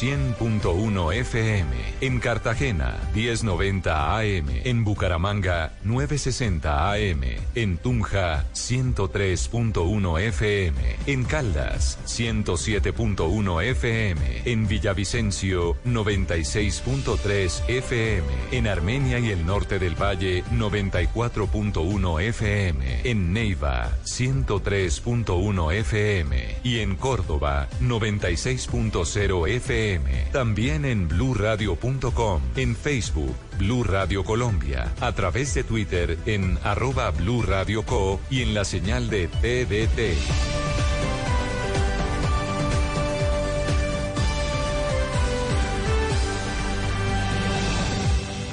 100.1 FM. En Cartagena, 1090 AM. En Bucaramanga, 960 AM. En Tunja, 103.1 FM. En Caldas, 107.1 FM. En Villavicencio, 96.3 FM. En Armenia y el norte del Valle, 94.1 FM. En Neiva, 103.1 FM. Y en Córdoba, 96.0 FM. También en bluradio.com. En Facebook, Blue Radio Colombia. A través de Twitter en arroba Blue Radio Co. Y en la señal de TDT.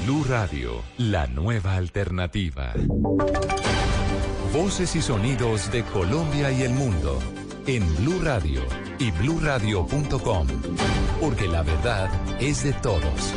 Blue Radio, la nueva alternativa. Voces y sonidos de Colombia y el mundo en Blue Radio y bluradio.com, porque la verdad es de todos.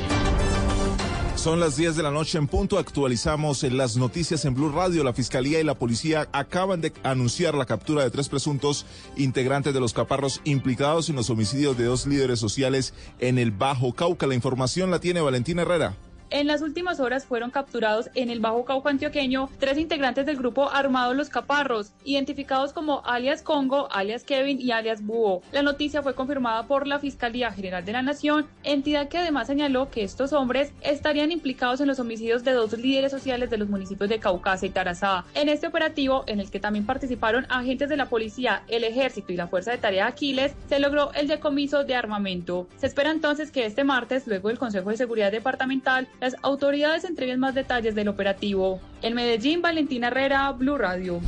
Son las 10 de la noche en punto. Actualizamos las noticias en Blue Radio. La Fiscalía y la Policía acaban de anunciar la captura de tres presuntos integrantes de los caparros implicados en los homicidios de dos líderes sociales en el Bajo Cauca. La información la tiene Valentina Herrera. En las últimas horas fueron capturados en el Bajo Cauca antioqueño tres integrantes del grupo armado Los Caparros, identificados como alias Congo, alias Kevin y alias Búho. La noticia fue confirmada por la Fiscalía General de la Nación, entidad que además señaló que estos hombres estarían implicados en los homicidios de dos líderes sociales de los municipios de Caucasia y Tarazá. En este operativo, en el que también participaron agentes de la policía, el ejército y la Fuerza de Tarea Aquiles, se logró el decomiso de armamento. Se espera entonces que este martes, luego del Consejo de Seguridad Departamental, las autoridades entreguen más detalles del operativo. En Medellín, Valentina Herrera, Blue Radio.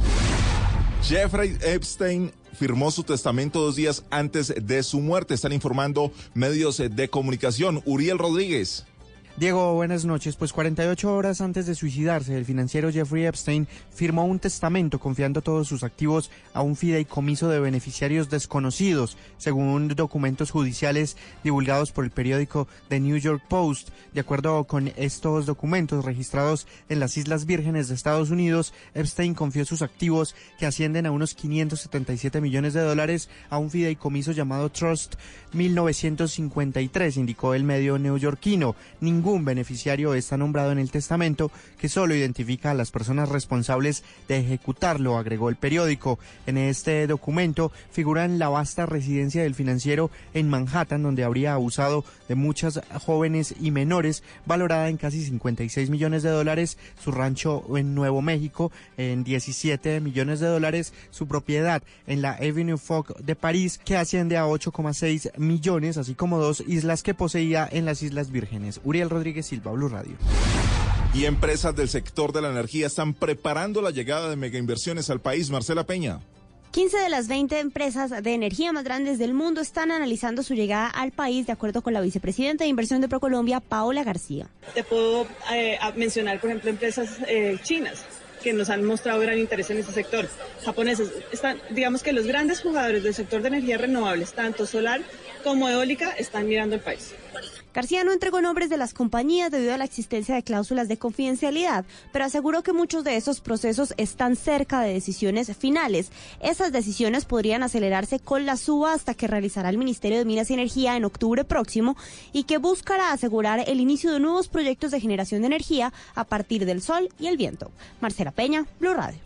Jeffrey Epstein firmó su testamento dos días antes de su muerte. Están informando medios de comunicación. Uriel Rodríguez. Diego, buenas noches. Pues 48 horas antes de suicidarse, el financiero Jeffrey Epstein firmó un testamento confiando todos sus activos a un fideicomiso de beneficiarios desconocidos, según documentos judiciales divulgados por el periódico The New York Post. De acuerdo con estos documentos registrados en las Islas Vírgenes de Estados Unidos, Epstein confió sus activos, que ascienden a unos 577 millones de dólares, a un fideicomiso llamado Trust 1953, indicó el medio neoyorquino. Beneficiario está nombrado en el testamento, que solo identifica a las personas responsables de ejecutarlo, agregó el periódico. En este documento figuran la vasta residencia del financiero en Manhattan, donde habría abusado de muchas jóvenes y menores, valorada en casi 56 millones de dólares, su rancho en Nuevo México en 17 millones de dólares, su propiedad en la Avenue Foch de París, que asciende a 8,6 millones, así como dos islas que poseía en las Islas Vírgenes. Uriel Rodríguez Silva, Blue Radio. Y empresas del sector de la energía están preparando la llegada de megainversiones al país. Marcela Peña. 15 de las 20 empresas de energía más grandes del mundo están analizando su llegada al país, de acuerdo con la vicepresidenta de inversión de ProColombia, Paola García. Te puedo eh, mencionar, por ejemplo, empresas eh, chinas que nos han mostrado gran interés en este sector. Japoneses, están, digamos que los grandes jugadores del sector de energías renovables, tanto solar como eólica, están mirando el país. García no entregó nombres de las compañías debido a la existencia de cláusulas de confidencialidad, pero aseguró que muchos de esos procesos están cerca de decisiones finales. Esas decisiones podrían acelerarse con la subasta que realizará el Ministerio de Minas y Energía en octubre próximo y que buscará asegurar el inicio de nuevos proyectos de generación de energía a partir del sol y el viento. Marcela Peña, Blue Radio.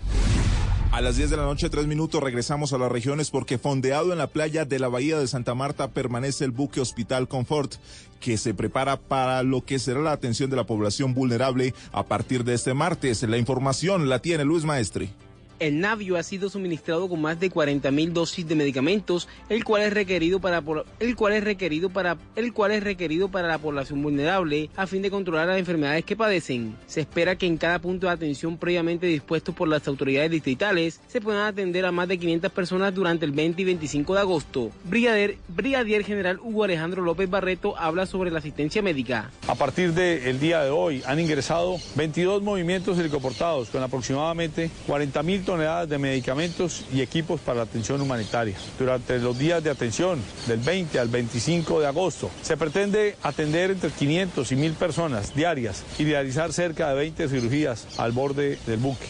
A las 10 de la noche, tres minutos, regresamos a las regiones porque fondeado en la playa de la Bahía de Santa Marta permanece el buque Hospital Comfort, que se prepara para lo que será la atención de la población vulnerable a partir de este martes. La información la tiene Luis Maestre. El Navio ha sido suministrado con más de 40.000 dosis de medicamentos, el cual es requerido para el cual es requerido para el cual es requerido para la población vulnerable a fin de controlar las enfermedades que padecen. Se espera que en cada punto de atención previamente dispuesto por las autoridades distritales se puedan atender a más de 500 personas durante el 20 y 25 de agosto. Brigadier, General Hugo Alejandro López Barreto habla sobre la asistencia médica. A partir del día de hoy han ingresado 22 movimientos helicoportados con aproximadamente 40.000 toneladas de medicamentos y equipos para la atención humanitaria. Durante los días de atención, del 20 al 25 de agosto, se pretende atender entre 500 y 1.000 personas diarias y realizar cerca de 20 cirugías al borde del buque.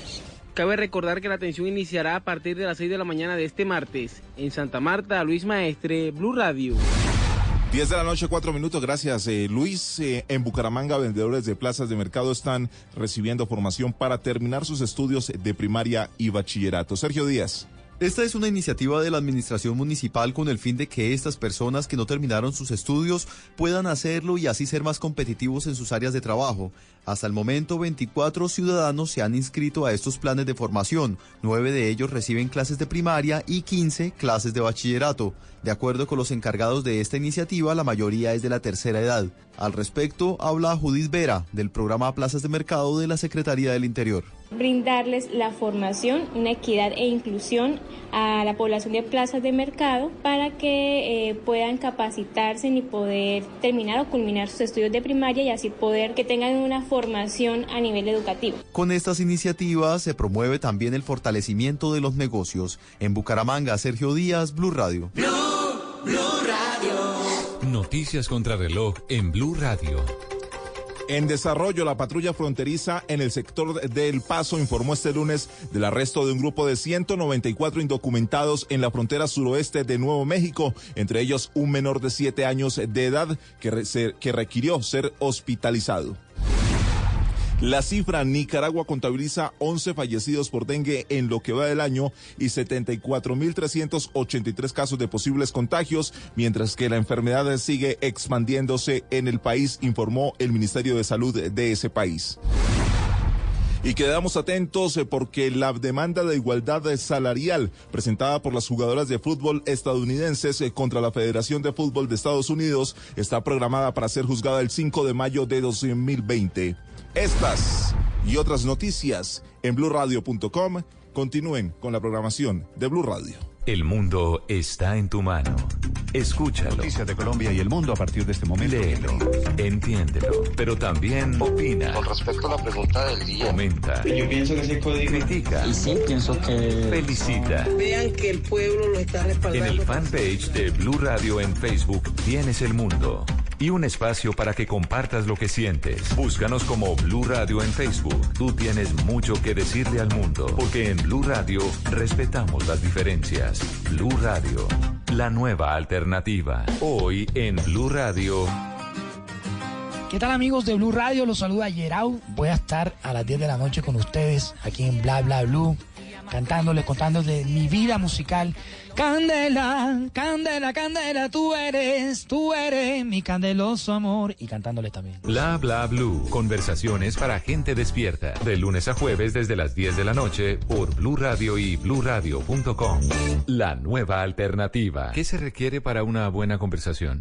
Cabe recordar que la atención iniciará a partir de las 6 de la mañana de este martes. En Santa Marta, Luis Maestre, Blue Radio. 10 de la noche, 4 minutos. Gracias, eh, Luis. Eh, en Bucaramanga, vendedores de plazas de mercado están recibiendo formación para terminar sus estudios de primaria y bachillerato. Sergio Díaz. Esta es una iniciativa de la Administración Municipal con el fin de que estas personas que no terminaron sus estudios puedan hacerlo y así ser más competitivos en sus áreas de trabajo. Hasta el momento, 24 ciudadanos se han inscrito a estos planes de formación. Nueve de ellos reciben clases de primaria y 15 clases de bachillerato. De acuerdo con los encargados de esta iniciativa, la mayoría es de la tercera edad. Al respecto, habla Judith Vera, del programa Plazas de Mercado de la Secretaría del Interior brindarles la formación, una equidad e inclusión a la población de plazas de mercado para que eh, puedan capacitarse y poder terminar o culminar sus estudios de primaria y así poder que tengan una formación a nivel educativo. Con estas iniciativas se promueve también el fortalecimiento de los negocios. En Bucaramanga, Sergio Díaz, Blue Radio. Blue, Blue Radio. Noticias contra reloj en Blue Radio. En desarrollo, la patrulla fronteriza en el sector del Paso informó este lunes del arresto de un grupo de 194 indocumentados en la frontera suroeste de Nuevo México, entre ellos un menor de 7 años de edad que, que requirió ser hospitalizado. La cifra, Nicaragua contabiliza 11 fallecidos por dengue en lo que va del año y 74.383 casos de posibles contagios, mientras que la enfermedad sigue expandiéndose en el país, informó el Ministerio de Salud de ese país. Y quedamos atentos eh, porque la demanda de igualdad salarial presentada por las jugadoras de fútbol estadounidenses eh, contra la Federación de Fútbol de Estados Unidos está programada para ser juzgada el 5 de mayo de 2020. Estas y otras noticias en blurradio.com. Continúen con la programación de Blue Radio. El mundo está en tu mano. Escúchalo. Noticias de Colombia y el mundo a partir de este momento. Léelo, entiéndelo, pero también opina. Con respecto a la pregunta del día. Comenta. Yo pienso que ese código. Critica. Y sí, pienso que. Felicita. Vean que el pueblo lo está respaldando. En el fanpage de Blue Radio en Facebook tienes el mundo y un espacio para que compartas lo que sientes. Búscanos como Blue Radio en Facebook. Tú tienes mucho que decirle al mundo, porque en Blue Radio respetamos las diferencias. Blue Radio, la nueva alternativa. Hoy en Blue Radio. ¿Qué tal amigos de Blue Radio? Los saluda Yerau. Voy a estar a las 10 de la noche con ustedes aquí en Bla Bla Blue, cantándoles, contándoles mi vida musical Candela, candela, candela, tú eres, tú eres mi candeloso amor. Y cantándole también. Bla, bla, blue. Conversaciones para gente despierta. De lunes a jueves desde las 10 de la noche por Blue Radio y bluradio.com. La nueva alternativa. ¿Qué se requiere para una buena conversación?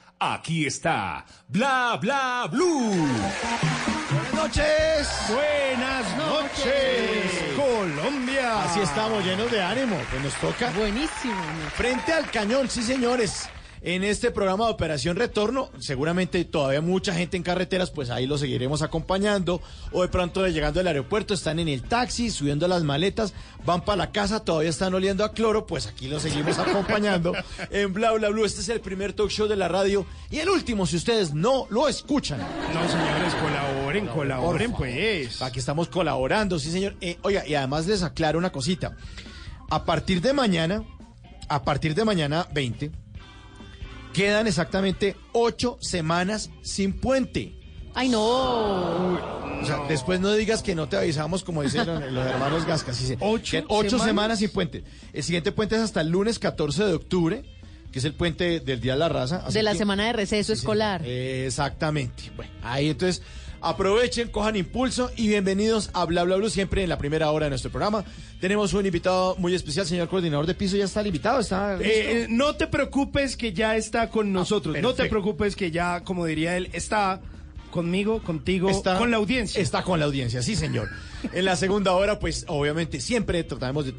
Aquí está Bla Bla Blue. Buenas noches. Buenas noches. Colombia. Así estamos llenos de ánimo. Pues nos toca. Buenísimo. Frente al cañón, sí señores en este programa de Operación Retorno. Seguramente todavía mucha gente en carreteras, pues ahí lo seguiremos acompañando. O de pronto llegando al aeropuerto, están en el taxi, subiendo las maletas, van para la casa, todavía están oliendo a cloro, pues aquí lo seguimos acompañando en Bla Bla Blue. Este es el primer talk show de la radio y el último si ustedes no lo escuchan. No, señores, colaboren, colaboren, pues. Aquí estamos colaborando, sí, señor. Eh, oiga, y además les aclaro una cosita. A partir de mañana, a partir de mañana 20, Quedan exactamente ocho semanas sin puente. Ay, no. O sea, después no digas que no te avisamos, como dicen los hermanos Gascas. ocho, ocho semanas? sin puente. El siguiente puente es hasta el lunes 14 de octubre, que es el puente del Día de la Raza. de la semana de receso escolar. exactamente. Bueno, ahí entonces Aprovechen, cojan impulso y bienvenidos a Bla Bla Blue, siempre en la primera hora de nuestro programa. Tenemos un invitado muy especial, señor coordinador de piso, ya está el invitado, está. Eh, no te preocupes que ya está con ah, nosotros, no te preocupes que ya, como diría él, está conmigo, contigo, está, con la audiencia. Está con la audiencia, sí, señor. en la segunda hora, pues obviamente siempre tratamos de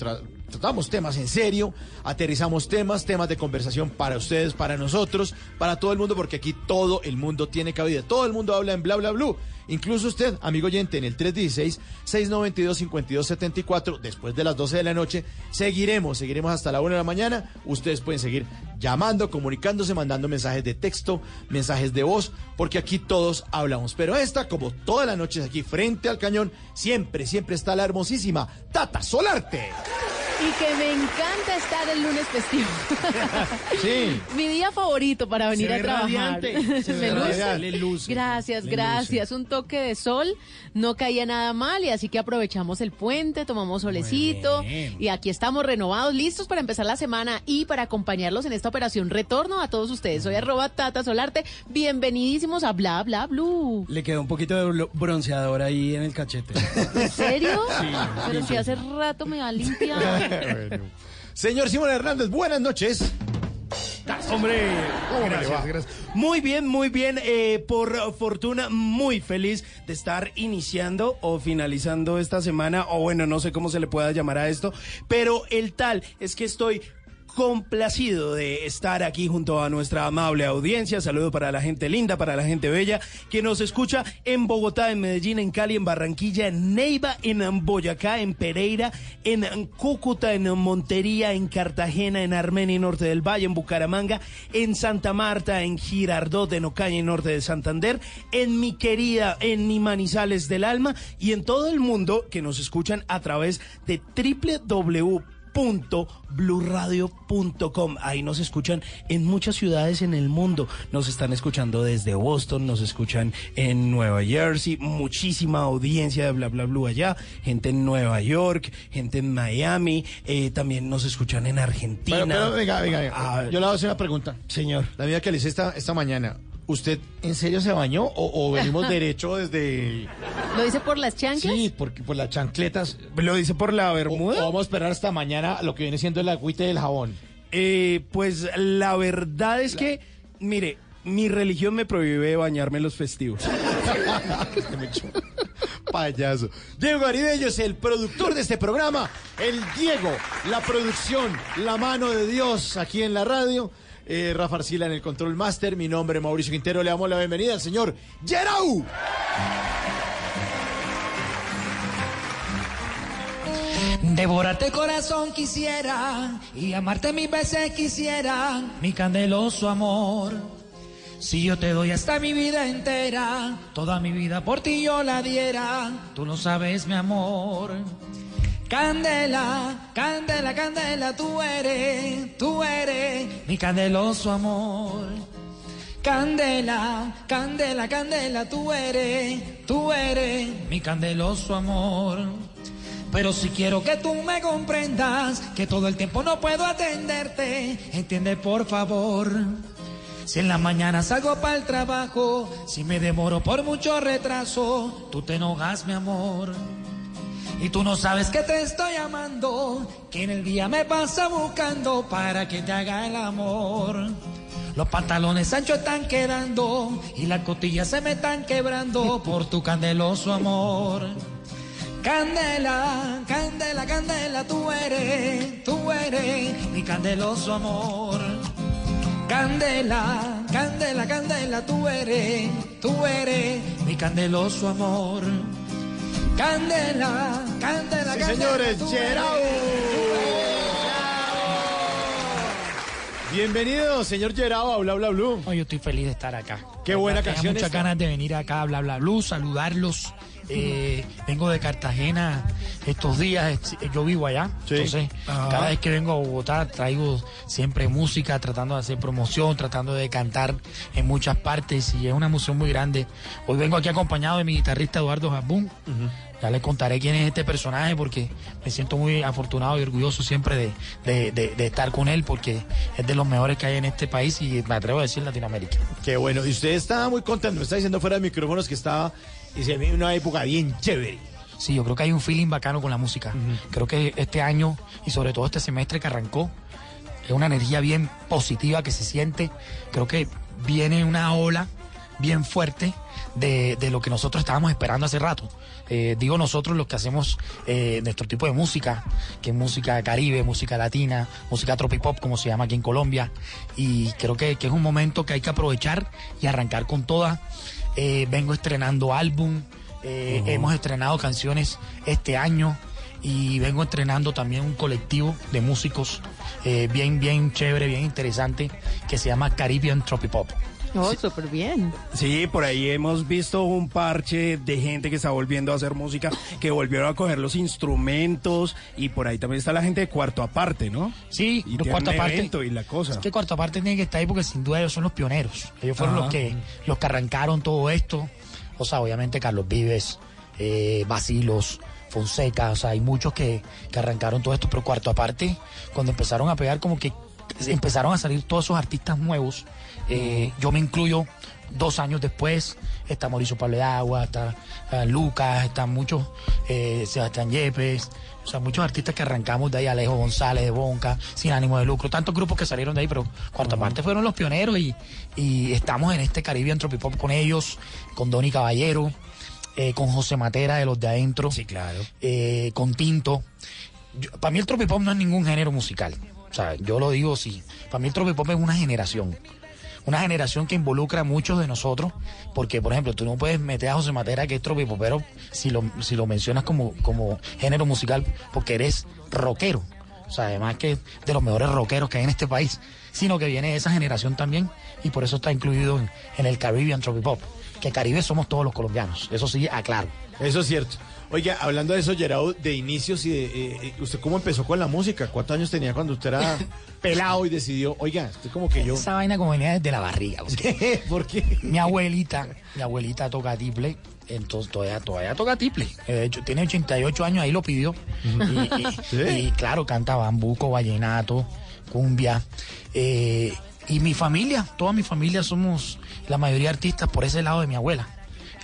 tratamos temas en serio, aterrizamos temas, temas de conversación para ustedes, para nosotros, para todo el mundo, porque aquí todo el mundo tiene cabida. Todo el mundo habla en bla bla blue. Incluso usted, amigo oyente, en el 316-692-5274, después de las 12 de la noche, seguiremos, seguiremos hasta la 1 de la mañana. Ustedes pueden seguir llamando, comunicándose, mandando mensajes de texto, mensajes de voz, porque aquí todos hablamos. Pero esta, como todas las noches aquí frente al cañón, siempre, siempre está la hermosísima Tata Solarte. Y que me encanta estar el lunes festivo. Sí. Mi día favorito para venir Se a ve trabajar. radiante, se ve ¿Me luce? radiante, le luce, Gracias, le gracias. Un toque de sol, no caía nada mal y así que aprovechamos el puente, tomamos solecito y aquí estamos renovados, listos para empezar la semana y para acompañarlos en esta operación retorno a todos ustedes. Soy arroba Tata Solarte. Bienvenidísimos a Bla Bla Blue. Le quedó un poquito de bronceador ahí en el cachete. ¿En serio? Sí, Pero si bien. hace rato me va limpiar. Señor Simón Hernández, buenas noches. Hombre. Muy bien, muy bien. eh, por fortuna, muy feliz de estar iniciando o finalizando esta semana, o bueno, no sé cómo se le pueda llamar a esto, pero el tal es que estoy complacido de estar aquí junto a nuestra amable audiencia. Saludo para la gente linda, para la gente bella que nos escucha en Bogotá, en Medellín, en Cali, en Barranquilla, en Neiva, en Boyacá, en Pereira, en Cúcuta, en Montería, en Cartagena, en Armenia, Norte del Valle, en Bucaramanga, en Santa Marta, en Girardot, en Ocaña, y Norte de Santander, en mi querida, en mi Manizales del Alma y en todo el mundo que nos escuchan a través de www blurradio.com Ahí nos escuchan en muchas ciudades en el mundo. Nos están escuchando desde Boston, nos escuchan en Nueva Jersey, muchísima audiencia de Bla Bla Blue allá, gente en Nueva York, gente en Miami, eh, también nos escuchan en Argentina. Pero, pero, venga, venga, venga. Ah, Yo le voy a hacer una pregunta. Señor. La vida que le hice esta, esta mañana. ¿Usted en serio se bañó o, o venimos derecho desde... ¿Lo dice por las chanclas? Sí, porque por las chancletas. ¿Lo dice por la bermuda? O, o vamos a esperar hasta mañana lo que viene siendo el agüite del jabón. Eh, pues la verdad es que, mire, mi religión me prohíbe bañarme en los festivos. Payaso. Diego Garibello es el productor de este programa. El Diego, la producción, la mano de Dios aquí en la radio. Eh, Rafa Arcila en el Control Master. Mi nombre es Mauricio Quintero. Le damos la bienvenida al señor Gerau. Devórate corazón quisiera y amarte mil veces quisiera, mi candeloso amor. Si yo te doy hasta mi vida entera, toda mi vida por ti yo la diera, tú lo sabes mi amor. Candela, candela, candela, tú eres, tú eres mi candeloso amor. Candela, candela, candela, tú eres, tú eres mi candeloso amor. Pero si quiero que tú me comprendas, que todo el tiempo no puedo atenderte, entiende por favor. Si en la mañana salgo para el trabajo, si me demoro por mucho retraso, tú te enojas, mi amor. Y tú no sabes que te estoy amando, que en el día me pasa buscando para que te haga el amor. Los pantalones anchos están quedando y las costillas se me están quebrando por tu candeloso amor. Candela, candela, candela, tú eres, tú eres mi candeloso amor. Candela, candela, candela, tú eres, tú eres mi candeloso amor. Candela, candela, Sí, candela. señores, tú Gerau. Bienvenido, señor Gerau, a Bla Bla Blue. Oh, yo estoy feliz de estar acá. Qué buena Tenía canción muchas esta. ganas de venir acá a Bla Bla Blue, saludarlos. Eh, vengo de Cartagena estos días, eh, yo vivo allá, Sí. entonces Ajá. cada vez que vengo a Bogotá traigo siempre música, tratando de hacer promoción, tratando de cantar en muchas partes y es una emoción muy grande. Hoy vengo aquí acompañado de mi guitarrista Eduardo Jabún. Ya les contaré quién es este personaje porque me siento muy afortunado y orgulloso siempre de, de- de- de estar con él porque es de los mejores que hay en este país y me atrevo a decir Latinoamérica. Qué bueno. Y usted está muy contento. Me está diciendo fuera de micrófonos que estaba y se ve una época bien chévere. Sí, yo creo que hay un feeling bacano con la música. Creo que este año y sobre todo este semestre que arrancó es una energía bien positiva que se siente. Creo que viene una ola bien fuerte de, de lo que nosotros estábamos esperando hace rato. Eh, digo nosotros los que hacemos eh, nuestro tipo de música, que es música caribe, música latina, música tropipop, como se llama aquí en Colombia. Y creo que, que es un momento que hay que aprovechar y arrancar con toda. Eh, vengo estrenando álbum, eh, hemos estrenado canciones este año y vengo entrenando también un colectivo de músicos eh, bien, bien chévere, bien interesante, que se llama Caribbean Tropipop. Oh, súper bien. Sí, por ahí hemos visto un parche de gente que está volviendo a hacer música, que volvieron a coger los instrumentos y por ahí también está la gente de cuarto aparte, ¿no? Sí, y cuarto aparte. y la cosa. Es que cuarto aparte tiene que estar ahí porque sin duda ellos son los pioneros. Ellos fueron Ajá. los que, los que arrancaron todo esto. O sea, obviamente Carlos Vives, eh, Basilos, Fonseca, o sea, hay muchos que, que arrancaron todo esto, pero cuarto aparte, cuando empezaron a pegar, como que empezaron a salir todos esos artistas nuevos. Eh, yo me incluyo dos años después, está Mauricio Pablo de Agua, está eh, Lucas, están muchos, eh, Sebastián Yepes, o sea, muchos artistas que arrancamos de ahí, Alejo González de Bonca, Sin Ánimo de Lucro, tantos grupos que salieron de ahí, pero cuarta parte fueron los pioneros y, y estamos en este Caribbean Tropipop con ellos, con Donny Caballero, eh, con José Matera de los de adentro, sí, claro. con Tinto. Yo- para mí el Tropipop no es ningún género musical, o sea, yo lo digo sí, para mí el Tropipop es una generación una generación que involucra a muchos de nosotros, porque por ejemplo, tú no puedes meter a José Matera, que es tropipopero, si lo, si lo mencionas como, como género musical, porque eres rockero. O sea, además que de los mejores rockeros que hay en este país, sino que viene de esa generación también, y por eso está incluido en, en el Caribbean Tropipop. Que Caribe somos todos los colombianos, eso sí, aclaro. Eso es cierto. Oiga, hablando de eso, Gerardo, de inicios y de... eh, eh, ¿Usted cómo empezó con la música? ¿Cuántos años tenía cuando usted era pelado y decidió, oiga, estoy como que yo... Esa vaina como venía desde la barriga. porque ¿Por qué? Mi abuelita, mi abuelita toca tiple, entonces todavía, todavía toca tiple. Eh, De hecho, tiene 88 años, ahí lo pidió. Y, y- ¿Sí? y, claro, canta bambuco, vallenato, cumbia. Eh, y mi familia, toda mi familia somos la mayoría artistas por ese lado de mi abuela,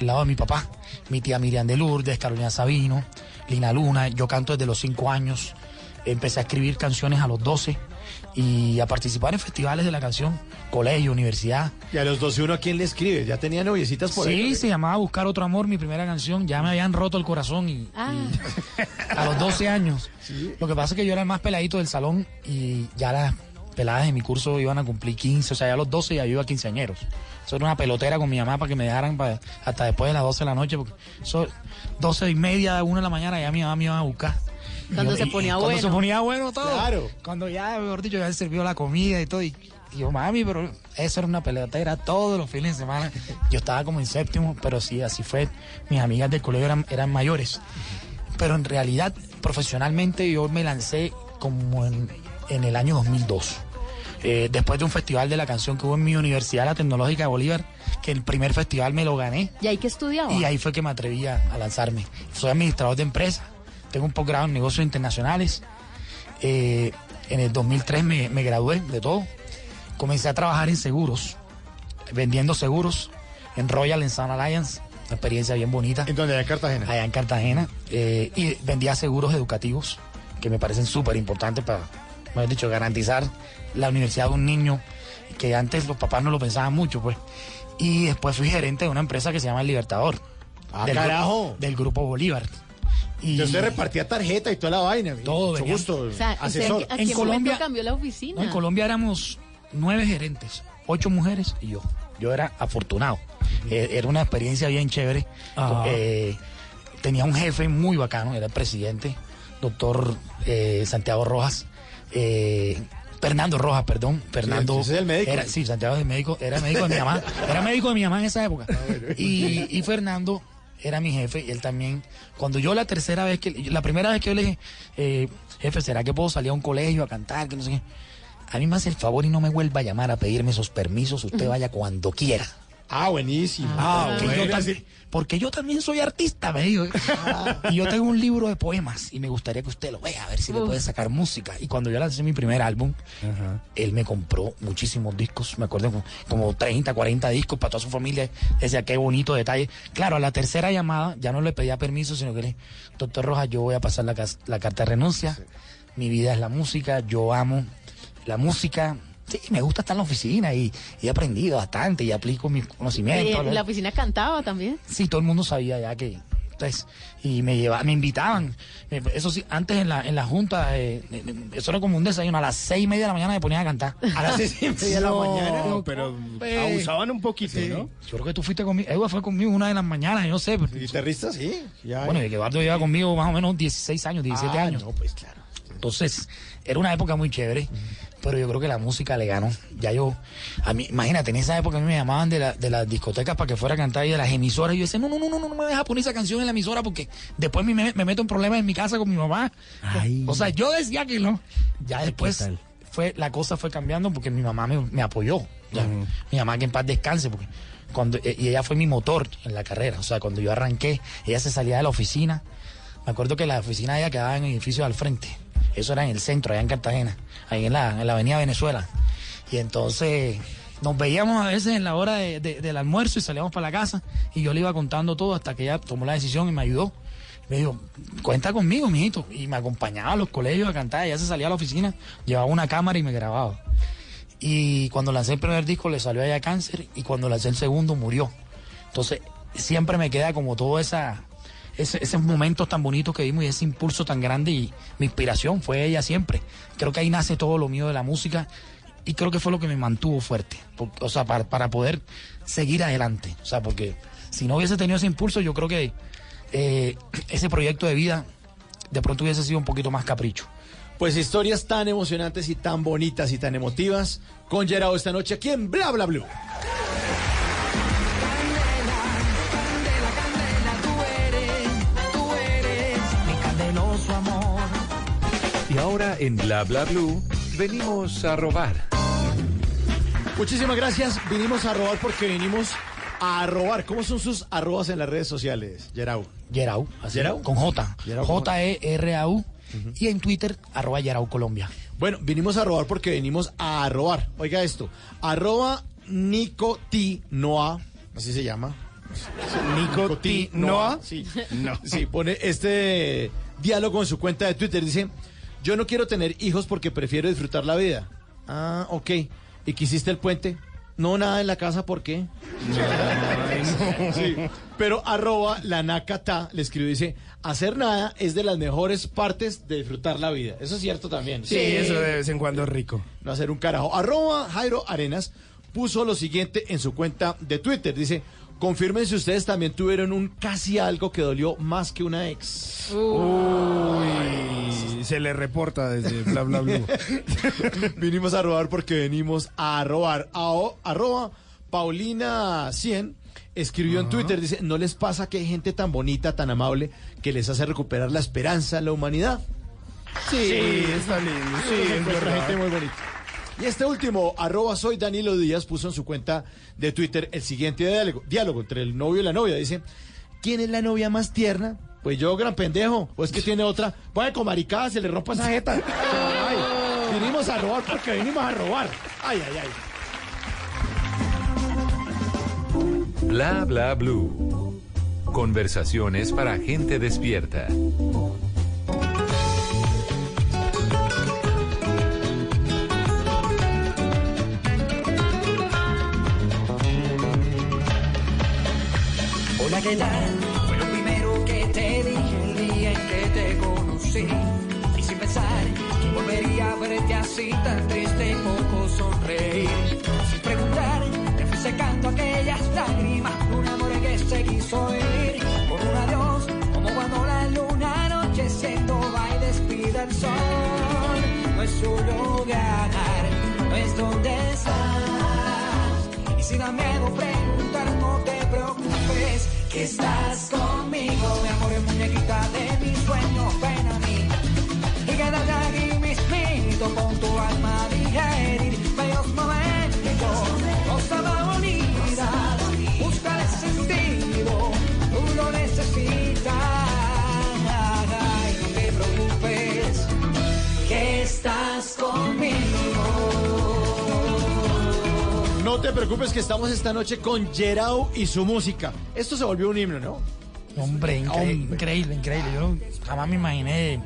el lado de mi papá. Mi tía Miriam de Lourdes, Carolina Sabino, Lina Luna. Yo canto desde los 5 años. Empecé a escribir canciones a los 12 y a participar en festivales de la canción, colegio, universidad. Y a los 12 uno a quién le escribe, ya tenía noviecitas por Sí, ahí. se llamaba Buscar Otro Amor, mi primera canción. Ya me habían roto el corazón y, Ah. y a los 12 años. Lo que pasa es que yo era el más peladito del salón y ya las peladas de mi curso iban a cumplir 15. O sea, ya a los 12 ya yo iba a quinceañeros. Eso era una pelotera con mi mamá para que me dejaran pa- hasta después de las 12 de la noche. Porque eso, 12 y media, 1 de la mañana, ya mi mamá me iba a buscar. Cuando yo- se y- ponía cuando bueno. se ponía bueno todo. Claro. Cuando ya, mejor dicho, ya se sirvió la comida y todo. Y, y yo, mami, pero eso era una pelotera todos los fines de semana. Yo estaba como en séptimo, pero sí, así fue. Mis amigas del colegio eran, eran mayores. Pero en realidad, profesionalmente, yo me lancé como en, en el año 2002. Eh, después de un festival de la canción que hubo en mi universidad, la Tecnológica de Bolívar, que el primer festival me lo gané. ¿Y ahí que estudiaba? Y ahí fue que me atreví a, a lanzarme. Soy administrador de empresa, tengo un posgrado en negocios internacionales. Eh, en el 2003 me, me gradué de todo. Comencé a trabajar en seguros, vendiendo seguros en Royal en Sun Alliance, una experiencia bien bonita. ¿En dónde? Allá en Cartagena. Allá en Cartagena. Eh, y vendía seguros educativos, que me parecen súper importantes para, mejor dicho, garantizar la universidad de un niño, que antes los papás no lo pensaban mucho, pues. Y después fui gerente de una empresa que se llama El Libertador. Ah, del, carajo. Del grupo Bolívar. Y Yo usted repartía tarjeta y toda la vaina. Todo, Mucho venía. gusto, O sea, ¿usted asesor. ¿a, a En Colombia- cambió la oficina? No, en Colombia éramos nueve gerentes, ocho mujeres y yo. Yo era afortunado. Eh, era una experiencia bien chévere. Ajá. Eh, tenía un jefe muy bacano, era el presidente, doctor eh, Santiago Rojas. Eh, Fernando Rojas, perdón. Fernando. ese es el médico. Era, sí, Santiago es el médico, era médico de mi mamá. Era médico de mi mamá en esa época. Y, y Fernando era mi jefe y él también. Cuando yo la tercera vez que, la primera vez que yo le dije, eh, jefe, ¿será que puedo salir a un colegio a cantar? Que no sé qué. A mí me hace el favor y no me vuelva a llamar a pedirme esos permisos. Usted vaya cuando quiera. Ah, buenísimo. Ah, bueno. porque, yo también, porque yo también soy artista, me dijo. Y yo tengo un libro de poemas y me gustaría que usted lo vea, a ver si le puede sacar música. Y cuando yo lancé mi primer álbum, él me compró muchísimos discos, me acuerdo como, como 30, 40 discos para toda su familia. Decía, qué bonito detalle. Claro, a la tercera llamada ya no le pedía permiso, sino que le, doctor Rojas, yo voy a pasar la, la carta de renuncia. Mi vida es la música, yo amo la música. Sí, me gusta estar en la oficina y, y he aprendido bastante y aplico mis Y conocimientos. en la oficina cantaba también. Sí, todo el mundo sabía ya que. Entonces, y me lleva, me invitaban. Eh, Eso sí, antes en la, en la junta, eh, eh, eso era como un desayuno. A las seis y media de la mañana me ponían a cantar. A las seis y media de la mañana. No, pero Eh, abusaban un poquito, ¿no? Yo creo que tú fuiste conmigo. Eduardo fue conmigo una de las mañanas, yo no sé. pero- ¿Guitarrista? Sí. Ya, bueno, y que Eduardo lleva conmigo más o menos 16 años, 17 Ah, años. No, pues claro. Entonces, era una época muy chévere, pero yo creo que la música le ganó. Ya yo, a mí, imagínate, en esa época a mí me llamaban de, la- de las discotecas para que fuera a cantar y de las emisoras. Y yo decía, no, no, no, no, no, me deja poner esa canción en la emisora porque después me, me meto en problemas en mi casa con mi mamá. O sea, yo decía que no. Ya después fue, la cosa fue cambiando porque mi mamá me, me apoyó. Ya. Mi mamá que en paz descanse, porque cuando, e, y ella fue mi motor en la carrera. O sea, cuando yo arranqué, ella se salía de la oficina. Me acuerdo que la oficina de ella quedaba en el edificio al frente. Eso era en el centro, allá en Cartagena, ahí en la, en la avenida Venezuela. Y entonces nos veíamos a veces en la hora de- de- del almuerzo y salíamos para la casa y yo le iba contando todo hasta que ella tomó la decisión y me ayudó. Me dijo, cuenta conmigo, mijito. Y me acompañaba a los colegios a cantar. Ella se salía a la oficina, llevaba una cámara y me grababa. Y cuando lancé el primer disco le salió a ella cáncer y cuando lancé el segundo murió. Entonces siempre me queda como todo esa, ese- esos momentos tan bonitos que vimos y ese impulso tan grande y mi inspiración fue ella siempre. Creo que ahí nace todo lo mío de la música y creo que fue lo que me mantuvo fuerte, o sea, para, para poder seguir adelante. O sea, porque si no hubiese tenido ese impulso, yo creo que eh, ese proyecto de vida de pronto hubiese sido un poquito más capricho. Pues historias tan emocionantes y tan bonitas y tan emotivas con Gerardo esta noche aquí en Bla Bla Blue. Y ahora en Bla Bla Blue venimos a robar. Muchísimas gracias. Vinimos a robar porque vinimos a robar. ¿Cómo son sus arrobas en las redes sociales, Gerau? Gerau, así, Gerau. con J. J-E-R-A-U. Y en Twitter, arroba Gerau Colombia. Bueno, vinimos a robar porque venimos a robar. Oiga esto. Arroba Nicotinoa. Así se llama. Nicotinoa. Sí. No. Sí, pone este diálogo en su cuenta de Twitter. Dice, yo no quiero tener hijos porque prefiero disfrutar la vida. Ah, ok. ¿Y quisiste el puente? No, nada en la casa, ¿por qué? Sí. Pero arroba la nakata le escribió y dice, hacer nada es de las mejores partes de disfrutar la vida. Eso es cierto también. Sí, eso de vez en cuando es rico. No hacer un carajo. Arroba Jairo Arenas puso lo siguiente en su cuenta de Twitter. Dice, confirmen si ustedes también tuvieron un casi algo que dolió más que una ex. Uy, se le reporta desde bla bla bla. Vinimos a robar porque venimos a robar. A, arroba Paulina 100 escribió en Twitter, dice, ¿no les pasa que hay gente tan bonita, tan amable, que les hace recuperar la esperanza en la humanidad? Sí, está lindo. Sí, Sí, es gente muy bonita. Y este último, arroba soy Danilo Díaz, puso en su cuenta de Twitter el siguiente diálogo, diálogo entre el novio y la novia. Dice, ¿quién es la novia más tierna? Pues yo, gran pendejo. O es que tiene otra. Puede con maricada, se le rompa esa jeta. Ay, vinimos a robar porque vinimos a robar. Ay, ay, ay. Bla Bla Blue. Conversaciones para gente despierta. Hola. Fue lo primero que te dije el día en que te conocí. Y sin pensar que volvería a verte así tan triste y poco sonreír. Sin preguntar, me fui secando aquellas lágrimas. Un amor que se quiso ir. Por un adiós, como cuando la luna anocheciendo va y despide el sol. No es su lugar, no es donde estás. Y si da miedo preguntar, no te preocupes, que estás conmigo, mi amor, es muñequita de mis sueños, ven a mí. Y quédate aquí mismito con tu alma digerir bellos momentos, cosa bonita, busca el sentido, tú lo necesitas. Ay, no te preocupes, que estás No te preocupes que estamos esta noche con Gerau y su música. Esto se volvió un himno, ¿no? Hombre, incre- Hombre. increíble, increíble. Yo jamás me imaginé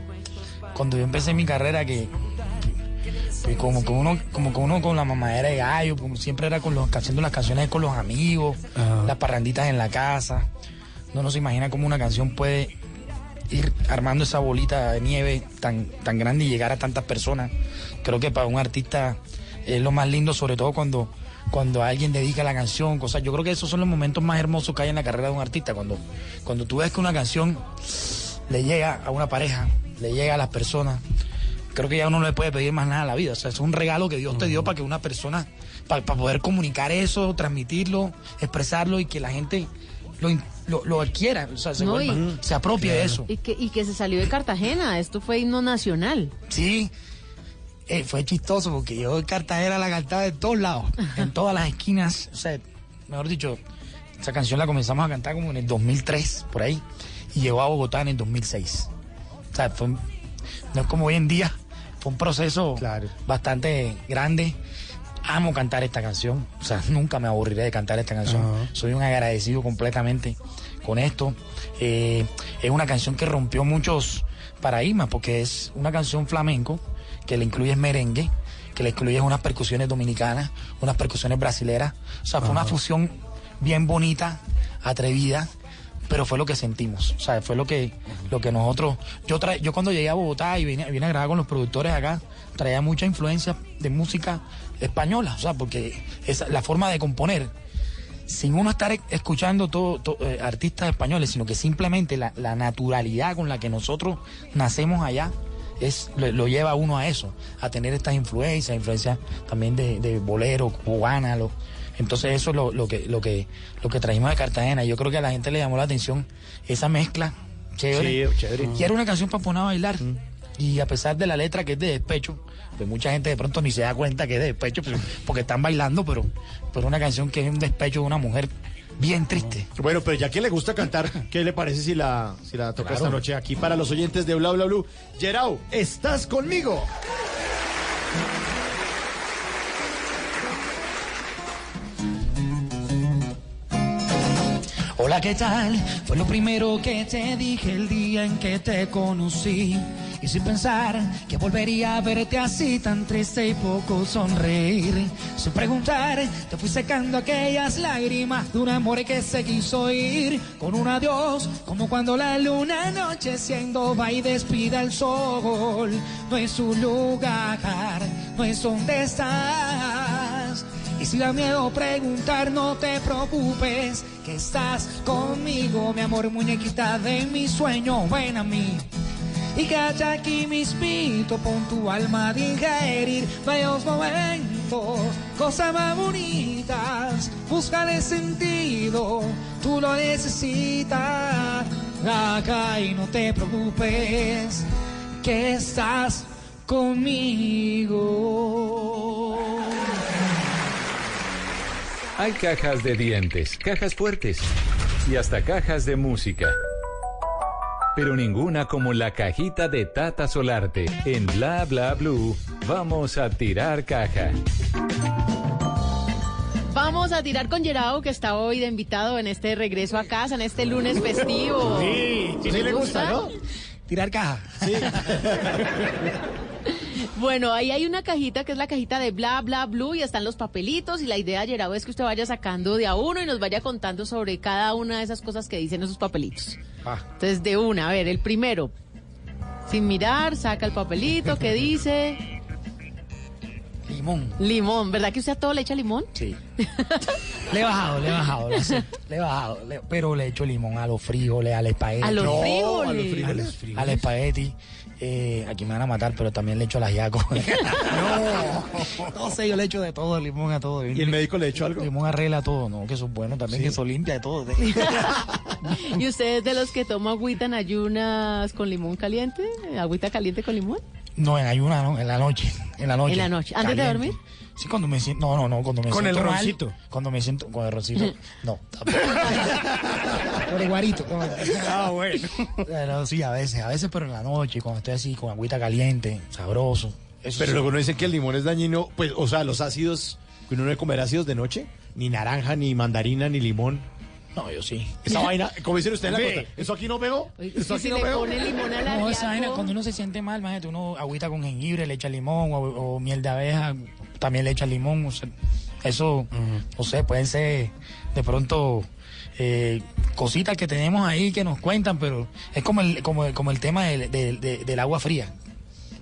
cuando yo empecé mi carrera que como que uno, como que uno con la mamadera de gallo, como siempre era con los, haciendo las canciones con los amigos, las parranditas en la casa. No nos imagina cómo una canción puede ir armando esa bolita de nieve tan, tan grande y llegar a tantas personas. Creo que para un artista es lo más lindo, sobre todo cuando, cuando alguien dedica la canción, cosas. Yo creo que esos son los momentos más hermosos que hay en la carrera de un artista. Cuando, cuando tú ves que una canción le llega a una pareja, le llega a las personas, creo que ya uno no le puede pedir más nada a la vida. O sea, es un regalo que Dios te dio para que una persona, para, poder comunicar eso, transmitirlo, expresarlo y que la gente lo, lo, lo adquiera, o sea, se, No, vuelva- y- se apropie de eso. Y que, y que se salió de Cartagena, esto fue himno nacional. Sí, eh, fue chistoso porque yo en Cartagena la cantaba de todos lados, en todas las esquinas. O sea, mejor dicho, esa canción la comenzamos a cantar como en el 2003, por ahí, y llegó a Bogotá en el 2006. O sea, fue, no es como hoy en día, fue un proceso bastante grande. Amo cantar esta canción, o sea, nunca me aburriré de cantar esta canción. Soy un agradecido completamente con esto. Eh, es una canción que rompió muchos paradigmas porque es una canción flamenco que le incluye merengue, que le incluye unas percusiones dominicanas, unas percusiones brasileras. O sea, fue una fusión bien bonita, atrevida, pero fue lo que sentimos. O sea, fue lo que, lo que nosotros. Yo tra- yo cuando llegué a Bogotá y vine, vine a grabar con los productores acá, traía mucha influencia de música española. O sea, porque esa, la forma de componer sin uno estar escuchando todo, to- eh, artistas españoles, sino que simplemente la, la naturalidad con la que nosotros nacemos allá es lo, lo lleva a uno a eso, a tener estas influencias, influencias también de, de bolero, cubana, lo- entonces eso es lo, lo que lo que lo que traímos de Cartagena. Yo creo que a la gente le llamó la atención esa mezcla chévere. Sí, chévere. Y era una canción para poner a bailar. Y a pesar de la letra que es de despecho, pues mucha gente de pronto ni se da cuenta que es de despecho, porque están bailando, pero, pero una canción que es un despecho de una mujer bien triste. Bueno, pero ya que le gusta cantar, ¿qué le parece si la, si la toca Claro. esta noche aquí para los oyentes de Bla Bla Blue? Gerau, ¿estás conmigo? Hola, ¿qué tal? Fue lo primero que te dije el día en que te conocí. Y sin pensar que volvería a verte así tan triste y poco sonreír. Sin preguntar, te fui secando aquellas lágrimas de un amor que se quiso ir. Con un adiós, como cuando la luna anocheciendo va y despida el sol. No es su lugar, no es donde estás. Y si da miedo preguntar, no te preocupes, que estás conmigo, mi amor, muñequita de mi sueño, ven a mí. Y calla aquí mis pitos, pon tu alma a digerir bellos momentos, cosas más bonitas, búscale sentido, tú lo necesitas. Acá y no te preocupes, que estás conmigo. Hay cajas de dientes, cajas fuertes y hasta cajas de música. Pero ninguna como la cajita de Tata Solarte. En Bla Bla Blue, vamos a tirar caja. Vamos a tirar con Gerao, que está hoy de invitado en este regreso a casa, en este lunes festivo. Sí, sí, ¿Les le gusta, ¿no? Tirar caja. Bueno, ahí hay una cajita que es la cajita de bla bla blue y están los papelitos y la idea, Gerao, es que usted vaya sacando de a uno y nos vaya contando sobre cada una de esas cosas que dicen esos papelitos. Entonces, de una, a ver, el primero. Sin mirar, saca el papelito que dice Limón. limón. ¿Verdad que usted a todo le echa limón? Sí. Le he bajado, le he bajado, lo acepto, le he bajado, le- pero le echo limón a los frijoles, al espagueti. ¿A los No, frijoles? a los frijoles. Al espagueti. Eh, aquí me van a matar, pero también le echo al ajiaco. no, no sé, yo le echo de todo, limón a todo. ¿Y el médico le echó algo? Limón arregla todo, no, que eso es bueno también, Sí. que eso limpia de todo. ¿Y usted es de los que toma agüita en ayunas con limón caliente? ¿Agüita caliente con limón? No, en ayuna, no, en la noche. En la noche. ¿En la noche? ¿Antes de dormir? Sí, cuando me siento. No, no, no, cuando me Con siento. el mal, roncito. Cuando me siento. Con el roncito. No, tampoco. Con el guarito. con- Ah, bueno. Pero sí, a veces, a veces, pero en la noche, cuando estoy así, con agüita caliente, sabroso. Eso Pero sí. luego no dicen que el limón es dañino, pues, o sea, los ácidos, que uno no debe comer ácidos de noche, ni naranja, ni mandarina, ni limón. No, yo sí. Esa vaina, como dice usted en la costa, ¿eso aquí no pegó? ¿Eso aquí si no le pegó? pone limón al No, esa vaina, cuando uno se siente mal, imagínate, uno agüita con jengibre, le echa limón o, o miel de abeja, también le echa limón. o sea, eso, no sé, pueden ser de pronto eh, cositas que tenemos ahí que nos cuentan, pero es como el, como, el- como el tema del, del- de- del agua fría.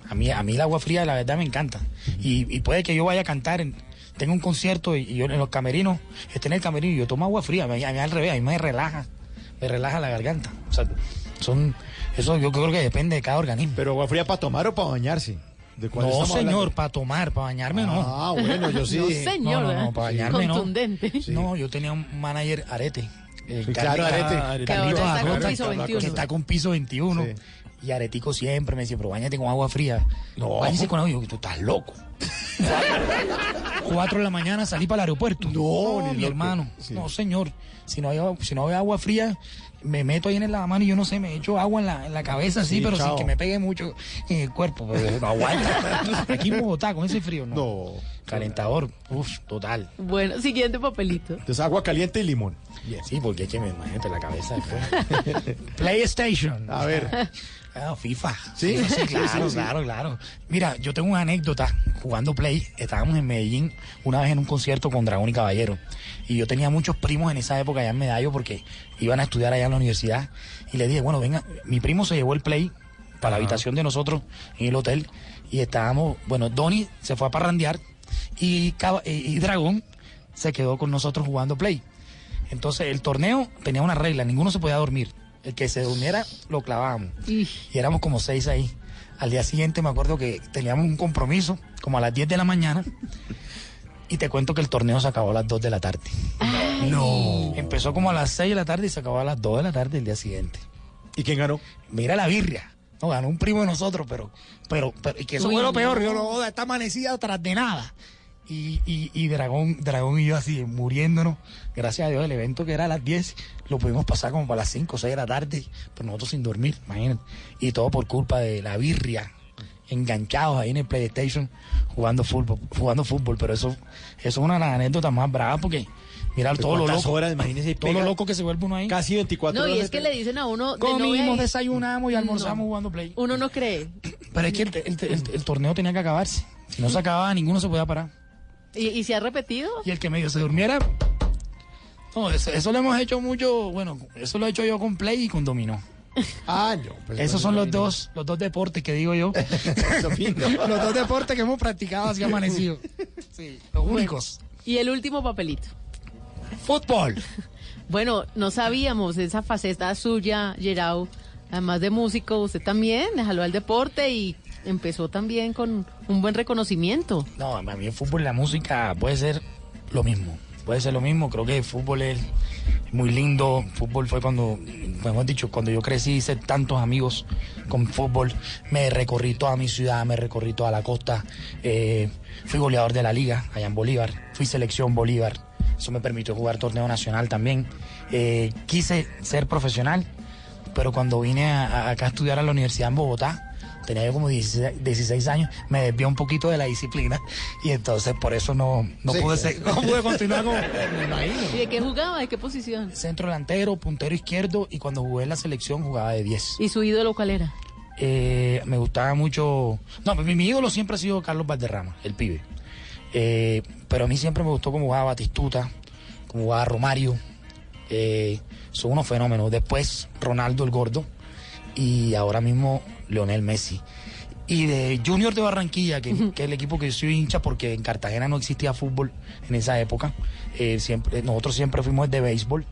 A mí, a mí el agua fría, la verdad, me encanta. y, y puede que yo vaya a cantar, en, tenga un concierto y, y yo en los camerinos, esté en el camerino y yo tomo agua fría, a mí, a mí al revés, a mí me relaja, me relaja la garganta. O sea, son, eso yo creo que depende de cada organismo. ¿Pero agua fría para tomar o para bañarse? ¿De cuál No, señor, hablando? para tomar, para bañarme no. Ah, bueno, yo sí No, señor, No, no, no, para bañarme no. Contundente. No, yo tenía un manager arete. eh, Sí, claro, Arete. Carlitos Que ahora está con Arrota, piso 21. Que está con piso 21. Sí. Y Aretico siempre me decía, pero bañate con agua fría. No. Báñese con agua. Y yo, tú estás loco. Cuatro de la mañana salí para el aeropuerto. No, ni mi loco. hermano. Sí. No, señor. Si no, hay, agua- si no hay agua fría, me meto ahí en el lavamanos y yo no sé, me echo agua en la, en la cabeza, sí, Sí, pero chao. sin que me pegue mucho en el cuerpo. Pero no aguanta. Aquí en Bogotá, con ese frío, no. No. Calentador, uff, total. Bueno, siguiente papelito. Entonces agua caliente y limón. Sí, porque es que me imagínate la cabeza. después. PlayStation. A ver. Ah, FIFA. ¿Sí? Claro, sí, claro, claro. Mira, yo tengo una anécdota jugando Play. Estábamos en Medellín una vez en un concierto con Dragón y Caballero. Y yo tenía muchos primos en esa época allá en Medallo porque iban a estudiar allá en la universidad. Y le dije, bueno, venga, mi primo se llevó el Play para la habitación de nosotros en el hotel. Y estábamos, bueno, Donny se fue a parrandear y, y- y Dragón se quedó con nosotros jugando Play. Entonces el torneo tenía una regla, ninguno se podía dormir. El que se durmiera lo clavábamos. Y éramos como seis ahí. Al día siguiente me acuerdo que teníamos un compromiso, como a las 10 de la mañana. Y te cuento que el torneo se acabó a las 2 de la tarde. No. Empezó como a las 6 de la tarde y se acabó a las 2 de la tarde el día siguiente. ¿Y quién ganó? Mira la birria. No, ganó un primo de nosotros, pero, pero, pero y que eso Uy, fue lo peor. Yo no está amanecida tras de nada. Y, y, y Dragón, Dragón y yo así, muriéndonos. Gracias a Dios, el evento que era a las 10, lo pudimos pasar como para las 5 o 6 de la tarde, pero nosotros sin dormir, imagínate. Y todo por culpa de la birria, enganchados ahí en el PlayStation, jugando fútbol, jugando fútbol. Pero eso, eso es una de las anécdotas más bravas porque, mira, todo lo ¿Cuántas loco. horas? Imagínese, todo lo loco que se vuelve uno ahí. Casi 24 No, y horas. es que le dicen a uno. de Comimos, novia y- desayunamos y almorzamos jugando Play. Uno no cree. Pero es que el, el- el- el torneo tenía que acabarse. Si no se acababa, ninguno se podía parar. ¿Y, y se ha repetido? Y el que medio se durmiera. No, eso, eso lo hemos hecho mucho. Bueno, eso lo he hecho yo con Play y con Dominó. Ah, no. pues, Esos son los dos, los dos deportes que digo yo. los dos deportes que hemos practicado así amanecido. Sí, los únicos. Y el último papelito. Fútbol. Bueno, no sabíamos esa faceta suya, Gerau. Además de músico, usted también jaló al deporte y empezó también con un buen reconocimiento. No, a mí el fútbol y la música puede ser lo mismo. Puede ser lo mismo. Creo que el fútbol es muy lindo. Fútbol fue cuando, hemos dicho, cuando yo crecí, hice tantos amigos con fútbol. Me recorrí toda mi ciudad, me recorrí toda la costa. Eh, fui goleador de la liga allá en Bolívar. Fui selección Bolívar. Eso me permitió jugar torneo nacional también. Eh, quise ser profesional, pero cuando vine a- acá a estudiar a la universidad en Bogotá, tenía yo como 16, 16 años, me desvié un poquito de la disciplina y entonces por eso no, no, Sí. pude, ser- no pude continuar con ¿Y de qué jugaba? ¿De qué posición? centro delantero, puntero izquierdo y cuando jugué en la selección jugaba de 10. ¿Y su ídolo cuál era? Eh, me gustaba mucho. No, mi, mi ídolo siempre ha sido Carlos Valderrama, el pibe. Eh, pero a mí siempre me gustó cómo jugaba Batistuta, cómo jugaba Romario. Eh, son unos fenómenos. Después Ronaldo el Gordo y ahora mismo Leonel Messi. Y de Junior de Barranquilla, que, que es el equipo que yo soy hincha porque en Cartagena no existía fútbol en esa época. Eh, siempre, nosotros siempre fuimos de béisbol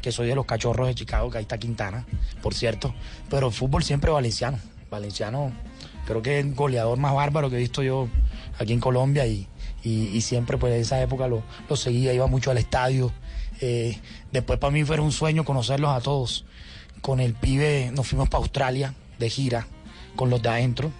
que soy de los cachorros de Chicago, que ahí está Quintana, por cierto. Pero el fútbol siempre valenciano. Valenciano, creo que es el goleador más bárbaro que he visto yo aquí en Colombia y, y, y siempre pues en esa época lo, lo seguía, iba mucho al estadio. Eh, después para mí fue un sueño conocerlos a todos. Con el pibe nos fuimos para Australia de gira, con los de adentro.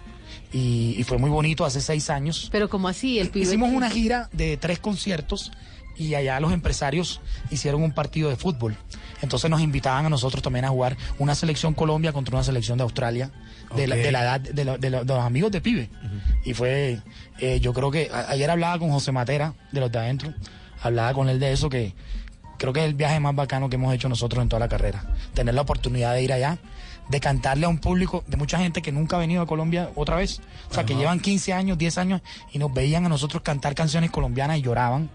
Y, y fue muy bonito hace seis años. Pero como así, el pibe... Hicimos una gira de tres conciertos y allá los empresarios hicieron un partido de fútbol. Entonces nos invitaban a nosotros también a jugar una selección Colombia contra una selección de Australia, de, la, de la edad de, la- de la- de los amigos de pibe. Y fue, eh, yo creo que a- ayer hablaba con José Matera de los de adentro, hablaba con él de eso que creo que es el viaje más bacano que hemos hecho nosotros en toda la carrera. Tener la oportunidad de ir allá, de cantarle a un público de mucha gente que nunca ha venido a Colombia otra vez. O sea, que llevan 15 años, 10 años y nos veían a nosotros cantar canciones colombianas y lloraban.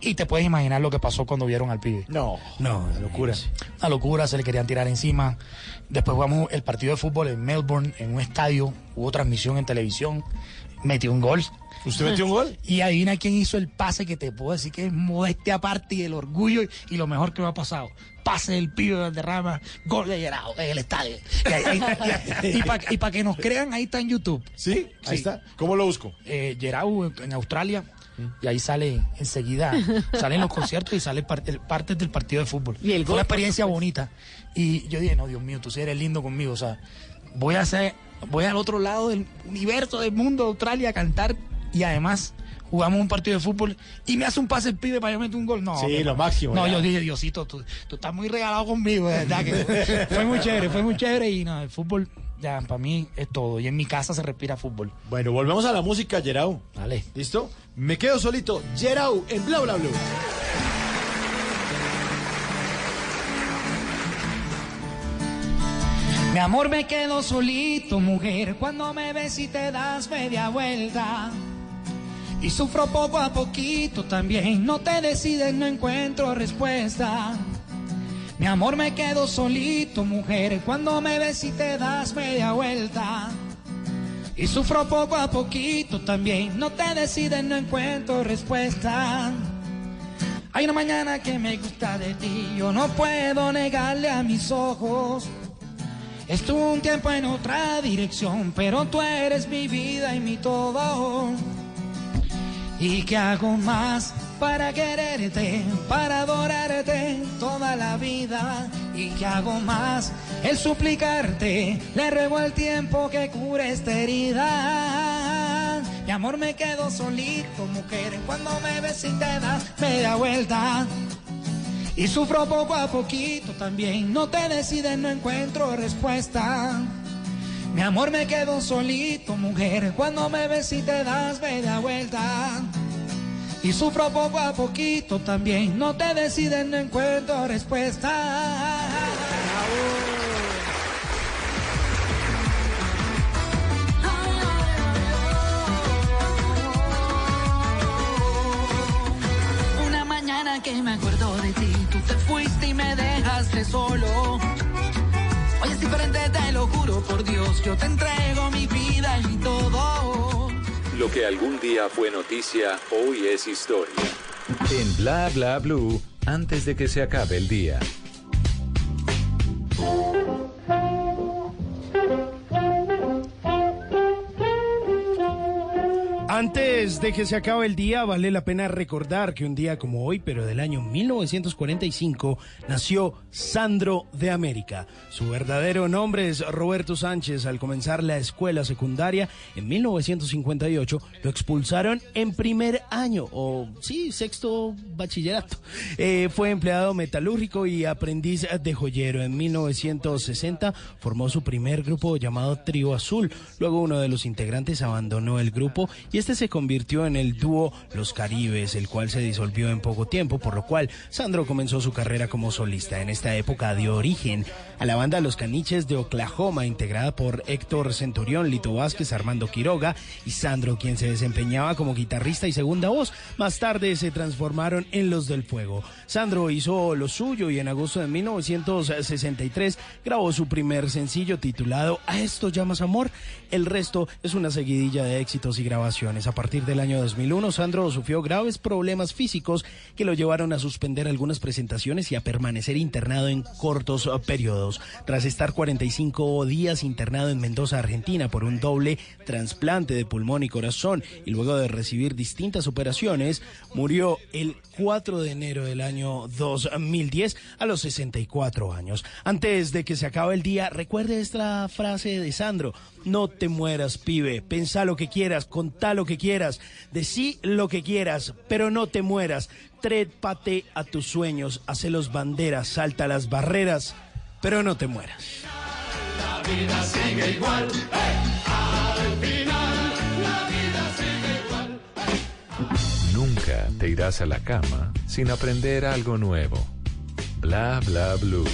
Y te puedes imaginar lo que pasó cuando vieron al pibe. No, no, locura. Una locura, se le querían tirar encima. Después jugamos el partido de fútbol en Melbourne, en un estadio. Hubo transmisión en televisión. Metió un gol. ¿Usted metió un gol? Y adivina quién hizo el pase que te puedo decir que es modestia aparte y el orgullo y, y lo mejor que me ha pasado. Pase del pibe de derrama, gol de Gerardo en el estadio. Y, para que nos crean, ahí está en YouTube. ¿Sí? Ahí está. ¿Cómo lo busco? Eh, Gerardo en Australia. Y ahí sale enseguida, salen los conciertos y sale parte, partes del partido de fútbol. ¿Y el Fue gol? una experiencia bonita. Y yo dije, no, Dios mío, tú sí eres lindo conmigo. O sea, voy a hacer, voy al otro lado del universo, del mundo, de Australia, a cantar. Y además jugamos un partido de fútbol y me hace un pase el pibe para yo meter un gol. No, Sí, lo máximo, No, ya. yo dije, Diosito, tú, tú estás muy regalado conmigo, de verdad que fue muy chévere, fue muy chévere. Y no, el fútbol, ya, para mí es todo. Y en mi casa se respira fútbol. Bueno, volvemos a la música, Gerau. Dale. ¿Listo? Me quedo solito. Gerau en Bla Bla Blue. Mi amor me quedo solito, mujer, cuando me ves y te das media vuelta. Y sufro poco a poquito también, no te decides, no encuentro respuesta. Mi amor me quedo solito, mujer, cuando me ves y te das media vuelta. Y sufro poco a poquito también, no te decides, no encuentro respuesta. Hay una mañana que me gusta de ti, yo no puedo negarle a mis ojos. Estuve un tiempo en otra dirección, pero tú eres mi vida y mi todo. ¿Y qué hago más para quererte, para adorarte toda la vida? ¿Y qué hago más? El suplicarte, le ruego al tiempo que cure esta herida. Mi amor me quedo solito, mujer, cuando me ves y te das media vuelta. Y sufro poco a poquito también, no te decides, no encuentro respuesta. Mi amor me quedo solito, mujer, cuando me ves y te das media vuelta. Y sufro poco a poquito también, no te decides, no encuentro respuesta. Una mañana que me acuerdo de ti, tú te fuiste y me dejaste solo. Hoy es diferente, te lo juro por Dios, yo te entrego mi vida y todo. Lo que algún día fue noticia, hoy es historia. En Bla Bla Blue, antes de que se acabe el día. Antes de que se acabe el día, vale la pena recordar que un día como hoy, pero del año 1945, nació Sandro de América. Su verdadero nombre es Roberto Sánchez. Al comenzar la escuela secundaria en 1958, lo expulsaron en primer año, o sí, sexto bachillerato. Eh, fue empleado metalúrgico y aprendiz de joyero. En 1960 formó su primer grupo llamado Trío Azul. Luego uno de los integrantes abandonó el grupo y este se convirtió en el dúo Los Caribes, el cual se disolvió en poco tiempo, por lo cual Sandro comenzó su carrera como solista. En esta época dio origen a la banda Los Caniches de Oklahoma, integrada por Héctor Centurión, Lito Vázquez, Armando Quiroga y Sandro, quien se desempeñaba como guitarrista y segunda voz. Más tarde se transformaron en Los del Fuego. Sandro hizo lo suyo y en agosto de 1963 grabó su primer sencillo titulado A esto llamas amor. El resto es una seguidilla de éxitos y grabaciones. A partir del año 2001, Sandro sufrió graves problemas físicos que lo llevaron a suspender algunas presentaciones y a permanecer internado en cortos eh, Tras estar 45 días internado en Mendoza, Argentina, por un doble trasplante de pulmón y corazón y luego de recibir distintas operaciones, murió el 4 de enero del año 2010 a los 64 años. Antes de que se acabe el día, recuerde esta frase de Sandro. No te mueras, pibe. Pensá lo que quieras, contá lo que quieras, decí lo que quieras, pero no te mueras. Trépate a tus sueños, hacelos banderas, salta las barreras, pero no te mueras. La vida sigue igual, al final la vida sigue igual. Nunca te irás a la cama sin aprender algo nuevo. Bla bla blue.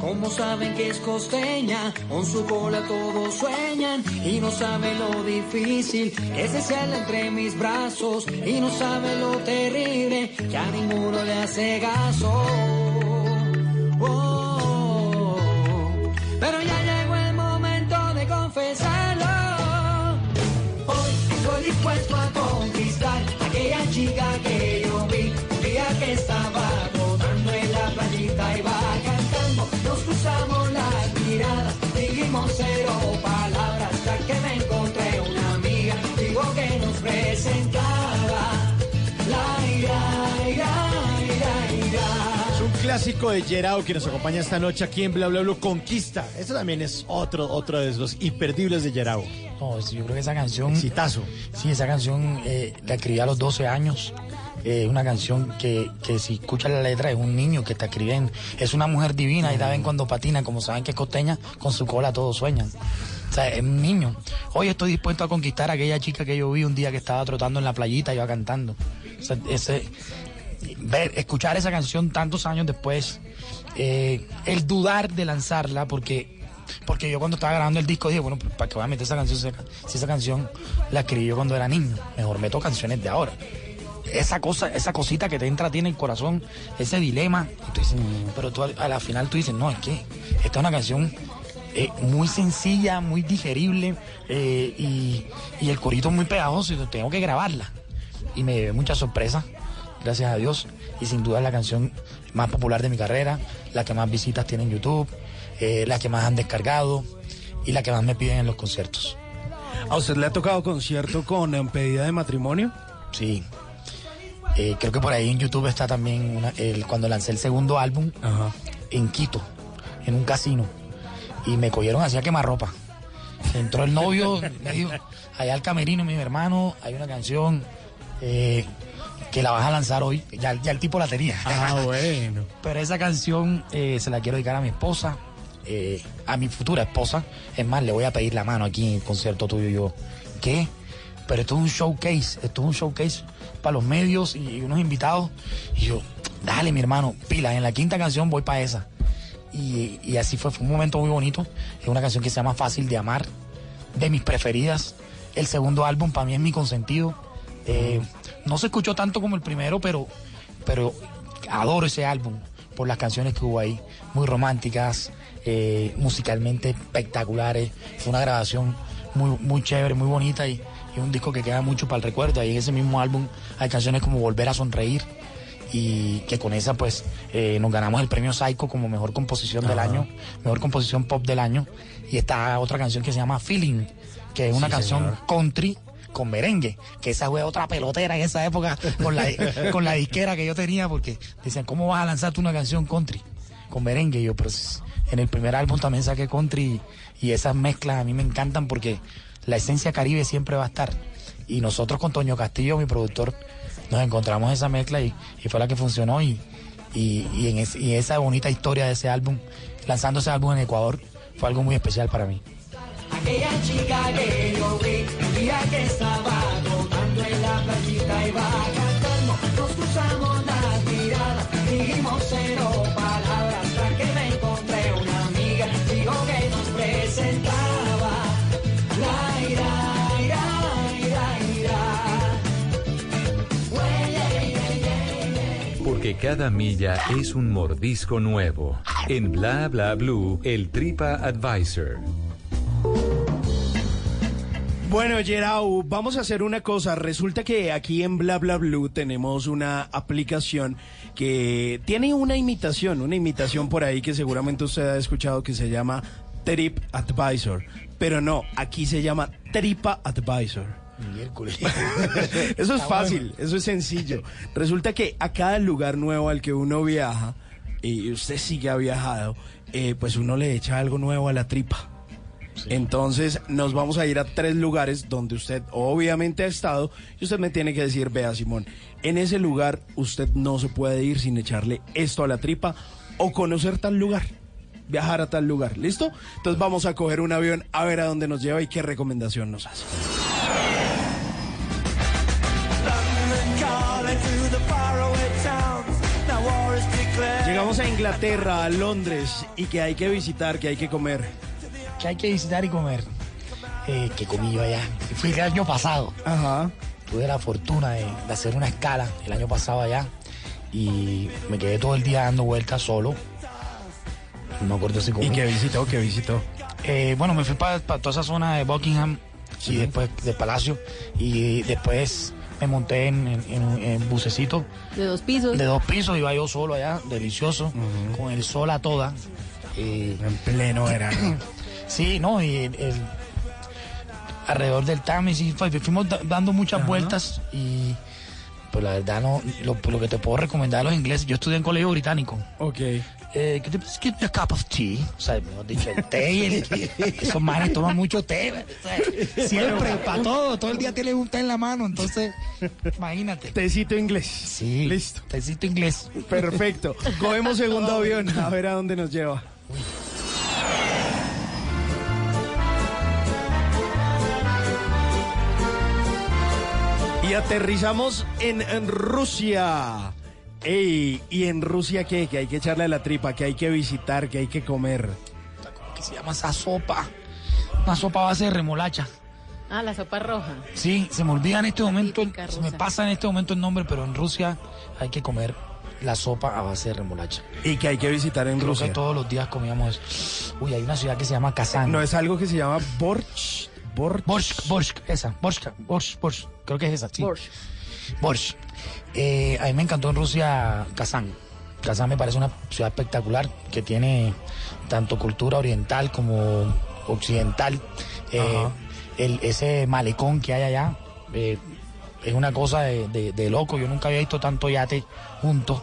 Como saben que es costeña, con su cola todos sueñan. Y no sabe lo difícil que desearla entre mis brazos. Y no sabe lo terrible que a ninguno le hace caso. Oh, pero ya llegó el momento de confesarlo. Hoy estoy dispuesto a clásico de Gerao que nos acompaña esta noche aquí en Bla Bla Bla Conquista. Este también es otro, otro de los imperdibles de Gerao. No, yo creo que esa canción. Exitazo. Sí, esa canción eh, la escribí a los 12 años. Es una canción que, que si escuchas la letra es un niño que está escribiendo. Es una mujer divina y la ven cuando patina, como saben que es costeña, con su cola todos sueñan. O sea, es un niño. Hoy estoy dispuesto a conquistar a aquella chica que yo vi un día que estaba trotando en la playita y iba cantando. O sea, ese, ver, escuchar esa canción tantos años después, eh, el dudar de lanzarla, porque porque yo cuando estaba grabando el disco dije, bueno, ¿para qué voy a meter esa canción si esa canción la escribí yo cuando era niño? Mejor meto canciones de ahora. Esa cosa, esa cosita que te entra a ti en el corazón, ese dilema, tú dices, pero tú a la final tú dices, no, es que esta es una canción eh, muy sencilla, muy digerible eh, y, y el corito es muy pegajoso y tengo que grabarla. Y me llevé mucha sorpresa, gracias a Dios. Y sin duda es la canción más popular de mi carrera, la que más visitas tiene en YouTube, eh, la que más han descargado y la que más me piden en los conciertos. ¿A usted le ha tocado concierto con pedida de matrimonio? Sí. Eh, creo que por ahí en YouTube está también una- el- cuando lancé el segundo álbum en Quito, en un casino. Y me cogieron así a quemarropa. Entró el novio, me dijo, allá al camerino, mi hermano, hay una canción eh, que la vas a lanzar hoy. Ya, ya el tipo la tenía. Ah, bueno. Pero esa canción eh, se la quiero dedicar a mi esposa, eh, a mi futura esposa. Es más, le voy a pedir la mano aquí en el concierto tuyo. Y yo, ¿qué? Pero esto es un showcase, esto es un showcase para los medios y unos invitados. Y yo, dale, mi hermano, pila, en la quinta canción voy para esa. Y, y así fue, fue un momento muy bonito. Es una canción que se llama Fácil de Amar, de mis preferidas. El segundo álbum para mí es mi consentido. Eh, no se escuchó tanto como el primero, pero, pero adoro ese álbum por las canciones que hubo ahí, muy románticas, eh, musicalmente espectaculares. Fue una grabación muy, muy chévere, muy bonita y, y un disco que queda mucho para el recuerdo. Y en ese mismo álbum hay canciones como Volver a Sonreír y que con esa pues eh, nos ganamos el premio Psycho como mejor composición del año, mejor composición pop del año. Y está otra canción que se llama Feeling, que es una Sí, canción señor. country con merengue, que esa fue otra pelotera en esa época con la, con la disquera que yo tenía, porque decían, ¿cómo vas a lanzar tú una canción country con merengue? Y yo, pues en el primer álbum también saqué country y, esas mezclas a mí me encantan porque la esencia caribe siempre va a estar. Y nosotros con Toño Castillo, mi productor, nos encontramos esa mezcla y, fue la que funcionó y, y esa bonita historia de ese álbum, lanzando ese álbum en Ecuador, fue algo muy especial para mí. Aquella chica que yo vi, el día que estaba rodando en la playita iba cantando, nos cruzamos las miradas, dijimos cero palabras, hasta que me encontré una amiga, dijo que nos presentaba, la ira, ira, ira, ira. Porque cada milla es un mordisco nuevo. En Bla Bla Blue, el Tripa Advisor. Bueno, Gerau, vamos a hacer una cosa. Resulta que aquí en Bla Bla Blue tenemos una aplicación que tiene una imitación, una imitación por ahí que seguramente usted ha escuchado que se llama Trip Advisor. Pero no, aquí se llama Tripa Advisor. Miércoles. Eso es fácil, eso es sencillo. Resulta que a cada lugar nuevo al que uno viaja, y usted sí que ha viajado, eh, pues uno le echa algo nuevo a la tripa. Entonces nos vamos a ir a tres lugares donde usted obviamente ha estado y usted me tiene que decir, vea Simón, en ese lugar usted no se puede ir sin echarle esto a la tripa o conocer tal lugar, viajar a tal lugar, ¿listo? Entonces vamos a coger un avión a ver a dónde nos lleva y qué recomendación nos hace. Llegamos a Inglaterra, a Londres, y que hay que visitar, que hay que comer. Que hay que visitar y comer. Eh, que comí yo allá. Fui el año pasado. Ajá. Tuve la fortuna de, de hacer una escala el año pasado allá. Y me quedé todo el día dando vueltas solo. No me acuerdo si comí. ¿Y qué visitó? ¿Qué visitó? Eh, bueno, me fui para toda esa zona de Buckingham Sí. y después de Palacio. Y después me monté en, en, en- en bucecito De dos pisos. de dos pisos. Iba yo solo allá, delicioso, con el sol a toda. Eh, En pleno verano. Sí, no, y el- el- alrededor del Támesis fue- fuimos da- dando muchas vueltas y pues la verdad no, lo, lo que te puedo recomendar a los ingleses, yo estudié en colegio británico. Ok. Eh, ¿qué te- give me a cup of tea. O sea, mejor dicho, el té y el- esos manes toman mucho té. o sea, siempre, para todo, todo el día tienen un té en la mano, entonces, imagínate. Tecito inglés. Sí, Listo. Tecito inglés. Perfecto. Cogemos segundo avión a ver a dónde nos lleva. Y aterrizamos en, en Rusia. Ey, ¿y en Rusia qué? Que hay que echarle la tripa, que hay que visitar, que hay que comer. ¿Qué se llama esa sopa? Una sopa a base de remolacha. Ah, la sopa roja. Sí, se me olvida en este momento, se me pasa en este momento el nombre, pero en Rusia hay que comer la sopa a base de remolacha. Y que hay que visitar en Creo Rusia. que todos los días comíamos eso. Uy, hay una ciudad que se llama Kazán. No es algo que se llama Borch. Borch. Borsk, Borsk, esa, Borsk, Borsk, Borsk, creo que es esa, sí. Borsch. Borsk. Eh, a mí me encantó en Rusia Kazán. Kazán me parece una ciudad espectacular que tiene tanto cultura oriental como occidental. Eh, el, ese malecón que hay allá eh, es una cosa de, de- de loco. Yo nunca había visto tanto yate juntos.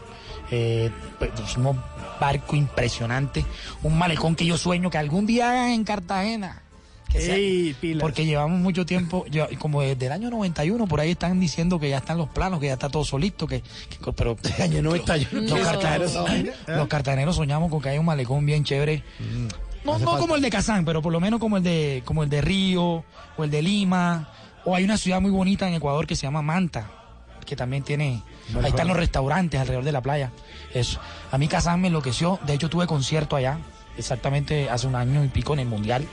Eh, pues, es un barco impresionante. Un malecón que yo sueño que algún día hagan en Cartagena. Que Ey, porque llevamos mucho tiempo, como desde el año 91, por ahí están diciendo que ya están los planos, que ya está todo solito, que, que- pero Año 91. los, cartageneros, los cartageneros soñamos con que hay un malecón bien chévere. No, no como el de Kazán, pero por lo menos como el de como el de Río o el de Lima. O hay una ciudad muy bonita en Ecuador que se llama Manta, que también tiene... Ahí están los restaurantes alrededor de la playa. Eso. A mí Kazán me enloqueció. De hecho, tuve concierto allá, exactamente hace un año y pico en el Mundial.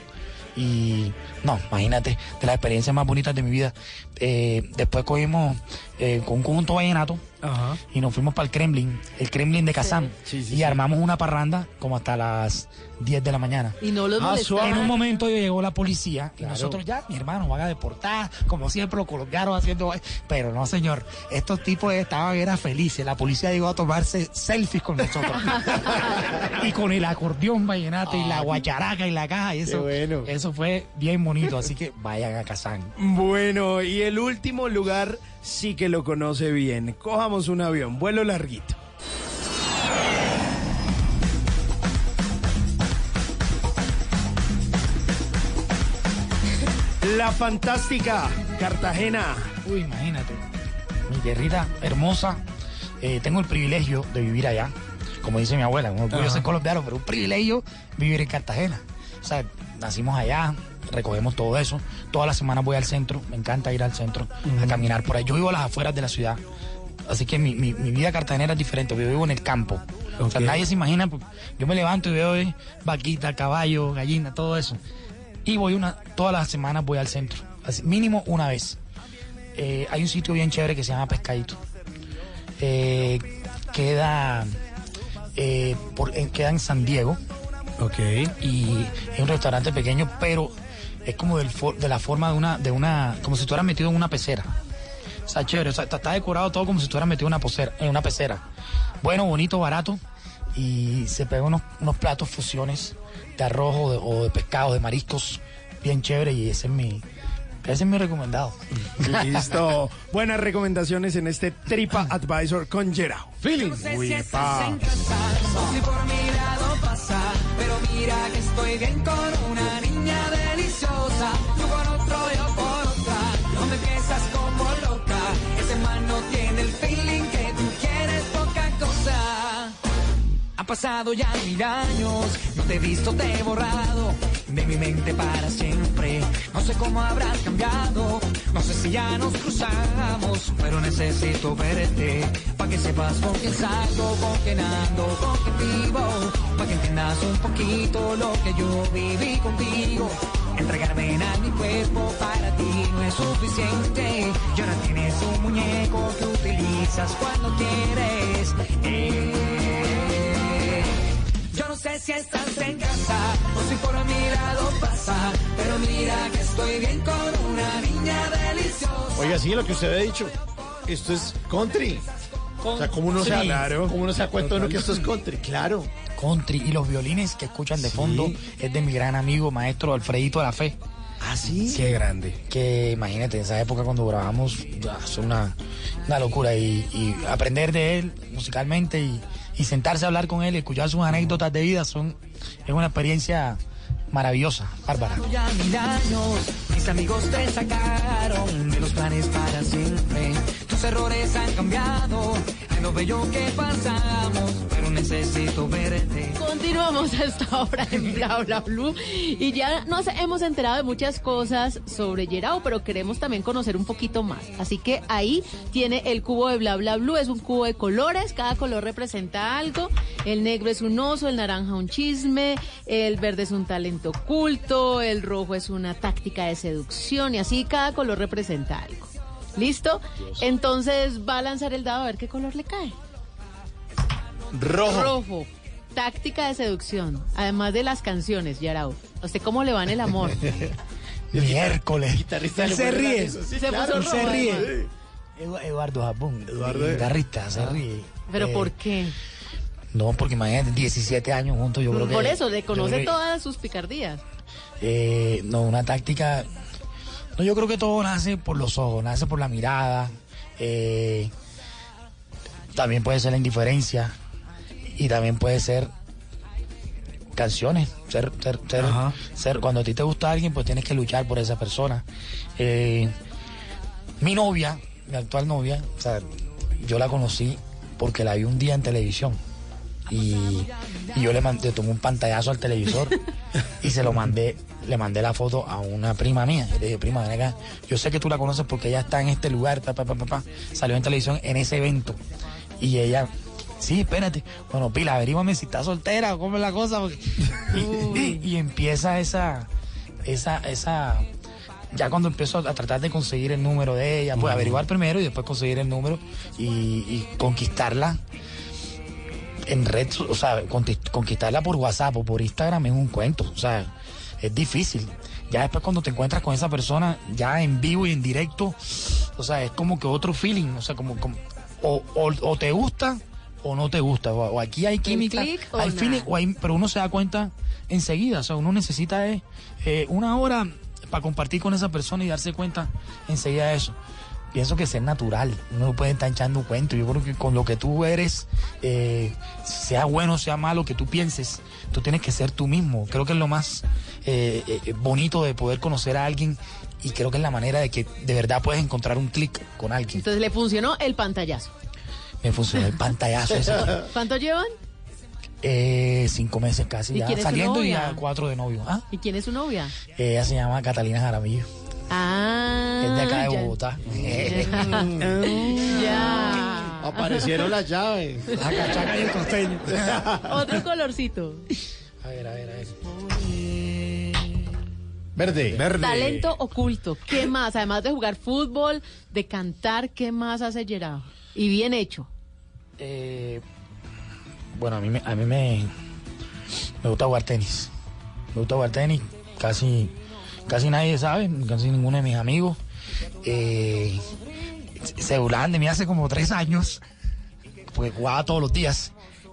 Y no, imagínate, de las experiencias más bonitas de mi vida. Eh, después cogimos eh, con un conjunto vallenato Ajá. y nos fuimos para el Kremlin, el Kremlin de Kazán. Sí, sí, y sí. armamos una parranda como hasta las 10 de la mañana. Y no los Ah. En un momento llegó la policía y nosotros ya, mi hermano, van a deportar, como siempre lo colocaron haciendo... Pero no, señor, estos tipos estaban, era felices. La policía llegó a tomarse selfies con nosotros. y con el acordeón vallenato y la guacharaca y la caja. Y eso, bueno. eso fue bien bonito, así que vayan a Kazán. Bueno, y el último lugar sí que lo conoce bien. Cojamos un avión, vuelo larguito. La fantástica Cartagena. Uy, imagínate. Mi tierrita hermosa. Eh, tengo el privilegio de vivir allá. Como dice mi abuela, un orgullo ser colombiano, pero un privilegio vivir en Cartagena. O sea, nacimos allá, recogemos todo eso. Todas las semanas voy al centro, me encanta ir al centro a caminar por ahí. Yo vivo a las afueras de la ciudad. Así que mi, mi- mi vida cartagenera es diferente, yo vivo en el campo. O sea, nadie se imagina, pues, yo me levanto y veo eh, vaquita, caballo, gallina, todo eso. Y voy una, todas las semanas voy al centro, así, mínimo una vez. Eh, hay un sitio bien chévere que se llama Pescadito. Eh, queda, por, queda en San Diego Ok. y es un restaurante pequeño, pero es como del for- de la forma de una, de una, como si estuvieras metido en una pecera. O sea, chévere, o sea, está, está decorado todo como si estuvieras metido en una, posera- en una pecera. Bueno, bonito, barato. Y se pegan unos, unos platos fusiones de arroz o de, o de pescado, de mariscos, bien chévere. Y ese es mi, Ese es mi recomendado. Listo. Buenas recomendaciones en este Tripa Advisor con Gerao. Feeling. No sé si Uy, estás pa. en casa o si por mi lado pasa, pero mira que estoy bien con una niña deliciosa. Tú con otro, yo por otra. No me empiezas como loca. Ese man no tiene el feeling que tú quieres, poca cosa. Ha pasado ya mil años, no te he visto, te he borrado de mi mente para siempre. No sé cómo habrás cambiado, no sé si ya nos cruzamos, pero necesito verte para que sepas con quién salgo, con quién ando, con quién vivo, para que entiendas un poquito lo que yo viví contigo. Entregarme a mi cuerpo para ti no es suficiente. Y ahora tienes un muñeco que utilizas cuando quieres. Eh, yo no sé si estás en casa o si por mi lado pasa, pero mira que estoy bien con una niña deliciosa. Oiga, sí, lo que usted había dicho. Esto es country. O sea, ¿cómo uno se, claro. ¿cómo uno se da cuenta uno que esto es country? Claro. Country y los violines que escuchan de fondo es de mi gran amigo maestro Alfredito de la Fe. ¿Ah, sí? Qué grande. Que imagínate, en esa época cuando grabamos, es una, una locura. Y, y aprender de él musicalmente y, y sentarse a hablar con él y escuchar sus anécdotas de vida son, es una experiencia maravillosa, bárbara. Ya mil años, mis amigos te sacaron de los planes para siempre. Tus errores han cambiado, ay lo bello que pasamos, pero necesito verte. Continuamos hasta ahora en Bla Bla Blue y ya nos hemos enterado de muchas cosas sobre Gerao, pero queremos también conocer un poquito más. Así que ahí tiene el cubo de Bla Bla Blue, es un cubo de colores, cada color representa algo. El negro es un oso, el naranja un chisme, el verde es un talento oculto, el rojo es una táctica de seducción y así cada color representa algo. ¿Listo? Entonces va a lanzar el dado a ver qué color le cae. Rojo. Rojo. Táctica de seducción. Además de las canciones, Yarao. ¿A usted cómo le va en el amor? Miércoles. Guitarrista Él se ríe. sí, Se claro. puso Él se rojo, ríe. Eduardo Japón, Eduardo- guitarrista, se ríe. ¿Pero Eh, por qué? No, porque imagínate, 17 años juntos, yo creo que... Por eso, le conoce todas sus picardías. Eh, no, una táctica. No, yo creo que todo nace por los ojos, nace por la mirada. eh, también puede ser la indiferencia. Y también puede ser canciones. Ser, ser, ser, ser- cuando a ti te gusta alguien, pues tienes que luchar por esa persona. Eh, mi novia, mi actual novia, o sea, yo la conocí porque la vi un día en televisión. Y, y yo le, mandé, tomé un pantallazo al televisor y se lo mandé, le mandé la foto a una prima mía. Le dije, prima, ven acá, yo sé que tú la conoces porque ella está en este lugar, pa, pa, pa, pa, pa". salió en televisión en ese evento. Y ella, sí, espérate, bueno, pila, averígame si está soltera o cómo es la cosa. porque- y, y- y empieza esa, esa, esa, ya cuando empiezo a tratar de conseguir el número de ella, pues averiguar primero y después conseguir el número y, y conquistarla en red, o sea, conquistarla por WhatsApp o por Instagram es un cuento, o sea, es difícil. Ya después cuando te encuentras con esa persona, ya en vivo y en directo, o sea, es como que otro feeling, o sea, como, como- o, o- o te gusta o no te gusta, o, o aquí hay química, hay feeling, o hay- pero uno se da cuenta enseguida, o sea, uno necesita eh, eh, una hora para compartir con esa persona y darse cuenta enseguida de eso. Pienso que ser natural, uno no puede estar echando cuento. Yo creo que con lo que tú eres, eh, sea bueno, sea malo, que tú pienses, tú tienes que ser tú mismo. Creo que es lo más eh, eh, bonito de poder conocer a alguien y creo que es la manera de que de verdad puedes encontrar un clic con alguien. Entonces le funcionó el pantallazo. Me funcionó el pantallazo ese. ¿Cuánto llevan? Eh, cinco meses casi, ¿Y ya quién es su saliendo y ya cuatro de novio. ¿Ah? ¿Y quién es su novia? Ella se llama Catalina Jaramillo, Ah. es de acá de ya. Bogotá. Ya. Aparecieron las llaves. La cachaca y el costeño. Otro colorcito. A ver, a ver, a ver. Verde. Talento oculto. ¿Qué más? Además de jugar fútbol, de cantar, ¿qué más hace Gerard? Y bien hecho. Eh, bueno, a mí, me, a mí me, me gusta jugar tenis. Me gusta jugar tenis. Casi, casi nadie sabe, casi ninguno de mis amigos. Eh, se burlaban de mí hace como tres años, porque jugaba todos los días.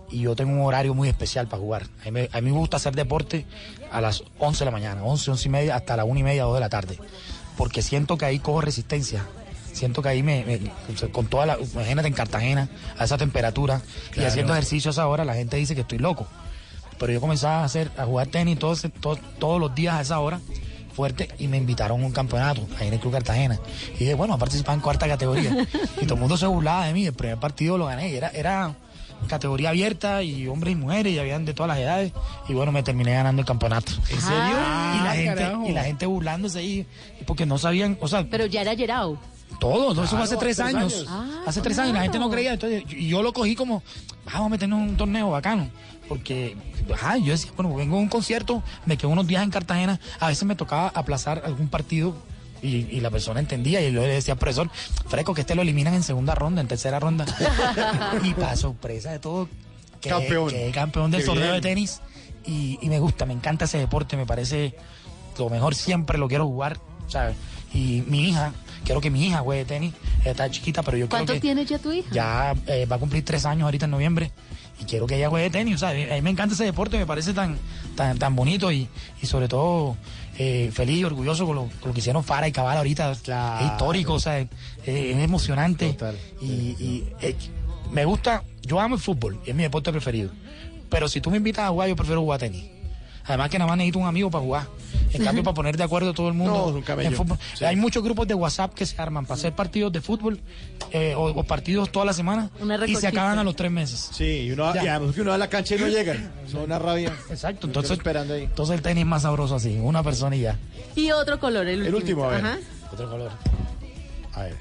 Y yo tengo un horario muy especial para jugar. A mí, me- a mí me gusta hacer deporte a las 11 de la mañana, 11, 11 y media, hasta la 1 y media, 2 de la tarde. porque siento que ahí cojo resistencia. Siento que ahí me, con toda la, imagínate en Cartagena, a esa temperatura y haciendo ejercicio a esa hora, la gente dice que estoy loco. Pero yo comenzaba a hacer, a jugar tenis todos los días a esa hora, fuerte, y me invitaron a un campeonato ahí en el Club Cartagena. Y dije, bueno, a participar en cuarta categoría. y todo el mundo se burlaba de mí, el primer partido lo gané, y era, era categoría abierta y hombres y mujeres y habían de todas las edades y bueno me terminé ganando el campeonato ¿En serio? y la Ah, gente y la gente burlándose ahí porque no sabían o sea Pero ya era Gerao. todo, no, eso fue Claro, hace tres años. años. Ah, hace tres años, la gente no claro. creía. Entonces, y yo lo cogí como, vamos a meternos en un torneo bacano. Porque, ajá, yo decía, bueno, vengo a un concierto, me quedo unos días en Cartagena, a veces me tocaba aplazar algún partido y, y la persona entendía y yo le decía, profesor, fresco que este lo eliminan en segunda ronda, en tercera ronda. y para sorpresa de todo, que Campeón. que campeón del Qué torneo bien. de tenis y, y me gusta, me encanta ese deporte, me parece lo mejor siempre lo quiero jugar, ¿sabes? Y mi hija, quiero que mi hija juegue tenis, ella está chiquita, pero yo quiero ¿Cuánto que tiene ya tu hija? ya eh, va a cumplir tres años ahorita en noviembre y quiero que ella juegue tenis, ¿sabes? A mí me encanta ese deporte, me parece tan, tan, tan bonito y, y sobre todo eh, feliz y orgulloso con lo, con lo que hicieron Fara y Cabal ahorita, es histórico, o sea, es, es emocionante y, y, eh, me gusta, yo amo el fútbol, es mi deporte preferido, pero si tú me invitas a jugar, yo prefiero jugar tenis. Además que nada más necesito un amigo para jugar. En cambio, para poner de acuerdo a todo el mundo No, en fútbol. Sí. Hay muchos grupos de WhatsApp que se arman para hacer partidos de fútbol eh, o, o partidos toda la semana y se acaban a los tres meses. Sí, y, uno, Ya. y además que uno va a la cancha y no llega. Es una rabia. Exacto, entonces, esperando ahí. entonces el tenis es más sabroso así, una persona y ya. Y otro color, el último. último, a ver. Ajá. Otro color. A ver.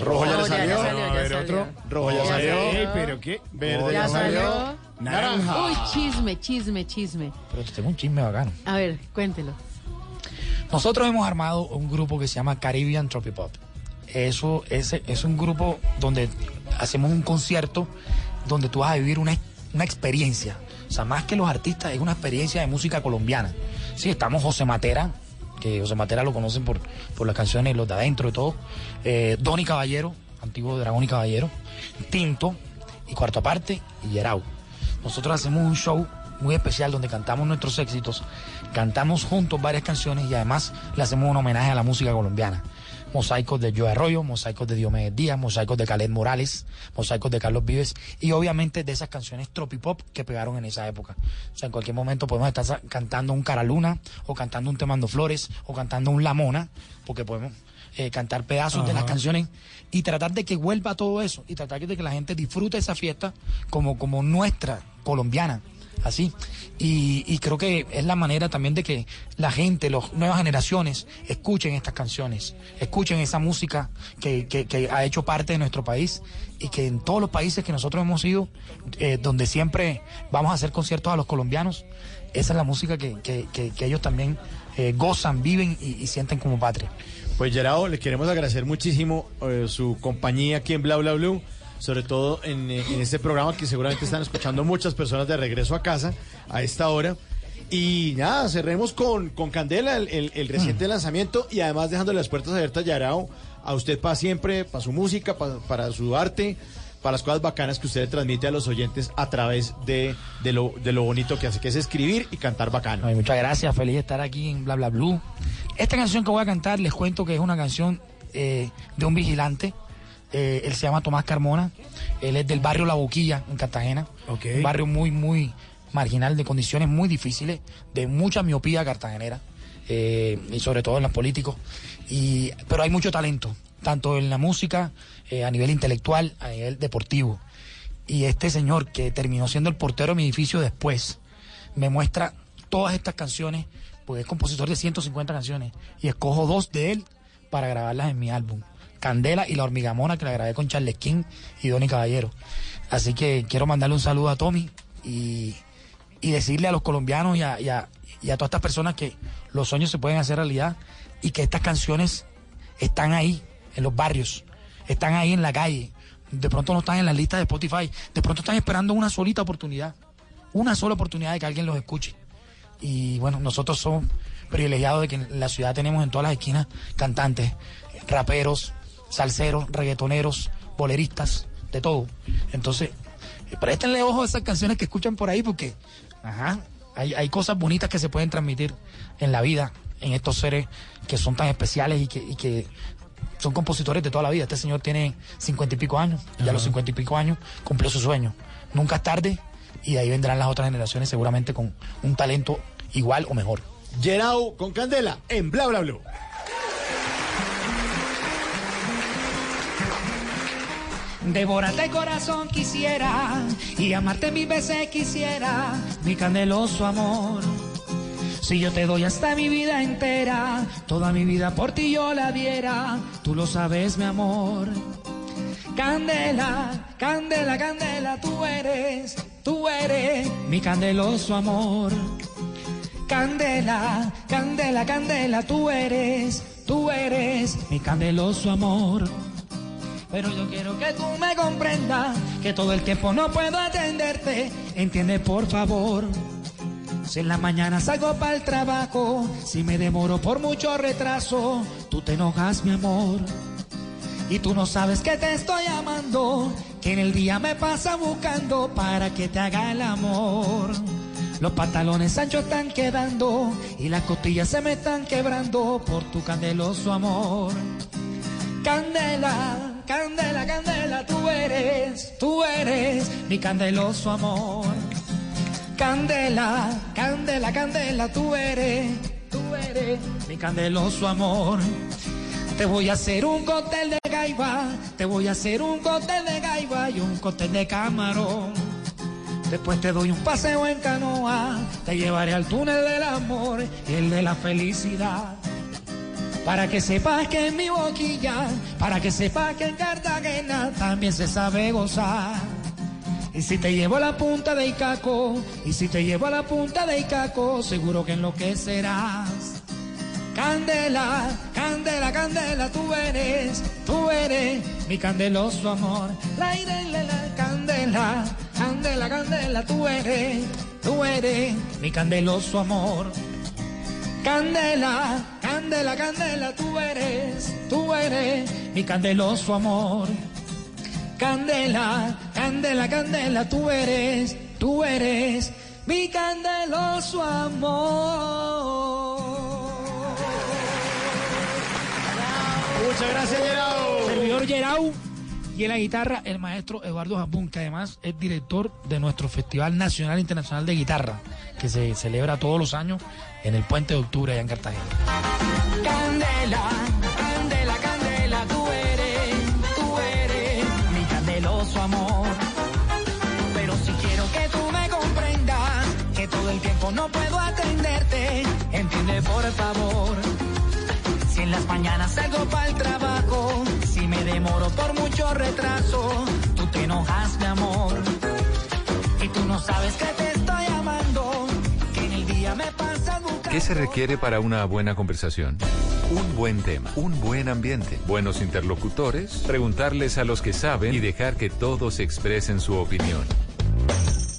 Rojo ya le salió. a ver, otro. Rojo ya salió. pero qué. Verde Ya salió. Naranja. Uy, chisme, chisme, chisme. Pero te tengo un chisme bacano. A ver, cuéntelo. Nosotros hemos armado un grupo que se llama Caribbean Tropipop. Eso es, es un grupo donde hacemos un concierto donde tú vas a vivir una, una experiencia. O sea, más que los artistas, es una experiencia de música colombiana. Sí, estamos José Matera, que José Matera lo conocen por, por las canciones, los de adentro y todo. Eh, Donny Caballero, antiguo Dragón y Caballero. Tinto, y Cuarto Aparte, y Yerau. Nosotros hacemos un show muy especial donde cantamos nuestros éxitos, cantamos juntos varias canciones y además le hacemos un homenaje a la música colombiana. Mosaicos de Joe Arroyo, mosaicos de Diomedes Díaz, mosaicos de Caled Morales, mosaicos de Carlos Vives y obviamente de esas canciones tropipop que pegaron en esa época. O sea, en cualquier momento podemos estar cantando un Caraluna o cantando un Temando Flores o cantando un La Mona, porque podemos eh, cantar pedazos de las canciones y tratar de que vuelva todo eso y tratar de que la gente disfrute esa fiesta como, como nuestra colombiana así. Y, creo que es la manera también de que la gente las nuevas generaciones escuchen estas canciones escuchen esa música que, ha hecho parte de nuestro país y que en todos los países que nosotros hemos ido eh, donde siempre vamos a hacer conciertos a los colombianos esa es la música que, ellos también eh, gozan viven y- sienten como patria. Pues Gerardo, le queremos agradecer muchísimo eh, su compañía aquí en Bla Bla Blue, sobre todo en, este programa que seguramente están escuchando muchas personas de regreso a casa a esta hora. Y nada, cerremos con, con Candela, el, reciente lanzamiento, y además dejando las puertas abiertas, Yarao, a usted para siempre, para su música, pa- para su arte, para las cosas bacanas que usted transmite a los oyentes a través de, de, lo, de lo bonito que hace, que es escribir y cantar bacano. Muchas gracias, feliz de estar aquí en Bla Bla Blue. Esta canción que voy a cantar, les cuento que es una canción eh, de un vigilante. Eh, él se llama Tomás Carmona. Él es del barrio La Boquilla, en Cartagena. Un barrio muy, muy marginal, de condiciones muy difíciles, de mucha miopía cartagenera, eh, y sobre todo en los políticos. Y, pero hay mucho talento, tanto en la música, eh, a nivel intelectual, a nivel deportivo. Y este señor que terminó siendo el portero de mi edificio después, me muestra todas estas canciones, porque es compositor de 150 canciones, y escojo dos de él para grabarlas en mi álbum. Candela y La Hormigamona, que la grabé con Charles King y Donny Caballero. Así que quiero mandarle un saludo a Tommy y, y decirle a los colombianos y a, a- y a todas estas personas que los sueños se pueden hacer realidad y que estas canciones están ahí, en los barrios, están ahí en la calle. De pronto no están en la lista de Spotify, de pronto están esperando una solita oportunidad, una sola oportunidad de que alguien los escuche. Y bueno, nosotros somos privilegiados de que en la ciudad tenemos en todas las esquinas cantantes, raperos, salseros, reggaetoneros, boleristas, de todo. Entonces, eh, préstenle ojo a esas canciones que escuchan por ahí porque, ajá, hay, hay cosas bonitas que se pueden transmitir en la vida en estos seres que son tan especiales y que, y que son compositores de toda la vida. Este señor tiene cincuenta y pico años, y a los cincuenta y pico años cumplió su sueño. Nunca es tarde y de ahí vendrán las otras generaciones seguramente con un talento igual o mejor. Gerau con Candela en Bla Bla Blue. Devórate corazón quisiera y amarte mil veces quisiera, mi candeloso amor. Si yo te doy hasta mi vida entera, toda mi vida por ti yo la diera, tú lo sabes mi amor. Candela, candela, candela, tú eres, tú eres mi candeloso amor. Candela, candela, candela, tú eres, tú eres mi candeloso amor. Pero yo quiero que tú me comprendas que todo el tiempo no puedo atenderte. Entiende por favor. Si en la mañana salgo para el trabajo, si me demoro por mucho retraso, tú te enojas, mi amor. Y tú no sabes que te estoy amando, que en el día me pasa buscando para que te haga el amor. Los pantalones anchos están quedando y las costillas se me están quebrando por tu candeloso amor. Candela, candela, candela, tú eres, tú eres mi candeloso amor. Candela, candela, candela, tú eres, tú eres mi candeloso amor. Te voy a hacer un cóctel de gaiba, te voy a hacer un cóctel de gaiba y un cóctel de camarón. Después te doy un paseo en canoa, te llevaré al túnel del amor y el de la felicidad. Para que sepas que en mi boquilla, para que sepas que en Cartagena también se sabe gozar. Y si te llevo a la punta de Icaco, y si te llevo a la punta de Icaco, seguro que enloquecerás. Candela, candela, candela, tú eres, tú eres mi candeloso amor. La y la, la candela, candela, candela, tú eres, tú eres mi candeloso amor. Candela, candela, candela, tú eres, tú eres mi candeloso amor. Candela, candela, candela, tú eres, tú eres mi candeloso amor. Muchas gracias, Gerau. Servidor Gerau y en la guitarra el maestro Eduardo Jambún, que además es director de nuestro Festival Nacional Internacional de Guitarra, que se celebra todos los años en el Puente de Octubre allá en Cartagena. Candela, candela, candela, tú eres, tú eres mi candeloso amor. Pero si quiero que tú me comprendas, que todo el tiempo no puedo atenderte, entiende por favor. Si en las mañanas salgo para el trabajo, demoro por mucho retraso, tú te enojas, mi amor. Y tú no sabes que te estoy amando, que en el día me pasa buscando. ¿Qué se requiere para una buena conversación? Un buen tema, un buen ambiente, buenos interlocutores, preguntarles a los que saben y dejar que todos expresen su opinión.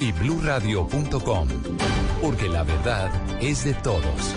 y bluradio.com, porque la verdad es de todos.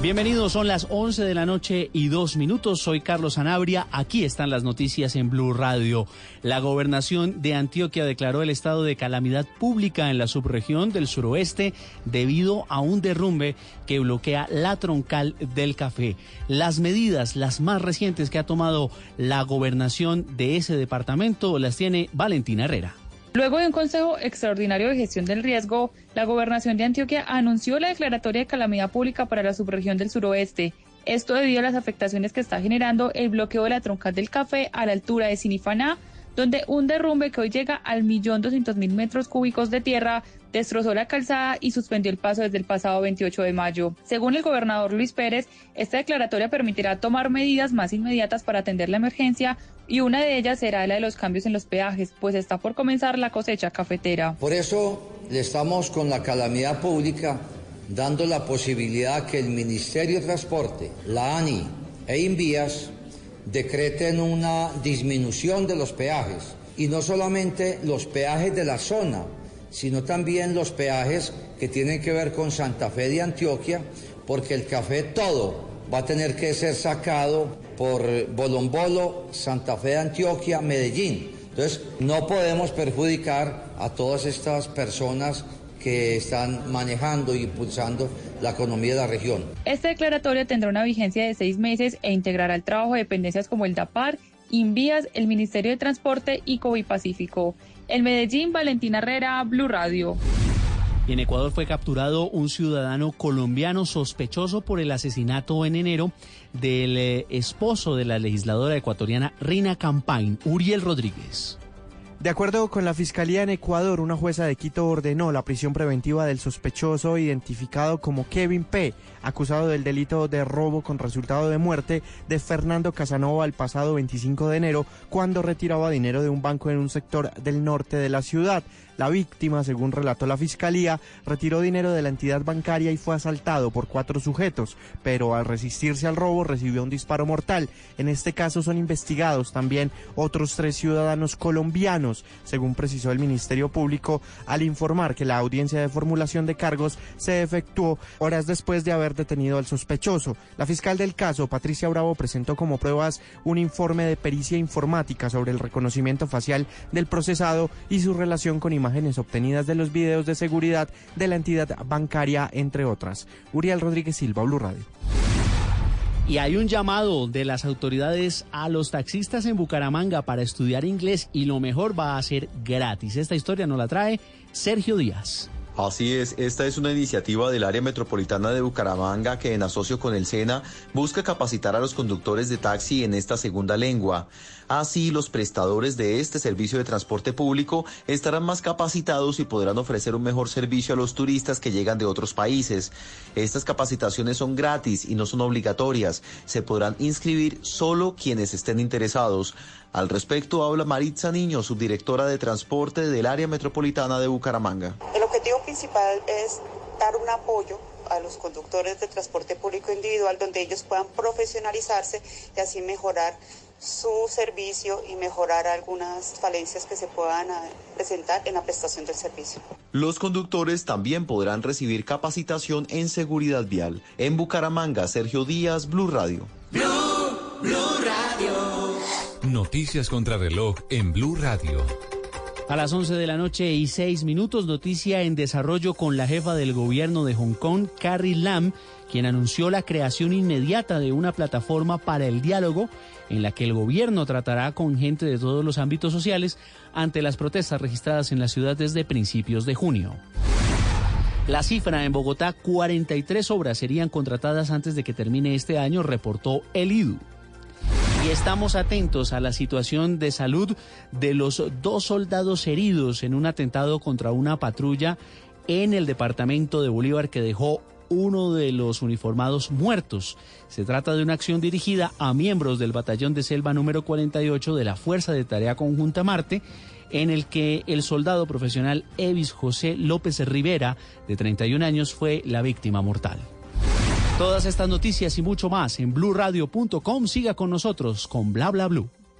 Bienvenidos, son las 11 de la noche y dos minutos. Soy Carlos Anabria. Aquí están las noticias en Blue Radio. La gobernación de Antioquia declaró el estado de calamidad pública en la subregión del suroeste debido a un derrumbe que bloquea la troncal del café. Las medidas, las más recientes que ha tomado la gobernación de ese departamento, las tiene Valentina Herrera. Luego de un Consejo Extraordinario de Gestión del Riesgo, la Gobernación de Antioquia anunció la declaratoria de calamidad pública para la subregión del suroeste. Esto debido a las afectaciones que está generando el bloqueo de la troncal del café a la altura de Sinifaná, donde un derrumbe que hoy llega al millón doscientos mil metros cúbicos de tierra destrozó la calzada y suspendió el paso desde el pasado 28 de mayo. Según el gobernador Luis Pérez, esta declaratoria permitirá tomar medidas más inmediatas para atender la emergencia y una de ellas será la de los cambios en los peajes, pues está por comenzar la cosecha cafetera. Por eso le estamos con la calamidad pública dando la posibilidad que el Ministerio de Transporte, la ANI e Invías decreten una disminución de los peajes y no solamente los peajes de la zona, sino también los peajes que tienen que ver con Santa Fe de Antioquia, porque el café todo va a tener que ser sacado por Bolombolo, Santa Fe de Antioquia, Medellín. Entonces, no podemos perjudicar a todas estas personas que están manejando y impulsando la economía de la región. Este declaratorio tendrá una vigencia de seis meses e integrará el trabajo de dependencias como el DAPAR, Invías, el Ministerio de Transporte y Pacífico. En Medellín, Valentina Herrera, Blue Radio. en Ecuador fue capturado un ciudadano colombiano sospechoso por el asesinato en enero del eh, esposo de la legisladora ecuatoriana Rina Campain, Uriel Rodríguez. De acuerdo con la Fiscalía en Ecuador, una jueza de Quito ordenó la prisión preventiva del sospechoso identificado como Kevin P., acusado del delito de robo con resultado de muerte de Fernando Casanova el pasado 25 de enero, cuando retiraba dinero de un banco en un sector del norte de la ciudad. La víctima, según relató la fiscalía, retiró dinero de la entidad bancaria y fue asaltado por cuatro sujetos, pero al resistirse al robo recibió un disparo mortal. En este caso son investigados también otros tres ciudadanos colombianos, según precisó el Ministerio Público al informar que la audiencia de formulación de cargos se efectuó horas después de haber detenido al sospechoso. La fiscal del caso, Patricia Bravo, presentó como pruebas un informe de pericia informática sobre el reconocimiento facial del procesado y su relación con imágenes obtenidas de los videos de seguridad de la entidad bancaria, entre otras. Uriel Rodríguez Silva, Blue Radio. Y hay un llamado de las autoridades a los taxistas en Bucaramanga para estudiar inglés y lo mejor va a ser gratis. Esta historia nos la trae Sergio Díaz. Así es, esta es una iniciativa del área metropolitana de Bucaramanga que en asocio con el SENA busca capacitar a los conductores de taxi en esta segunda lengua. Así, los prestadores de este servicio de transporte público estarán más capacitados y podrán ofrecer un mejor servicio a los turistas que llegan de otros países. Estas capacitaciones son gratis y no son obligatorias. Se podrán inscribir solo quienes estén interesados. Al respecto habla Maritza Niño, subdirectora de transporte del área metropolitana de Bucaramanga. El objetivo principal es dar un apoyo a los conductores de transporte público individual donde ellos puedan profesionalizarse y así mejorar su servicio y mejorar algunas falencias que se puedan ah, presentar en la prestación del servicio. Los conductores también podrán recibir capacitación en seguridad vial. En Bucaramanga, Sergio Díaz, Blue Radio. Noticias contra reloj en Blue Radio. A las 11 de la noche y 6 minutos, noticia en desarrollo con la jefa del gobierno de Hong Kong, Carrie Lam, quien anunció la creación inmediata de una plataforma para el diálogo en la que el gobierno tratará con gente de todos los ámbitos sociales ante las protestas registradas en la ciudad desde principios de junio. La cifra en Bogotá, 43 obras serían contratadas antes de que termine este año, reportó el IDU. Y estamos atentos a la situación de salud de los dos soldados heridos en un atentado contra una patrulla en el departamento de Bolívar que dejó uno de los uniformados muertos. Se trata de una acción dirigida a miembros del batallón de selva número 48 de la Fuerza de Tarea Conjunta Marte, en el que el soldado profesional Evis José López Rivera, de 31 años, fue la víctima mortal. Todas estas noticias y mucho más en blurradio.com. Siga con nosotros con Bla Bla Blue.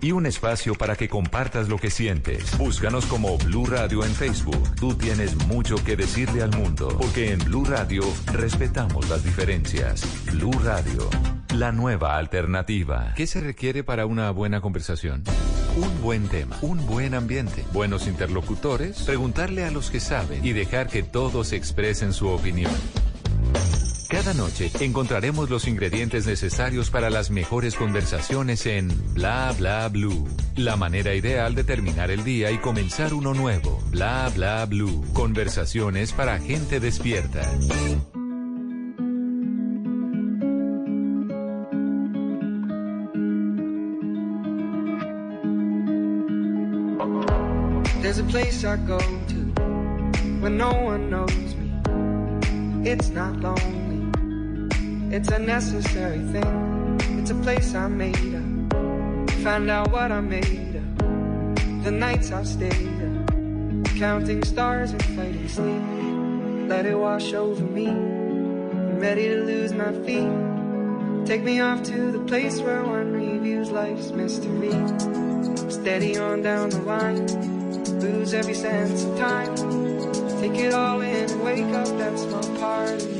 y un espacio para que compartas lo que sientes. Búscanos como Blue Radio en Facebook. Tú tienes mucho que decirle al mundo, porque en Blue Radio respetamos las diferencias. Blue Radio, la nueva alternativa. ¿Qué se requiere para una buena conversación? Un buen tema, un buen ambiente, buenos interlocutores, preguntarle a los que saben y dejar que todos expresen su opinión. Cada noche encontraremos los ingredientes necesarios para las mejores conversaciones en Bla Bla Blue. La manera ideal de terminar el día y comenzar uno nuevo. Bla Bla Blue. Conversaciones para gente despierta. There's a place I go to when no one knows me. It's not lonely. It's a necessary thing. It's a place I made up. Find out what I made up. The nights I've stayed up. Counting stars and fighting sleep. Let it wash over me. I'm ready to lose my feet. Take me off to the place where one reviews life's mystery. Steady on down the line. Lose every sense of time. Take it all in and wake up that small part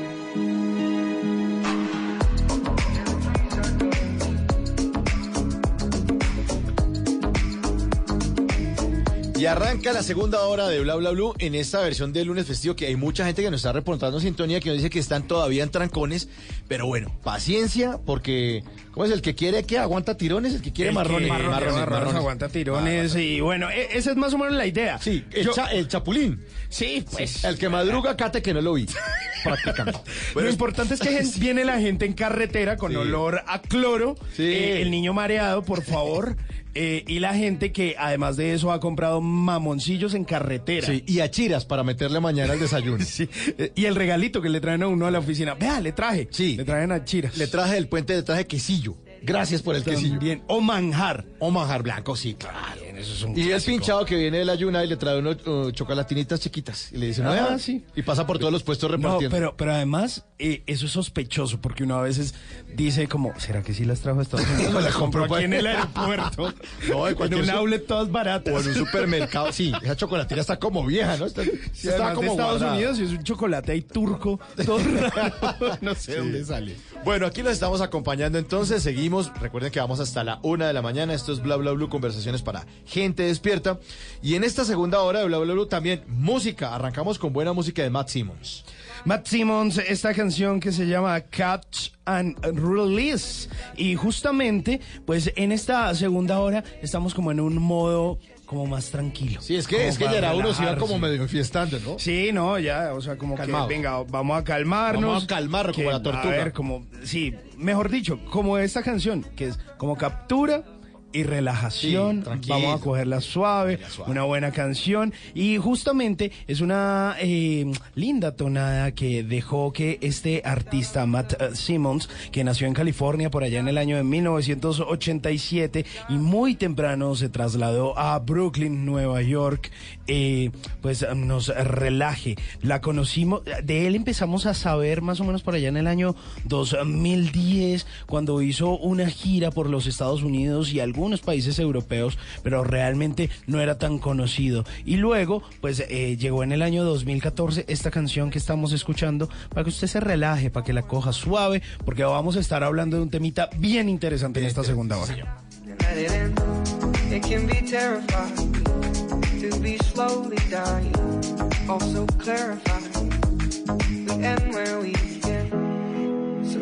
Y arranca la segunda hora de Bla Bla Blue en esta versión del lunes festivo que hay mucha gente que nos está reportando sintonía que nos dice que están todavía en trancones, pero bueno, paciencia porque ¿cómo es el que quiere que aguanta tirones, el que quiere El que- marrones, marrones, marrones, marrones, marrones. aguanta tirones y bueno, e- esa es más o menos la idea. Sí, el, Yo- cha- el chapulín. Sí, pues. El que madruga cate que no lo vi. Prácticamente. Lo importante es que viene la gente en carretera con Sí. olor a cloro, Sí. eh, el niño mareado, por favor, eh, y la gente que además de eso ha comprado mamoncillos en carretera. Sí, y achiras para meterle mañana al desayuno. Sí, eh, Y el regalito que le traen a uno a la oficina. Vea, le traje. Sí. Le traen a chiras. Le traje del puente, le traje quesillo. Gracias por el quesillo. Bien. O manjar. O manjar blanco, sí, claro. Eso es un Y el clásico. pinchado que viene de la ayuna y le trae unos uh, chocolatinitas chiquitas. Y le dice, no, Ah, sí. Y pasa por todos los puestos No, repartiendo. pero, pero además, eh, eso es sospechoso, porque uno a veces dice como, ¿será que sí las trajo a Estados Unidos? No, las compró aquí en el aeropuerto. No, en un su- outlet todas baratas. O en un supermercado. Sí, esa chocolatina está como vieja, ¿no? Está, Sí, está como de Estados guardada. Unidos y es un chocolate ahí turco, todo raro. no sé dónde sale. Bueno, aquí los estamos acompañando entonces, seguimos. Recuerden que vamos hasta la una de la mañana. Esto es Bla Bla Blue, conversaciones para gente despierta. Y en esta segunda hora de Bla Bla también música. Arrancamos con buena música de Matt Simmons. Matt Simmons, esta canción que se llama Catch and Release. Y justamente, pues en esta segunda hora estamos como en un modo como más tranquilo. Sí, es que, es que ya era uno se iba como medio fiestando, ¿no? Sí, no, ya, o sea, como Calmado. que, venga, vamos a calmarnos. Vamos a calmarnos como la tortuga. A ver, como, sí, mejor dicho, como esta canción, que es como captura y relajación. Sí, vamos a cogerla suave, suave. una buena canción. Y justamente es una eh, linda tonada que dejó que este artista, Matt eh, Simmons, que nació en California por allá en el año de 1987 y muy temprano se trasladó a Brooklyn, Nueva York, eh, pues eh, nos relaje. La conocimos, de él empezamos a saber más o menos por allá en el año 2010, cuando hizo una gira por los Estados Unidos y algunos países europeos, pero realmente no era tan conocido. Y luego, pues eh, llegó en el año 2014 esta canción que estamos escuchando para que usted se relaje, para que la coja suave, porque vamos a estar hablando de un temita bien interesante en esta segunda hora.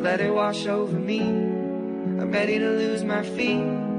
let it wash over me. I'm ready to lose my feet.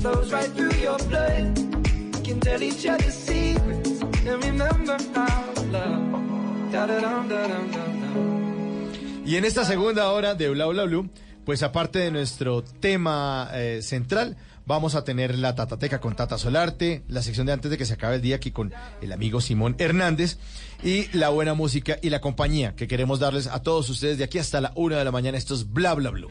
flows right through your blood. We can tell each other secrets and remember to love. Da da dum da dum dum. Y en esta segunda hora de Bla Bla Blue, pues aparte de nuestro tema eh, central, vamos a tener la Tatateca con Tata Solarte, la sección de antes de que se acabe el día aquí con el amigo Simón Hernández y la buena música y la compañía que queremos darles a todos ustedes de aquí hasta la una de la mañana. Esto es Bla Bla Blue.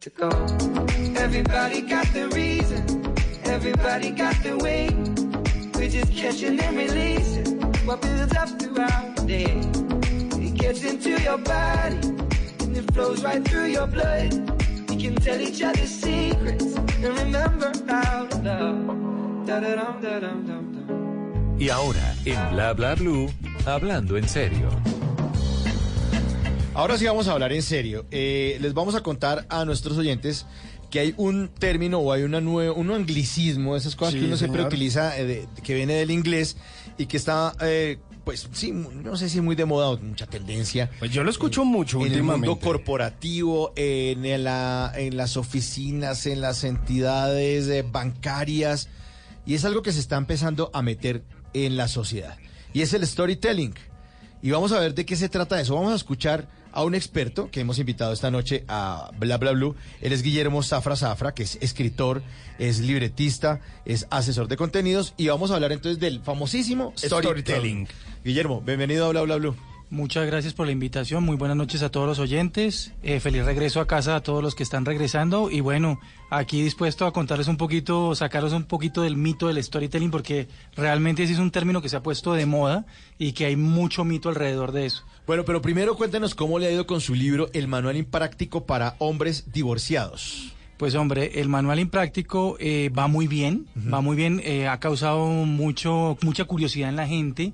to go. Everybody got the reason, everybody got the way. We're just catching and releasing what builds up throughout the day. It gets into your body and it flows right through your blood. We can tell each other secrets and remember how to love. Da-da-dum, da-dum, dum, dum. Y ahora, en Bla Bla Blue, hablando en serio. Ahora sí vamos a hablar en serio. Eh, les vamos a contar a nuestros oyentes que hay un término o hay una nue- un anglicismo, esas cosas Sí, que uno siempre utiliza, eh, de- que viene del inglés y que está, eh, pues sí, no sé si muy de moda o mucha tendencia. Pues yo lo escucho mucho en el mundo corporativo, en, la, en las oficinas, en las entidades eh, bancarias, y es algo que se está empezando a meter en la sociedad. Y es el storytelling. Y vamos a ver de qué se trata eso. Vamos a escuchar a un experto que hemos invitado esta noche a Bla Bla Blue. Él es Guillermo Zafra Zafra, que es escritor, es libretista, es asesor de contenidos. Y vamos a hablar entonces del famosísimo storytelling. Storytelling. Guillermo, bienvenido a Bla Bla Blue. Muchas gracias por la invitación, muy buenas noches a todos los oyentes, Eh, feliz regreso a casa a todos los que están regresando y bueno, aquí dispuesto a contarles un poquito, sacarlos un poquito del mito del storytelling porque realmente ese es un término que se ha puesto de moda y que hay mucho mito alrededor de eso. Bueno, pero primero cuéntanos cómo le ha ido con su libro El Manual Impráctico para Hombres Divorciados. Pues hombre, el manual impráctico eh, va muy bien, va muy bien, eh, ha causado mucho, mucha curiosidad en la gente.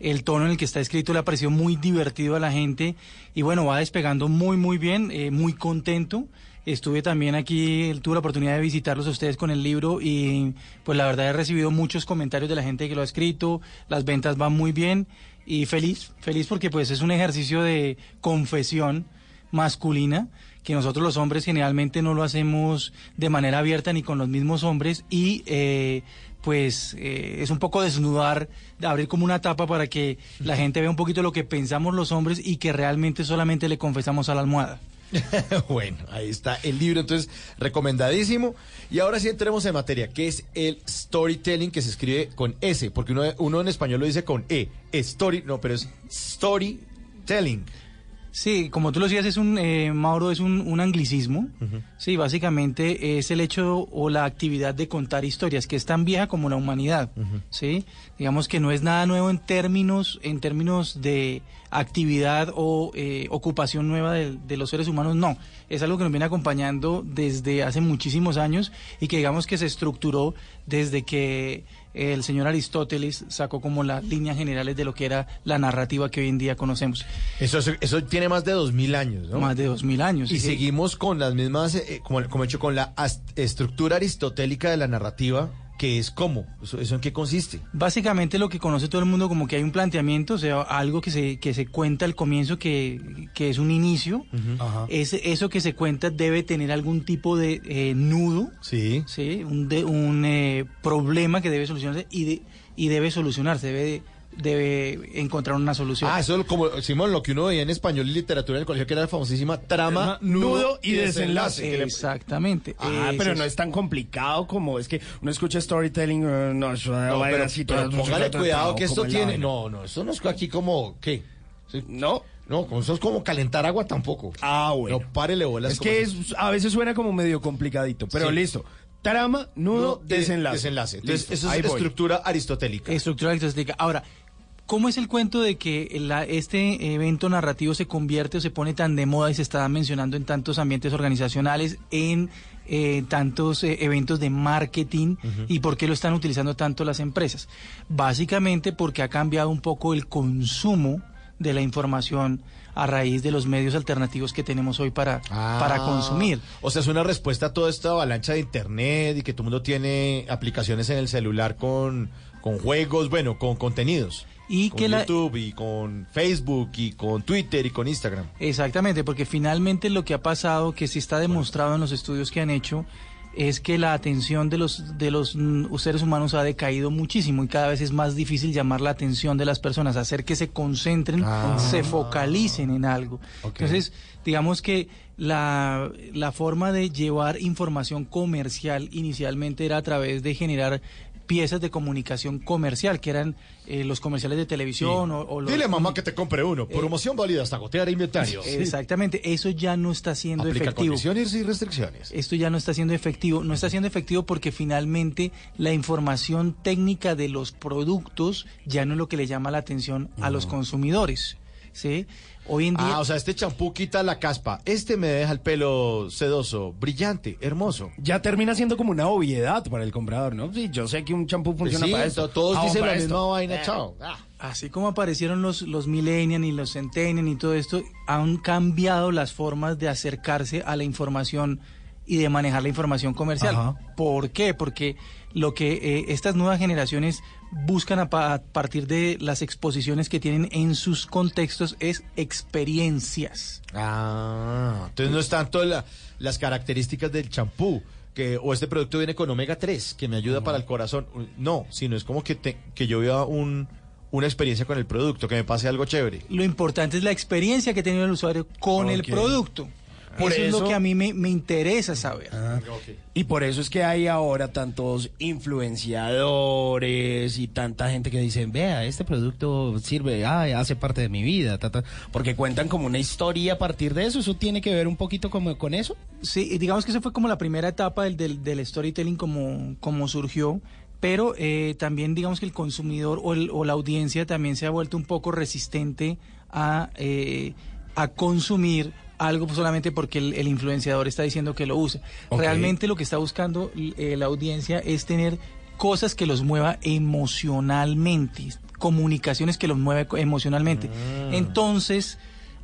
El tono en el que está escrito le ha parecido muy divertido a la gente y bueno, va despegando muy, muy bien, eh, muy contento. Estuve también aquí, tuve la oportunidad de visitarlos a ustedes con el libro y pues la verdad he recibido muchos comentarios de la gente que lo ha escrito, las ventas van muy bien y feliz, feliz porque pues es un ejercicio de confesión masculina que nosotros los hombres generalmente no lo hacemos de manera abierta ni con los mismos hombres y eh, pues eh, es un poco desnudar, de abrir como una tapa para que la gente vea un poquito lo que pensamos los hombres y que realmente solamente le confesamos a la almohada. bueno, ahí está el libro, entonces recomendadísimo. Y ahora sí entremos en materia, que es el storytelling que se escribe con S, porque uno, uno en español lo dice con E. Story, no, pero es storytelling. Sí, como tú lo decías, es un, eh, Mauro, es un, un anglicismo. Sí, básicamente es el hecho o la actividad de contar historias, que es tan vieja como la humanidad. Sí, digamos que no es nada nuevo en términos, en términos de actividad o eh, ocupación nueva de, de los seres humanos, no. Es algo que nos viene acompañando desde hace muchísimos años y que digamos que se estructuró desde que el señor Aristóteles sacó como las líneas generales de lo que era la narrativa que hoy en día conocemos. Eso, es- eso tiene más de dos mil años, ¿no? Más de dos mil años. Y sí. seguimos con las mismas, eh, como, como he hecho con la estructura aristotélica de la narrativa, que es cómo, eso, eso en qué consiste. Básicamente lo que conoce todo el mundo como que hay un planteamiento, o sea, algo que se, que se cuenta al comienzo que, que es un inicio. Ese- eso que se cuenta debe tener algún tipo de eh, nudo, Sí. ¿sí? un, de- un eh, problema que debe solucionarse y, de- y debe solucionarse, debe, debe encontrar una solución. Ah, eso es como, Simón, lo que uno veía en español y literatura en el colegio, que era la famosísima trama, Nudo y desenlace. Exactamente. Ah, Ese pero no es- tan complicado como es que uno escucha storytelling, eh, no, eso No, pero, así, pero póngale cuidado que esto tiene. No, no, eso no es aquí como. ¿Qué? Sí. No. No, eso es como calentar agua tampoco. Ah, bueno. No, párele bolas. Es que es, a veces suena como medio complicadito, pero Sí. listo. Trama, nudo, No, de- desenlace. Desenlace. Entonces, eso ahí es voy. estructura aristotélica. Estructura aristotélica. Ahora, ¿cómo es el cuento de que la- este evento narrativo se convierte o se pone tan de moda y se está mencionando en tantos ambientes organizacionales, en eh, tantos eh, eventos de marketing y por qué lo están utilizando tanto las empresas? Básicamente porque ha cambiado un poco el consumo de la información a raíz de los medios alternativos que tenemos hoy para, para consumir. O sea, es una respuesta a toda esta avalancha de internet y que todo el mundo tiene aplicaciones en el celular con, con juegos, bueno, con contenidos. Y con que la- YouTube y con Facebook y con Twitter y con Instagram. Exactamente, porque finalmente lo que ha pasado, que sí está demostrado en los estudios que han hecho, es que la atención de los de los mm, seres humanos ha decaído muchísimo y cada vez es más difícil llamar la atención de las personas, hacer que se concentren, Ah. se focalicen en algo. Entonces, digamos que la, la forma de llevar información comercial inicialmente era a través de generar piezas de comunicación comercial, que eran eh, los comerciales de televisión o, o los... Dile a mamá que te compre uno. Promoción válida hasta gotear inventario. Exactamente, eso ya no está siendo Aplica efectivo. condiciones y restricciones. Esto ya no está siendo efectivo. No está siendo efectivo porque finalmente la información técnica de los productos ya no es lo que le llama la atención a los consumidores. ¿sí? Hoy en día... Ah, o sea, este champú quita la caspa. Este me deja el pelo sedoso, brillante, hermoso. Ya termina siendo como una obviedad para el comprador, ¿no? Sí, yo sé que un champú funciona Sí, para esto. todos Ah, dicen la esto. misma vaina, Eh. chao. Así como aparecieron los, los millennials y los centennials y todo esto, han cambiado las formas de acercarse a la información y de manejar la información comercial. Ajá. ¿Por qué? Porque lo que eh, estas nuevas generaciones buscan a, pa- a partir de las exposiciones que tienen en sus contextos es experiencias. Ah, entonces no es tanto la- las características del champú. Que, o este producto viene con omega 3, que me ayuda para el corazón. No, sino es como que, te- que yo viva un, una experiencia con el producto, que me pase algo chévere. Lo importante es la experiencia que ha tenido el usuario con el producto. Por eso, es lo que a mí me, me interesa saber. Y por eso es que hay ahora tantos influenciadores y tanta gente que dicen, vea, este producto sirve, ah, hace parte de mi vida, ta, ta", porque cuentan como una historia a partir de eso. ¿Eso tiene que ver un poquito como con eso? Sí, y digamos que eso fue como la primera etapa del, del, del storytelling como, como surgió, pero eh, también digamos que el consumidor o, el- o la audiencia también se ha vuelto un poco resistente a, eh, a consumir algo solamente porque el, el influenciador está diciendo que lo usa. Ok. Realmente lo que está buscando eh, la audiencia es tener cosas que los mueva emocionalmente, comunicaciones que los mueve co- emocionalmente. Entonces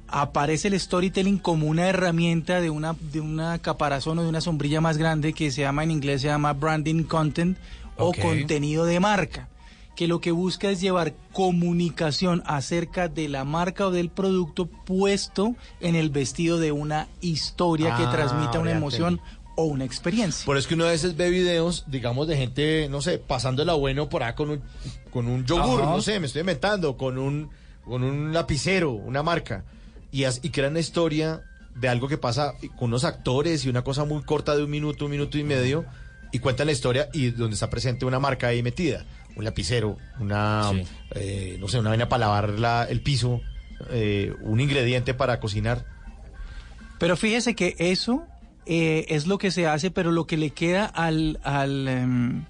aparece el storytelling como una herramienta de una de una caparazón o de una sombrilla más grande que se llama en inglés se llama branding content o contenido de marca que lo que busca es llevar comunicación acerca de la marca o del producto puesto en el vestido de una historia que Ah, transmita una emoción o una experiencia. Por eso que uno a veces ve videos, digamos, de gente, no sé, pasándola bueno por ahí con un, con un yogur, Ajá. no sé, me estoy inventando, con un, con un lapicero, una marca, y, as- y crean una historia de algo que pasa con unos actores y una cosa muy corta de un minuto, un minuto y medio, y cuentan la historia y donde está presente una marca ahí metida, un lapicero, una, Sí. eh, no sé, una vaina para lavar la- el piso, eh, un ingrediente para cocinar. Pero fíjese que eso eh, es lo que se hace, pero lo que le queda al, al em,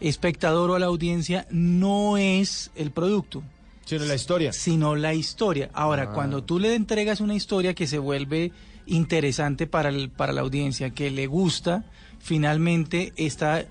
espectador o a la audiencia no es el producto. Sino la historia. Sino la historia. Ahora, Ah. cuando tú le entregas una historia que se vuelve interesante para, el, para la audiencia, que le gusta, finalmente está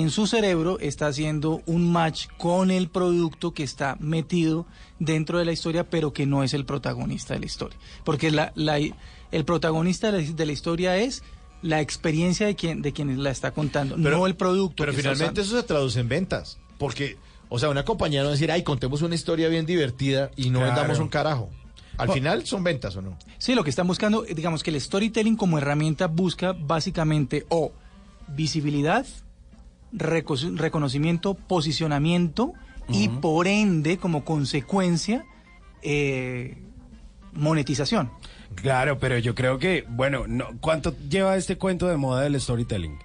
en su cerebro, está haciendo un match con el producto que está metido dentro de la historia, pero que no es el protagonista de la historia. Porque la, la- el protagonista de la, historia es la experiencia de quien, de quien la está contando, no el producto. Pero que finalmente eso se traduce en ventas. Porque, o sea, una compañía no va a decir, ay, contemos una historia bien divertida y no Claro. vendamos un carajo. Al final son ventas o no. Sí, lo que están buscando, digamos que el storytelling como herramienta busca básicamente o visibilidad, reco- reconocimiento, posicionamiento y por ende, como consecuencia, eh, monetización. Claro, pero yo creo que, bueno, no, ¿cuánto lleva este cuento de moda del storytelling?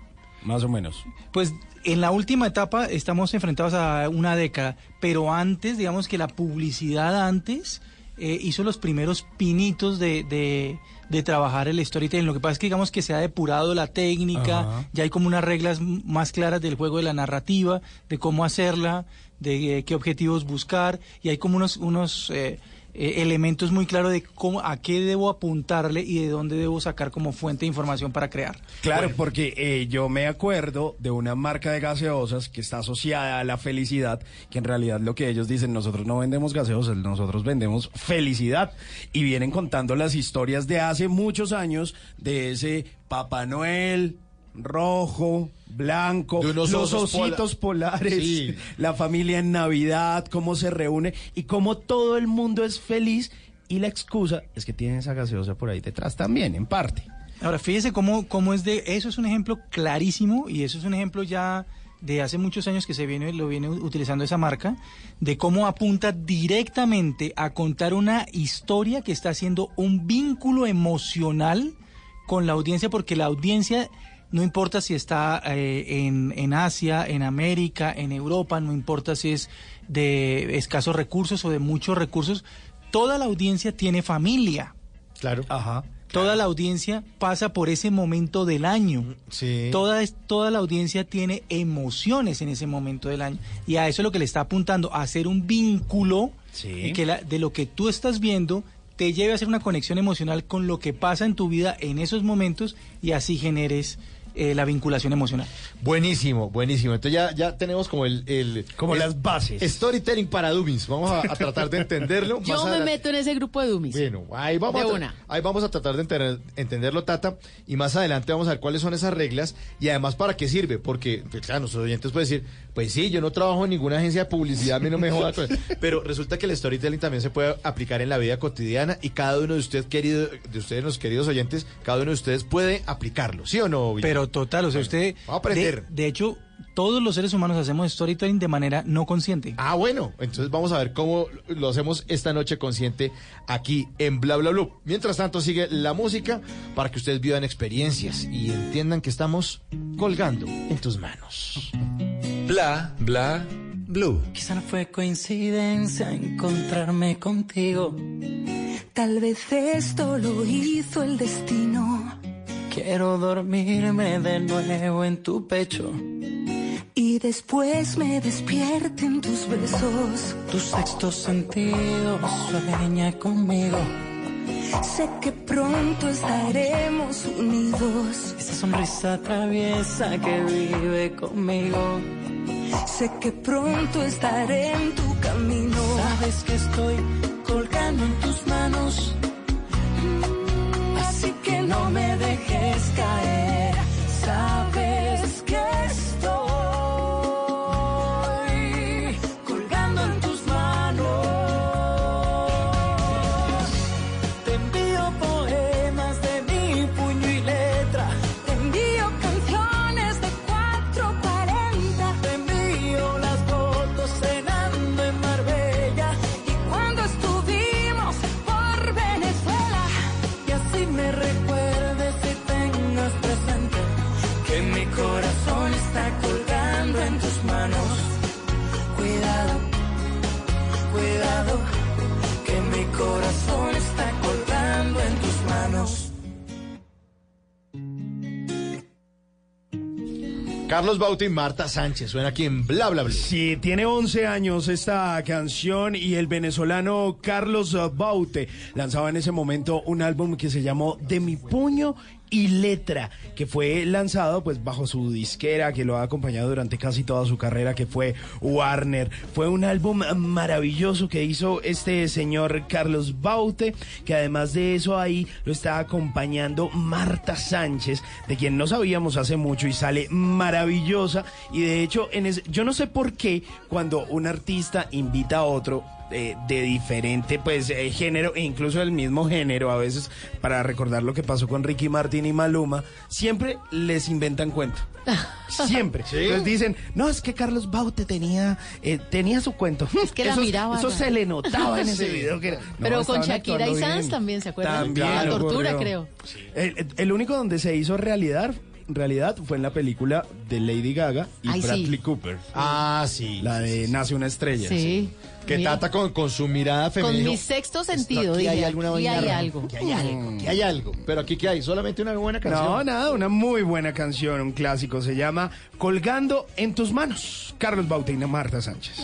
Más o menos. Pues en la última etapa estamos enfrentados a una década, pero antes, digamos que la publicidad antes eh, hizo los primeros pinitos de, de- de trabajar el storytelling. Lo que pasa es que digamos que se ha depurado la técnica, Ajá. ya hay como unas reglas más claras del juego de la narrativa, de cómo hacerla, de eh, qué objetivos buscar, y hay como unos, unos eh, eh, elementos muy claros de cómo, a qué debo apuntarle y de dónde debo sacar como fuente de información para crear. Claro, porque eh, yo me acuerdo de una marca de gaseosas que está asociada a la felicidad, que en realidad lo que ellos dicen, nosotros no vendemos gaseosas, nosotros vendemos felicidad. Y vienen contando las historias de hace muchos años de ese Papá Noel rojo, blanco, los pola- ositos polares, Sí. la familia en Navidad, cómo se reúne y cómo todo el mundo es feliz. Y la excusa es que tienen esa gaseosa por ahí detrás también, en parte. Ahora, fíjese cómo, cómo es de... Eso es un ejemplo clarísimo y eso es un ejemplo ya de hace muchos años que se viene, lo viene utilizando esa marca, de cómo apunta directamente a contar una historia que está haciendo un vínculo emocional con la audiencia, porque la audiencia, no importa si está eh, en, en Asia, en América, en Europa, no importa si es de escasos recursos o de muchos recursos, toda la audiencia tiene familia. Claro. Ajá. Toda la audiencia pasa por ese momento del año. Sí. Toda, toda la audiencia tiene emociones en ese momento del año. Y a eso es lo que le está apuntando, a hacer un vínculo Sí. y que la- de lo que tú estás viendo te lleve a hacer una conexión emocional con lo que pasa en tu vida en esos momentos y así generes eh, la vinculación emocional. Buenísimo, buenísimo. Entonces ya, ya tenemos como el... el Como el las bases. Storytelling para dummies. Vamos a, a tratar de entenderlo. Yo Más me adelante- meto en ese grupo de dummies. Bueno, ahí vamos, De a ahí vamos a tratar de enter- entenderlo, Tata, y más adelante vamos a ver cuáles son esas reglas y además para qué sirve, porque, pues, claro, nuestros oyentes pueden decir, pues sí, yo no trabajo en ninguna agencia de publicidad, a mí no me joda con eso". Pero resulta que el storytelling también se puede aplicar en la vida cotidiana y cada uno de ustedes, querido, de ustedes, los queridos oyentes, cada uno de ustedes puede aplicarlo, ¿sí o no? Pero total, o sea, usted... vamos a aprender. De, de hecho, todos los seres humanos hacemos storytelling de manera no consciente. Ah, bueno, entonces vamos a ver cómo lo hacemos esta noche consciente aquí en Bla Bla Blue. Mientras tanto sigue la música para que ustedes vivan experiencias y entiendan que estamos colgando en tus manos. Bla, bla, blue. Quizá no fue coincidencia encontrarme contigo. Tal vez esto lo hizo el destino. Quiero dormirme de nuevo en tu pecho. Y después me despierte en tus besos. Tu sexto sentido sueña conmigo. Sé que pronto estaremos unidos. Esa sonrisa traviesa que vive conmigo. Sé que pronto estaré en tu camino. Sabes que estoy colgando en tus manos. Que no me dejes caer. Sabes Carlos Bauta y Marta Sánchez suena aquí en Bla Bla Bla. Sí, tiene 11 años esta canción y el venezolano Carlos Baute lanzaba en ese momento un álbum que se llamó De mi puño y letra, que fue lanzado pues bajo su disquera que lo ha acompañado durante casi toda su carrera, que fue Warner. Fue un álbum maravilloso que hizo este señor Carlos Baute, que además de eso ahí lo está acompañando Marta Sánchez, de quien no sabíamos hace mucho y sale maravillosa. Y de hecho, en ese- yo no sé por qué cuando un artista invita a otro, eh, de diferente pues eh, género e incluso del mismo género a veces para recordar lo que pasó con Ricky Martin y Maluma siempre les inventan cuento siempre entonces dicen no es que Carlos Baute tenía eh, tenía su cuento es que la miraba, eso ¿no? se le notaba en ese Sí. video que era- Pero con Shakira y Sanz bien. también, ¿se acuerdan? También La tortura, ocurrió. creo. El, el único donde se hizo realidad realidad fue en la película de Lady Gaga y Ay, sí. Bradley Cooper. Ah, sí. La de Nace una estrella. Sí. Que Mira. Tata con, con su mirada Con femenina. mi sexto sentido, aquí hay alguna vaina hay rara. algo. Aquí hay algo, aquí hay algo. Pero aquí que hay, solamente una buena canción. No, nada, una muy buena canción, un clásico. Se llama Colgando en tus manos. Carlos Bautina, Marta Sánchez.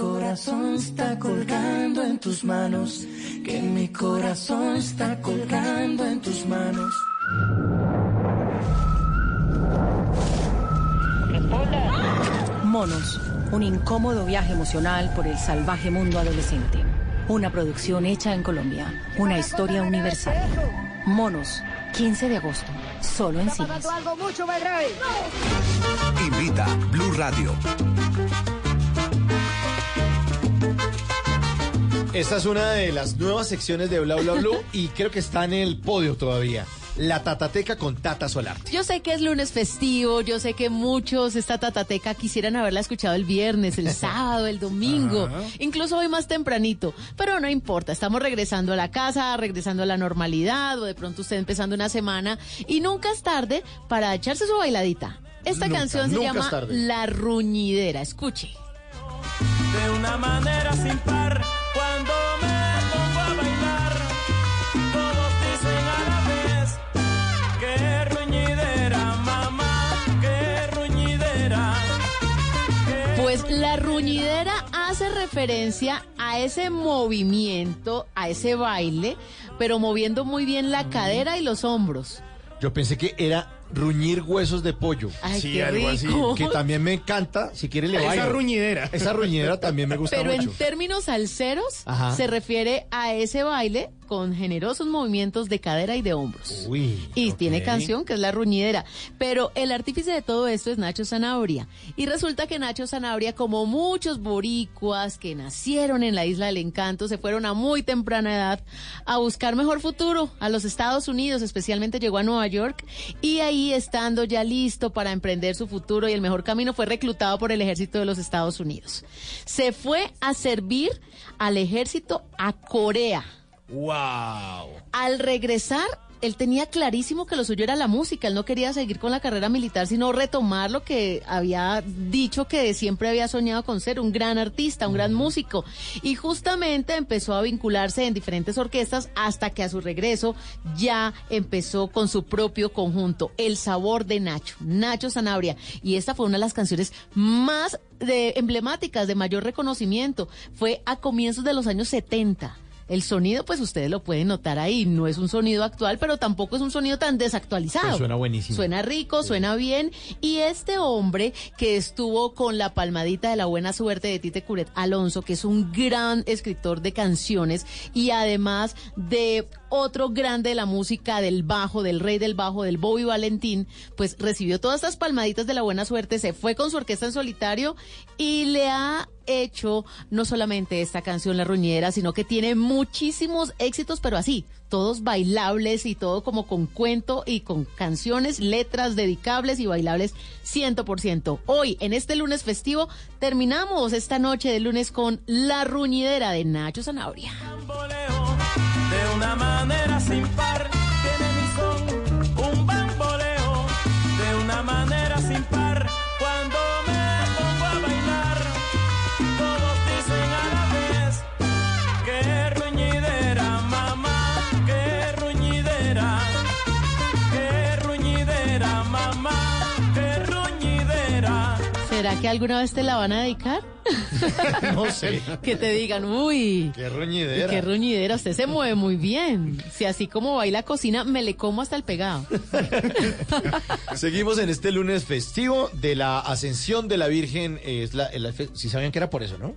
Corazón está colgando en tus manos, que mi corazón está colgando en tus manos. Monos, un incómodo viaje emocional por el salvaje mundo adolescente. Una producción hecha en Colombia, una historia universal. Monos, 15 de agosto, solo en cines. Invita Blue Radio. Esta es una de las nuevas secciones de Bla Bla Blue y creo que está en el podio todavía. La Tatateca con Tata Solarte. Yo sé que es lunes festivo, yo sé que muchos esta tatateca quisieran haberla escuchado el viernes, el sábado, el domingo, incluso hoy más tempranito, pero no importa, estamos regresando a la casa, regresando a la normalidad o de pronto usted empezando una semana y nunca es tarde para echarse su bailadita. Esta Nunca, canción se llama. La Ruñidera, escuche. De una manera sin par, cuando me pongo a bailar, todos dicen a la vez, qué ruñidera, mamá, qué ruñidera. Pues la ruñidera hace referencia a ese movimiento, a ese baile, pero moviendo muy bien la cadera y los hombros. Yo pensé que era ruñir huesos de pollo. Ay, Sí, qué algo así. rico. Que también me encanta. Si quiere le Esa ruñidera. Esa ruñidera también me gusta Pero mucho. en términos salseros, Ajá. se refiere a ese baile con generosos movimientos de cadera y de hombros. Uy. Y tiene canción que es La Ruñidera. Pero el artífice de todo esto es Nacho Zanabria. Y resulta que Nacho Zanabria, como muchos boricuas que nacieron en la Isla del Encanto, se fueron a muy temprana edad a buscar mejor futuro a los Estados Unidos, especialmente llegó a Nueva York. Y ahí, estando ya listo para emprender su futuro y el mejor camino, fue reclutado por el ejército de los Estados Unidos. Se fue a servir al ejército a Corea. ¡Wow! Al regresar, él tenía clarísimo que lo suyo era la música. Él no quería seguir con la carrera militar, sino retomar lo que había dicho que siempre había soñado con ser, un gran artista, un gran músico. Y justamente empezó a vincularse en diferentes orquestas hasta que a su regreso ya empezó con su propio conjunto, El Sabor de Nacho, Nacho Sanabria. Y esta fue una de las canciones más de, emblemáticas, de mayor reconocimiento. Fue a comienzos de los años 70. El sonido, pues ustedes lo pueden notar ahí, no es un sonido actual, pero tampoco es un sonido tan desactualizado. Pero suena buenísimo. Suena rico, suena bien. Y este hombre que estuvo con la palmadita de la buena suerte de Tite Curet Alonso, que es un gran escritor de canciones y además de otro grande de la música del bajo, del rey del bajo, del Bobby Valentín, pues recibió todas estas palmaditas de la buena suerte, se fue con su orquesta en solitario y le ha hecho no solamente esta canción La Ruñera, sino que tiene muchísimos éxitos, pero así, todos bailables y todo como con cuento y con canciones, letras dedicables y bailables 100%. Hoy, en este lunes festivo, terminamos esta noche de lunes con La Ruñidera de Nacho Zanabria. De una manera sin par, tiene mi son, un bamboleo. De una manera sin par, ¿Será que alguna vez te la van a dedicar? No sé. Que te digan, uy. Qué ruñidera. qué ruñidera, usted se mueve muy bien. Si así como baila cocina, me le como hasta el pegado. Seguimos en este lunes festivo de la ascensión de la Virgen. eh, Es la, la fe- sí sabían que era por eso, ¿no?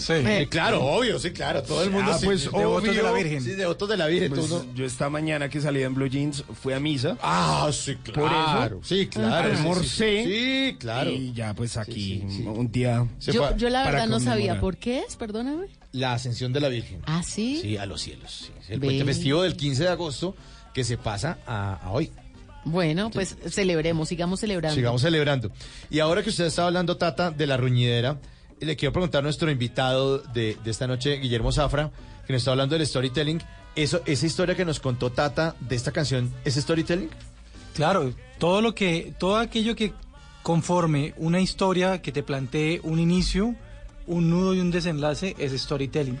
Sí. Eh, claro, obvio, sí, claro. Todo el mundo Ah, sí, pues, obvio. de la Virgen. Sí, devotos de la Virgen. Pues, yo esta mañana que salí en Blue Jeans fui a misa. Ah, sí, Por claro. eso. Sí, claro, sí, sí, Almorcé. sí, claro. Y ya pues aquí un día. Se Yo, fue yo la verdad no sabía por qué es, perdóname. La ascensión de la Virgen. Ah, sí. Sí, a los cielos. el puente festivo del 15 de agosto que se pasa a, a hoy. Bueno, pues celebremos, sigamos celebrando. Sigamos celebrando. Y ahora que usted está hablando, Tata, de la ruñidera, le quiero preguntar a nuestro invitado de, de esta noche, Guillermo Zafra, que nos está hablando del storytelling. Eso, esa historia que nos contó Tata de esta canción, ¿es storytelling? Claro, todo lo que, todo aquello que conforme una historia que te plantee un inicio, un nudo y un desenlace es storytelling.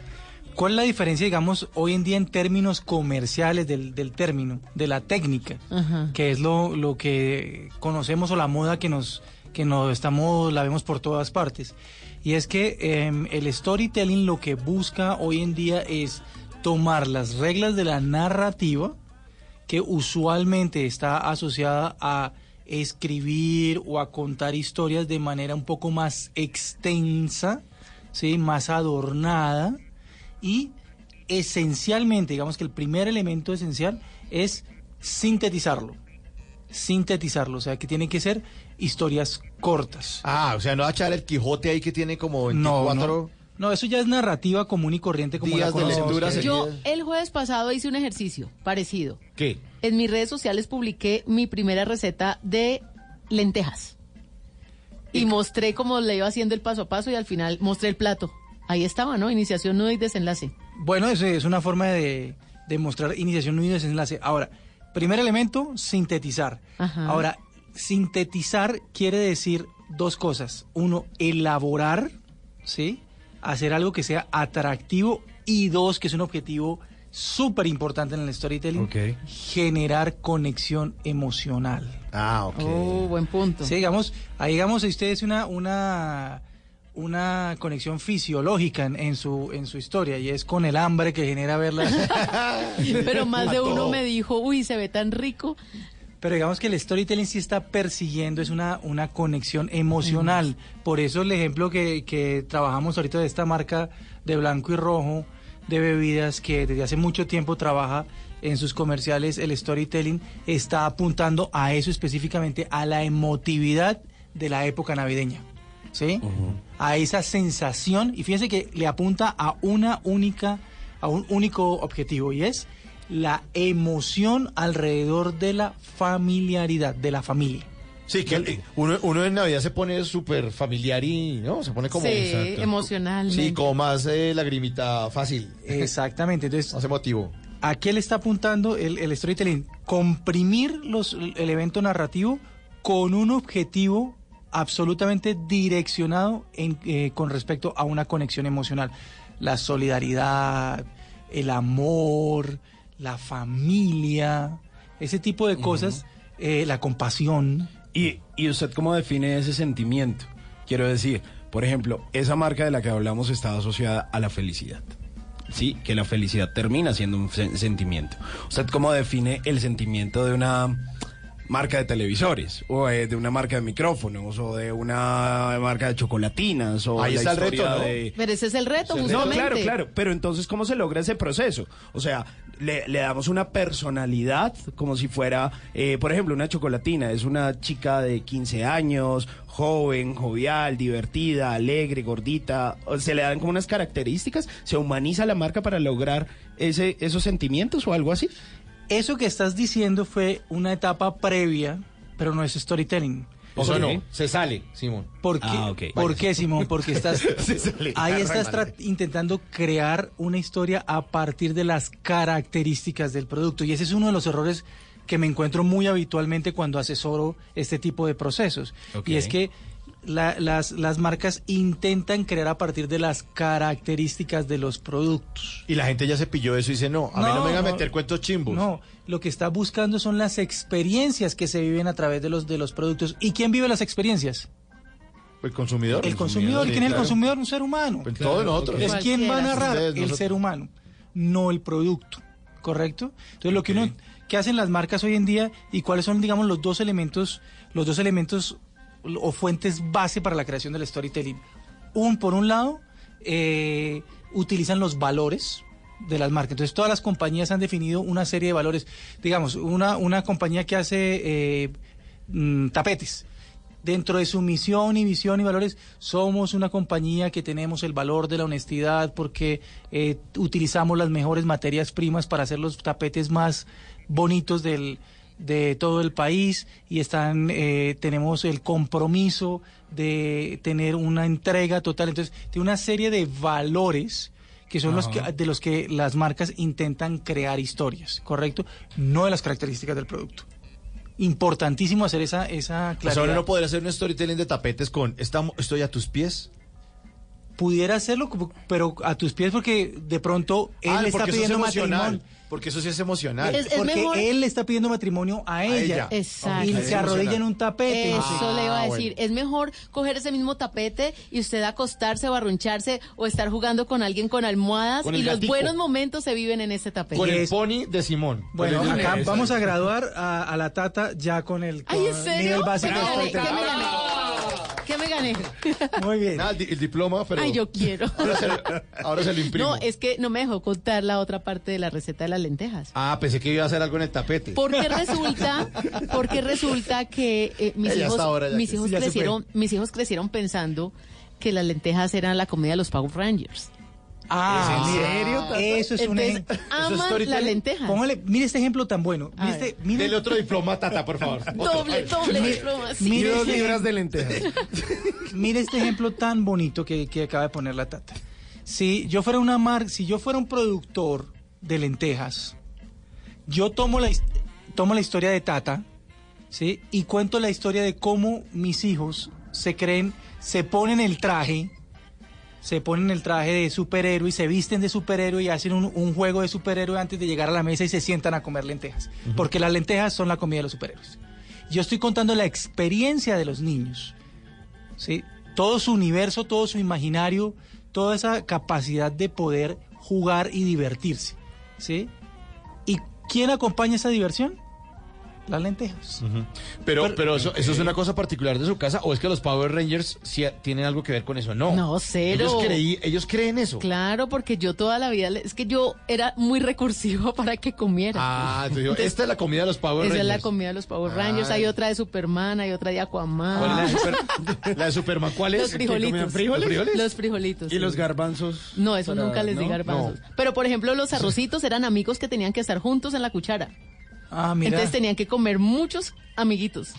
¿Cuál es la diferencia, digamos, hoy en día en términos comerciales del, del término, de la técnica, Ajá. que es lo, lo que conocemos o la moda que nos que no estamos, la vemos por todas partes. Y es que em, el storytelling lo que busca hoy en día es tomar las reglas de la narrativa, que usualmente está asociada a escribir o a contar historias de manera un poco más extensa, ¿sí? más adornada, y esencialmente, digamos que el primer elemento esencial es sintetizarlo. Sintetizarlo, o sea que tienen que ser historias cortas. Ah, o sea, no va a echar el Quijote ahí que tiene como 24... No, no. No, eso ya es narrativa común y corriente como Días la de lectura Yo el jueves pasado hice un ejercicio parecido. ¿Qué? En mis redes sociales publiqué mi primera receta de lentejas. Y mostré cómo le iba haciendo el paso a paso y al final mostré el plato. Ahí estaba, ¿no? Iniciación, nudo y desenlace. Bueno, eso es una forma de, de mostrar iniciación y desenlace. Ahora, primer elemento, sintetizar. Ajá. Ahora, sintetizar quiere decir dos cosas. Uno, elaborar, ¿sí? Hacer algo que sea atractivo. Y dos, que es un objetivo súper importante en el storytelling, generar conexión emocional. Ah, ok. Oh, buen punto. Sí, digamos, ahí digamos ustedes una, una, una conexión fisiológica en, en su, en su historia y es con el hambre que genera verla. Pero más de uno me dijo, uy, se ve tan rico. Pero digamos que el storytelling sí está persiguiendo, es una, una conexión emocional. Por eso el ejemplo que, que trabajamos ahorita de esta marca de blanco y rojo de bebidas que desde hace mucho tiempo trabaja en sus comerciales, el storytelling está apuntando a eso específicamente, a la emotividad de la época navideña. ¿Sí? A esa sensación, y fíjense que le apunta a una única, a un único objetivo, y es la emoción alrededor de la familiaridad, de la familia. Sí, que uno, uno en Navidad se pone súper familiar y, ¿no? Se pone como... sí, emocionalmente. Sí, como más eh, lagrimita fácil. Exactamente, entonces... Más emotivo. ¿A qué le está apuntando el, el storytelling? Comprimir los, el evento narrativo con un objetivo absolutamente direccionado en, eh, con respecto a una conexión emocional. La solidaridad, el amor, la familia, ese tipo de cosas, eh, la compasión. ¿Y, ¿Y usted cómo define ese sentimiento? Quiero decir, por ejemplo, esa marca de la que hablamos está asociada a la felicidad. Sí, que la felicidad termina siendo un sen- sentimiento. ¿Usted cómo define el sentimiento de una marca de televisores? O eh, de una marca de micrófonos? ¿O de una marca de chocolatinas? O Ahí la está el reto, ¿no? de- Pero ese es el reto, no, claro, claro. Pero entonces, ¿cómo se logra ese proceso? O sea, le, le damos una personalidad como si fuera, eh, por ejemplo, una chocolatina. Es una chica de 15 años, joven, jovial, divertida, alegre, gordita. O Se le dan como unas características. Se humaniza la marca para lograr ese, esos sentimientos o algo así. Eso que estás diciendo fue una etapa previa, pero no es storytelling. Eso Ok. no, se sale, Simón. ¿Por qué, Ah, ok. ¿Por Vale. qué, Simón? Porque estás Se sale. ahí estás intentando crear una historia a partir de las características del producto y ese es uno de los errores que me encuentro muy habitualmente cuando asesoro este tipo de procesos y es que la- las, las marcas intentan crear a partir de las características de los productos. Y la gente ya se pilló eso y dice, no, a mí no, me vengan a meter cuentos chimbos. No, lo que está buscando son las experiencias que se viven a través de los, de los productos. ¿Y quién vive las experiencias? ¿El consumidor? El consumidor. ¿Y sí, quién es el claro. consumidor? Un ser humano. Pues todos nosotros. Es quien va a narrar Ustedes, el nosotros. ser humano, no el producto, ¿correcto? Entonces lo que uno, ¿qué hacen las marcas hoy en día y cuáles son, digamos, los dos elementos, los dos elementos o fuentes base para la creación del storytelling? Un, por un lado, eh, utilizan los valores de las marcas. Entonces todas las compañías han definido una serie de valores. Digamos, una, una compañía que hace eh, mm, tapetes. Dentro de su misión y visión y valores, somos una compañía que tenemos el valor de la honestidad porque eh, utilizamos las mejores materias primas para hacer los tapetes más bonitos del, de todo el país y están eh, tenemos el compromiso de tener una entrega total. Entonces, tiene una serie de valores que son los que, de los que las marcas intentan crear historias, ¿correcto? No de las características del producto. Importantísimo hacer esa, esa O sea, claridad. uno no podría hacer un storytelling de tapetes con "Estamos- estoy a tus pies. pudiera hacerlo, pero a tus pies porque de pronto él Ah, está es pidiendo emocional. matrimonio. Porque eso sí es emocional. Es- es porque mejor- él le está pidiendo matrimonio a ella. ella. Exacto. Y se arrodilla en un tapete. Eso le iba a Ah, decir. bueno. Es mejor coger ese mismo tapete y usted acostarse o arruncharse o estar jugando con alguien con almohadas Con y los buenos momentos se viven en ese tapete. Con el pony de Simón. Bueno, acá Eso. vamos a graduar a, a la tata ya con el con Ay, ¿en serio? nivel ¿Qué básico. me de gané? ¿Qué me gané? ¿Qué me gané? Muy bien. Nada, el di- el diploma, pero... Ay, yo quiero. Ahora se, ahora se lo imprimo. No, es que no me dejó contar la otra parte de la receta de las lentejas. Ah, pensé que iba a hacer algo en el tapete. Porque resulta, porque resulta que eh, mis Ella hijos, ahora mis que- hijos crecieron, mis hijos crecieron pensando que las lentejas eran la comida de los Power Rangers. Ah, ¿Es en serio, Tata? Eso es un Entonces, ejemplo. aman storytelling? las lentejas. Póngale, mire este ejemplo tan bueno. Mire este- mire- Dele otro diploma, Tata, por favor. Doble, doble diploma, sí. mire Y dos este libras de lentejas. Mire este ejemplo tan bonito que, que acaba de poner la tata. Si yo fuera una mar, si yo fuera un productor de lentejas, yo tomo la, tomo la historia de Tata, ¿sí? Y cuento la historia de cómo mis hijos se creen, se ponen el traje, se ponen el traje de superhéroe y se visten de superhéroe y hacen un, un juego de superhéroe antes de llegar a la mesa y se sientan a comer lentejas. Porque las lentejas son la comida de los superhéroes. Yo estoy contando la experiencia de los niños. ¿sí? Todo su universo, todo su imaginario, toda esa capacidad de poder jugar y divertirse. ¿Sí? ¿Y quién acompaña esa diversión? Las lentejas. Pero, pero eso, eso es una cosa particular de su casa, o es que los Power Rangers sí tienen algo que ver con eso. No. No, cero. Ellos, creí, ellos creen eso. Claro, porque yo toda la vida, es que yo era muy recursiva para que comiera. Ah, entonces digo, esta es la comida de los Power Esa es Rangers. la comida de los Power Rangers. Ah. Hay otra de Superman, hay otra de Aquaman. ¿Cuál es la de, Super- la de Superman? ¿Cuál es? Los frijolitos. ¿Los frijoles? Los frijolitos. Y sí. los garbanzos. No, eso para- nunca les di ¿no? garbanzos. Pero, por ejemplo, los arrocitos eran amigos que tenían que estar juntos en la cuchara. Ah, mira. Entonces tenían que comer muchos amiguitos.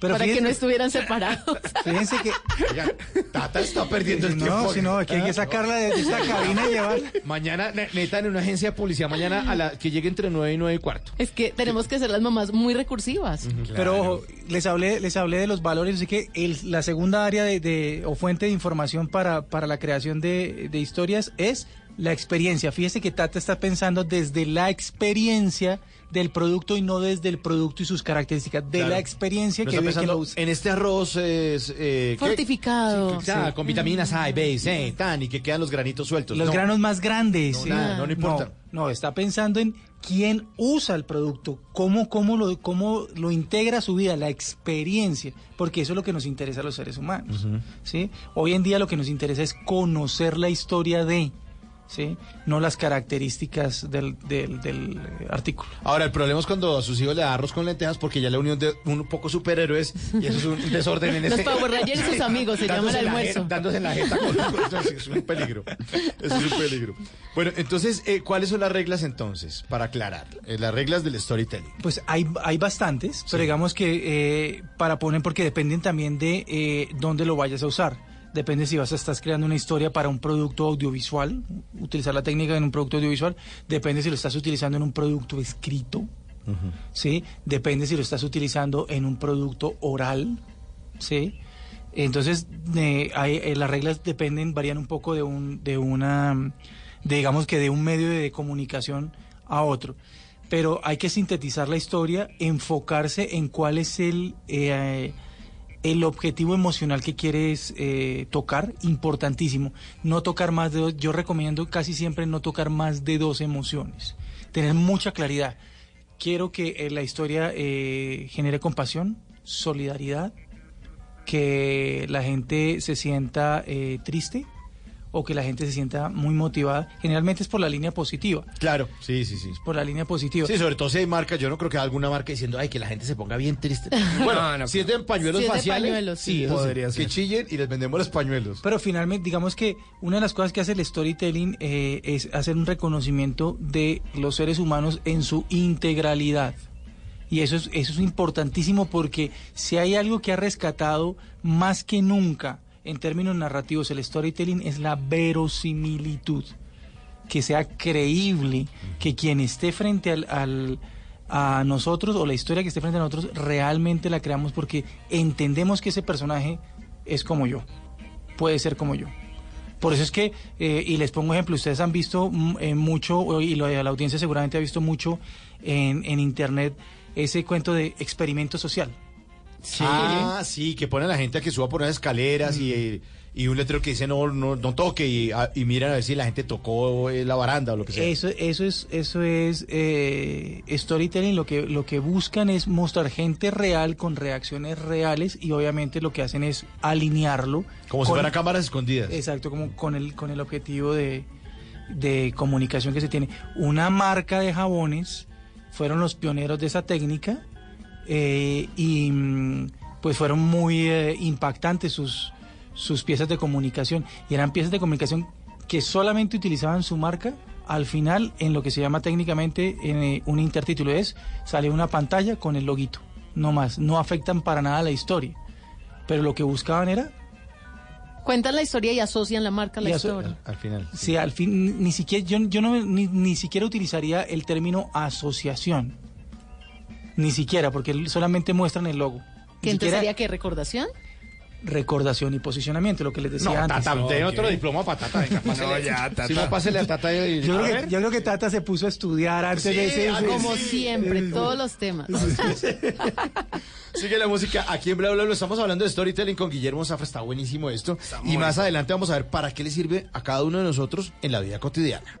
Pero para fíjense- que no estuvieran separados. Fíjense que. Oiga, Tata está perdiendo el No, tiempo. si no, aquí hay que sacarla de esta cabina y llevar. Mañana, ne- neta, en una agencia de policía, mañana a la que llegue entre 9 y 9 y cuarto. es que tenemos que ser las mamás muy recursivas. Pero ojo, les hablé, les hablé de los valores, así que el- la segunda área de, de- o fuente de información para, para la creación de, de historias es la experiencia. Fíjese que Tata está pensando desde la experiencia del producto y no desde el producto y sus características, de Claro. la experiencia No que está ve que pensando, lo usa. En este arroz es... eh. Fortificado. Sí, claro, con vitaminas A y B y C, tan, y que quedan los granitos sueltos. Los No. granos más grandes. No, sí. nada, no le importa. No, no, está pensando en quién usa el producto, cómo, cómo, lo, cómo lo integra a su vida, la experiencia, porque eso es lo que nos interesa a los seres humanos. ¿sí? Hoy en día lo que nos interesa es conocer la historia de, ¿sí? no las características del, del, del, artículo. Ahora, el problema es cuando a sus hijos le da arroz con lentejas porque ya le unió de un poco superhéroes y eso es un desorden en Los este... Power Rangers y sus amigos, se llama el la almuerzo. Dándose en la jeta con, es un peligro. Es un peligro. Bueno, entonces, eh, ¿cuáles son las reglas entonces? Para aclarar, eh, las reglas del storytelling. Pues hay, hay bastantes, pero digamos que eh, para poner, porque dependen también de eh, dónde lo vayas a usar. Depende si vas a estar creando una historia para un producto audiovisual, utilizar la técnica en un producto audiovisual. Depende si lo estás utilizando en un producto escrito, ¿sí? Depende si lo estás utilizando en un producto oral, ¿sí? Entonces, eh, hay- eh, las reglas dependen, varían un poco de un, de una, de, digamos que de un medio de comunicación a otro. Pero hay que sintetizar la historia, enfocarse en cuál es el, eh, el objetivo emocional que quieres eh, tocar, importantísimo. No tocar más de dos, yo recomiendo casi siempre no tocar más de dos emociones. Tener mucha claridad. Quiero que eh, la historia eh, genere compasión, solidaridad, que la gente se sienta eh, triste o que la gente se sienta muy motivada. Generalmente es por la línea positiva. Claro, sí, sí, sí. Por la línea positiva. Sí, sobre todo si hay marcas, yo no creo que haya alguna marca diciendo, ay, que la gente se ponga bien triste. Bueno, si es de pañuelos Si es de faciales, pañuelos, sí, sí. eso sí, Podría ser. que chillen y les vendemos los pañuelos. Pero finalmente, digamos que una de las cosas que hace el storytelling eh, es hacer un reconocimiento de los seres humanos en su integralidad. Y eso es, eso es importantísimo porque si hay algo que ha rescatado más que nunca en términos narrativos el storytelling es la verosimilitud. Que sea creíble, que quien esté frente al, al- a nosotros o la historia que esté frente a nosotros realmente la creamos porque entendemos que ese personaje es como yo, puede ser como yo. Por eso es que, eh, y les pongo ejemplo, ustedes han visto mm, eh, mucho, y lo- la audiencia seguramente ha visto mucho en, en Internet, ese cuento de experimento social. Ah, sí, que pone a la gente a que suba por unas escaleras y, y un letrero que dice no, no, no toque y, a- y miran a ver si la gente tocó eh, la baranda o lo que sea. Eso, eso es, eso es eh, storytelling. Lo que, lo que buscan es mostrar gente real con reacciones reales y obviamente lo que hacen es alinearlo. Como si con- fueran cámaras escondidas. Exacto, como con el, con el objetivo de, de comunicación que se tiene. Una marca de jabones fueron los pioneros de esa técnica eh, y mm, pues fueron muy eh, impactantes sus, sus piezas de comunicación. Y eran piezas de comunicación que solamente utilizaban su marca al final en lo que se llama técnicamente en, eh, un intertítulo. Es, sale una pantalla con el loguito, no más. No afectan para nada la historia. Pero lo que buscaban era Cuentan la historia y asocian la marca a la historia. Al final. Sí, al fin, ni siquiera, yo, yo no, ni, ni siquiera utilizaría el término asociación. Ni siquiera, porque solamente muestran el logo. ¿Que Ni entonces siquiera sería qué recordación? recordación y posicionamiento, lo que les decía No, antes. Tata, usted otro diploma para Tata. Venga. No, ya, Tata. Si no, pásele a Tata y... Yo a creo, ver. que, yo creo que Tata se puso a estudiar antes Sí, de ese. ah, Como siempre, todos los temas. Sigue la música aquí en Bla Bla Bla. Estamos hablando de storytelling con Guillermo Zafra. Está buenísimo esto. y más adelante vamos a ver para qué le sirve a cada uno de nosotros en la vida cotidiana.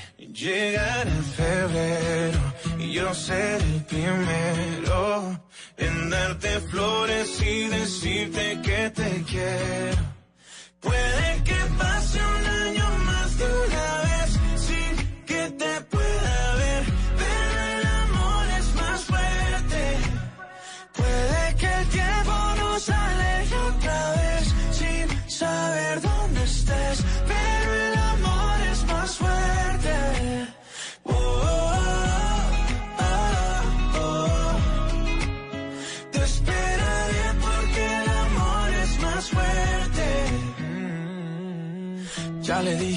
Llegar a febrero y yo ser el primero en darte flores y decirte que te quiero. Puede que pase un año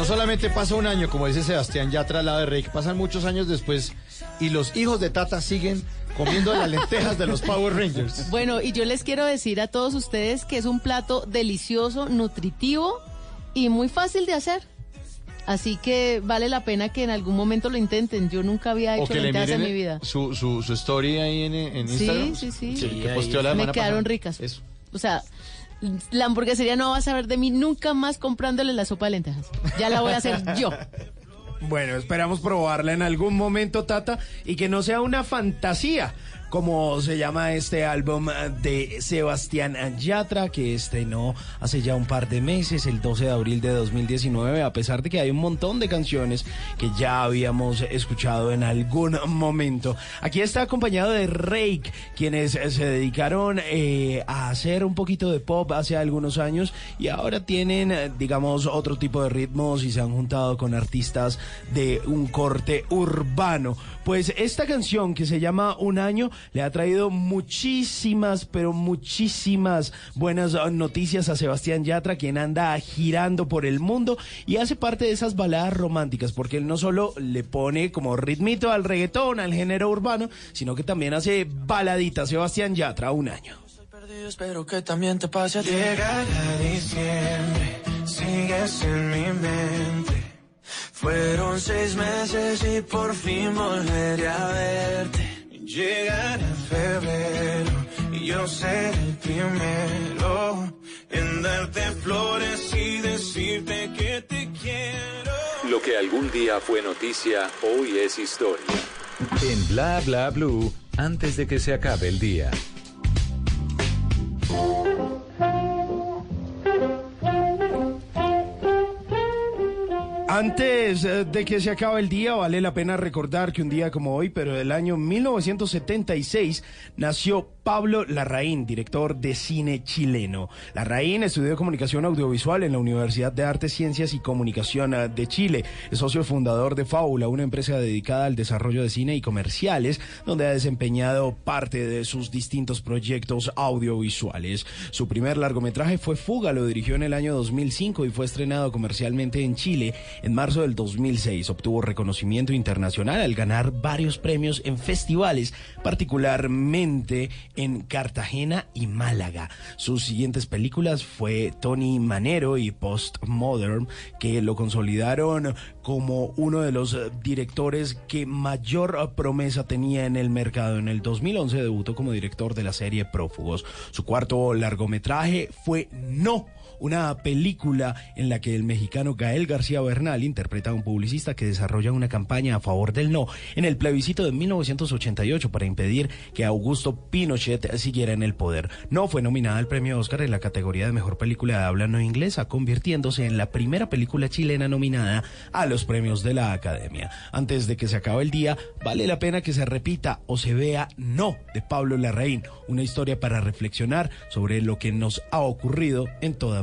No solamente pasa un año, como dice Sebastián, ya tras la de Rey, que pasan muchos años después y los hijos de Tata siguen comiendo las lentejas de los Power Rangers. Bueno, y yo les quiero decir a todos ustedes que es un plato delicioso, nutritivo y muy fácil de hacer. Así que vale la pena que en algún momento lo intenten. Yo nunca había hecho lentejas en mi vida. su, su, su story ahí en, en Sí, Instagram. sí, sí. que posteó la Me quedaron pasada. ricas. Eso. O sea, la hamburguesería no va a saber de mí nunca más comprándole la sopa de lentejas. Ya la voy a hacer yo. Bueno, esperamos probarla en algún momento, Tata, y que no sea una fantasía, como se llama este álbum de Sebastián Yatra, que estrenó hace ya un par de meses, el 12 de abril de 2019, a pesar de que hay un montón de canciones que ya habíamos escuchado en algún momento. Aquí está acompañado de Rake, quienes se dedicaron eh, a hacer un poquito de pop hace algunos años y ahora tienen, digamos, otro tipo de ritmos y se han juntado con artistas de un corte urbano. Pues esta canción que se llama Un año le ha traído muchísimas, pero muchísimas buenas eh, noticias a Sebastián Yatra, quien anda girando por el mundo y hace parte de esas baladas románticas, porque él no solo le pone como ritmito al reggaetón, al género urbano, sino que también hace baladita Sebastián Yatra, Un año. Espero que también te pase a ti. Llegará diciembre, sigues en mi mente. Fueron seis meses y por fin volveré a verte. Llegará febrero y yo seré el primero en darte flores y decirte que te quiero. Lo que algún día fue noticia, hoy es historia. En Bla Bla Blue, antes de que se acabe el día. Antes eh, de que se acabe el día, vale la pena recordar que un día como hoy, pero del año 1976, nació Pablo Larraín, director de cine chileno. Larraín estudió comunicación audiovisual en la Universidad de Artes, Ciencias y Comunicación eh, de Chile. Es socio fundador de Fábula, una empresa dedicada al desarrollo de cine y comerciales, donde ha desempeñado parte de sus distintos proyectos audiovisuales. Su primer largometraje fue Fuga, lo dirigió en el año 2005 y fue estrenado comercialmente en Chile en marzo del 2006 obtuvo reconocimiento internacional al ganar varios premios en festivales, particularmente en Cartagena y Málaga. Sus siguientes películas fue Tony Manero y Postmodern, que lo consolidaron como uno de los directores que mayor promesa tenía en el mercado. En el 2011 debutó como director de la serie Prófugos. Su cuarto largometraje fue No una película en la que el mexicano Gael García Bernal interpreta a un publicista que desarrolla una campaña a favor del no en el plebiscito de 1988 para impedir que Augusto Pinochet siguiera en el poder. No fue nominada al premio Oscar en la categoría de mejor película de habla no inglesa, convirtiéndose en la primera película chilena nominada a los premios de la Academia. Antes de que se acabe el día, vale la pena que se repita o se vea No de Pablo Larraín, una historia para reflexionar sobre lo que nos ha ocurrido en toda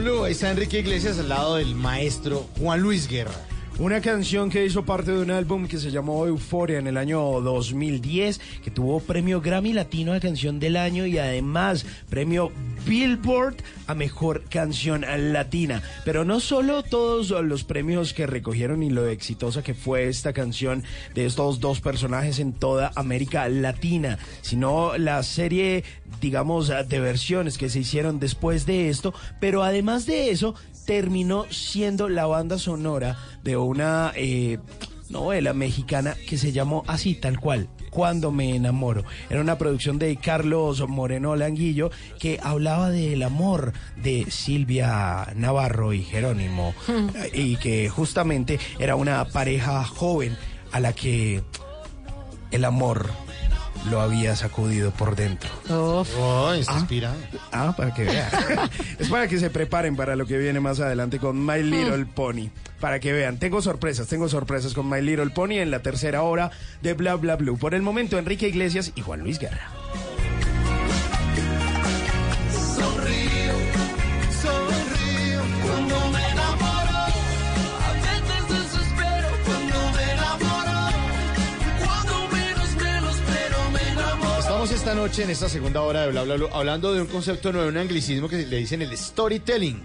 Blue. Ahí está Enrique Iglesias al lado del maestro Juan Luis Guerra. Una canción que hizo parte de un álbum que se llamó Euforia en el año 2010, que tuvo premio Grammy Latino a Canción del Año y además premio Billboard a Mejor Canción Latina. Pero no solo todos los premios que recogieron y lo exitosa que fue esta canción de estos dos personajes en toda América Latina, sino la serie, digamos, de versiones que se hicieron después de esto, pero además de eso, terminó siendo la banda sonora de una eh, novela mexicana que se llamó así, tal cual. Cuando me enamoro. Era una producción de Carlos Moreno Languillo que hablaba del amor de Silvia Navarro y Jerónimo y que justamente era una pareja joven a la que el amor lo había sacudido por dentro. Oh, está Ah. inspirado. Ah, para que vean. es para que se preparen para lo que viene más adelante con My Little Pony. Para que vean, tengo sorpresas, tengo sorpresas con My Little Pony en la tercera hora de Bla Bla Blue. Por el momento, Enrique Iglesias y Juan Luis Guerra. Estamos esta esta noche, en esta segunda hora de Bla Bla Bla, hablando de un concepto nuevo, un anglicismo que le dicen el storytelling,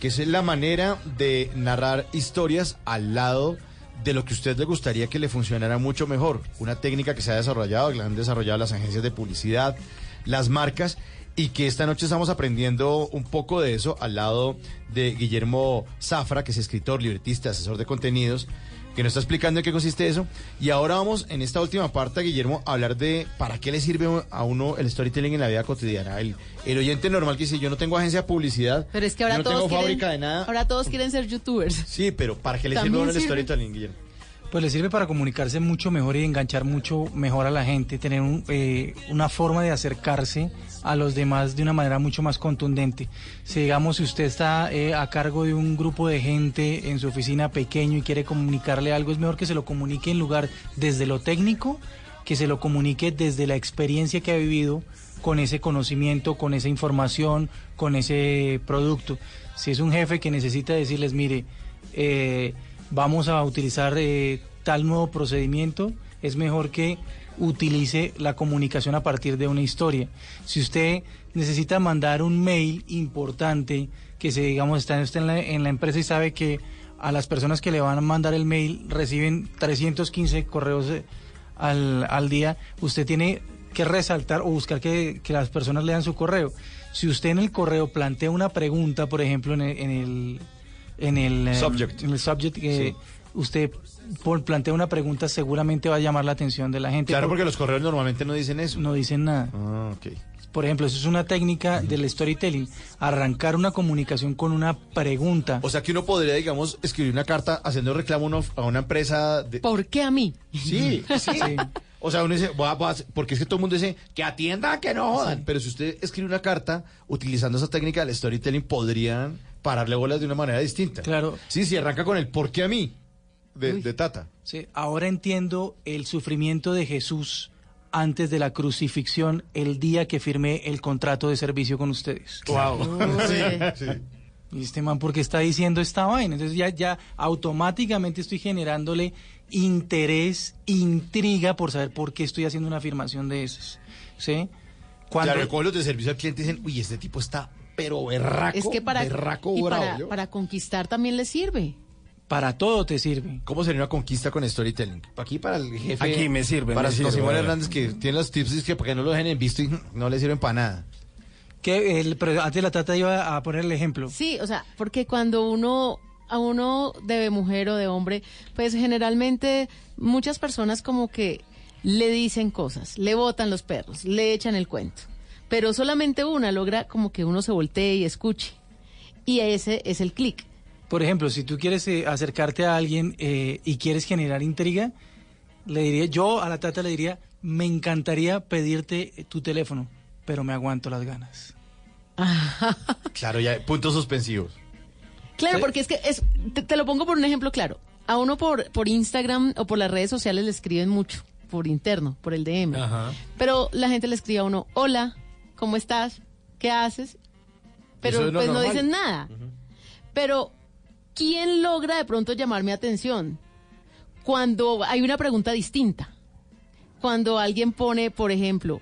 que es la manera de narrar historias al lado de lo que a usted le gustaría que le funcionara mucho mejor. Una técnica que se ha desarrollado, que la han desarrollado las agencias de publicidad, las marcas, y que esta noche estamos aprendiendo un poco de eso al lado de Guillermo Zafra, que es escritor, libretista, asesor de contenidos, que nos está explicando en qué consiste eso. Y ahora vamos, en esta última parte, Guillermo, a hablar de para qué le sirve a uno el storytelling en la vida cotidiana. El, el oyente normal que dice, yo no tengo agencia de publicidad, Pero es que ahora yo no todos tengo quieren, fábrica de nada. ahora todos quieren ser youtubers. Sí, pero ¿para qué le sirve a uno el storytelling, Guillermo? Pues le sirve para comunicarse mucho mejor y enganchar mucho mejor a la gente, tener un, eh, una forma de acercarse a los demás de una manera mucho más contundente. Si digamos, si usted está eh, a cargo de un grupo de gente en su oficina pequeño y quiere comunicarle algo, es mejor que se lo comunique en lugar desde lo técnico, que se lo comunique desde la experiencia que ha vivido con ese conocimiento, con esa información, con ese producto. Si es un jefe que necesita decirles, mire, eh, vamos a utilizar eh, tal nuevo procedimiento, es mejor que utilice la comunicación a partir de una historia. Si usted necesita mandar un mail importante, que se digamos está usted en la, en la empresa y sabe que a las personas que le van a mandar el mail reciben 315 correos eh, al, al día, usted tiene que resaltar o buscar que, que las personas lean su correo. Si usted en el correo plantea una pregunta, por ejemplo, en el, en el, en el, eh, Subject. en el subject, eh, Sí. usted por- plantea una pregunta, seguramente va a llamar la atención de la gente. Claro, por- porque los correos normalmente no dicen eso. no dicen nada. Ah, ok. Por ejemplo, eso es una técnica del storytelling, arrancar una comunicación con una pregunta. O sea que uno podría, digamos, escribir una carta haciendo reclamo a una- a una empresa de... ¿Por qué a mí? Sí, sí. O sea, uno dice, voy a- voy a hacer- porque es que todo el mundo dice, que atiendan, que no jodan. Pero si usted escribe una carta utilizando esa técnica del storytelling, podrían pararle bolas de una manera distinta. Claro. Sí, si arranca con el ¿por qué a mí? De, de Tata. Sí, ahora entiendo el sufrimiento de Jesús antes de la crucifixión el día que firmé el contrato de servicio con ustedes. Wow. Sí, sí. Y este man, ¿por qué está diciendo esta vaina? Entonces ya, ya automáticamente estoy generándole interés, intriga por saber por qué estoy haciendo una afirmación de esas. ¿Sí? Cuando, Claro, los de servicio al cliente dicen, uy, este tipo está, pero berraco, Es que para, berraco y bravo. para, conquistar también le sirve. Para todo te sirve. ¿Cómo sería una conquista con storytelling? Aquí para el jefe. Aquí me sirve, Para me sirve, Simón bueno. Hernández, que tiene los tips, es que para que no lo dejen en visto y no le sirven para nada. Que el, pero antes la tata iba a poner el ejemplo. Sí, o sea, porque cuando uno a uno de mujer o de hombre, pues generalmente muchas personas como que le dicen cosas, le botan los perros, le echan el cuento, pero solamente una logra como que uno se voltee y escuche. Y ese es el clic. Por ejemplo, si tú quieres eh, acercarte a alguien eh, y quieres generar intriga, le diría, yo a la tata le diría, me encantaría pedirte eh, tu teléfono, pero me aguanto las ganas. Claro, ya, puntos suspensivos. Claro, porque es que es, te, te lo pongo por un ejemplo claro. A uno por, por Instagram o por las redes sociales le escriben mucho, por interno, por el DM. Pero la gente le escribe a uno, hola, ¿cómo estás? ¿Qué haces? Pero es pues no normal. dicen nada. Pero, ¿quién logra de pronto llamar mi atención? Cuando hay una pregunta distinta. Cuando alguien pone, por ejemplo,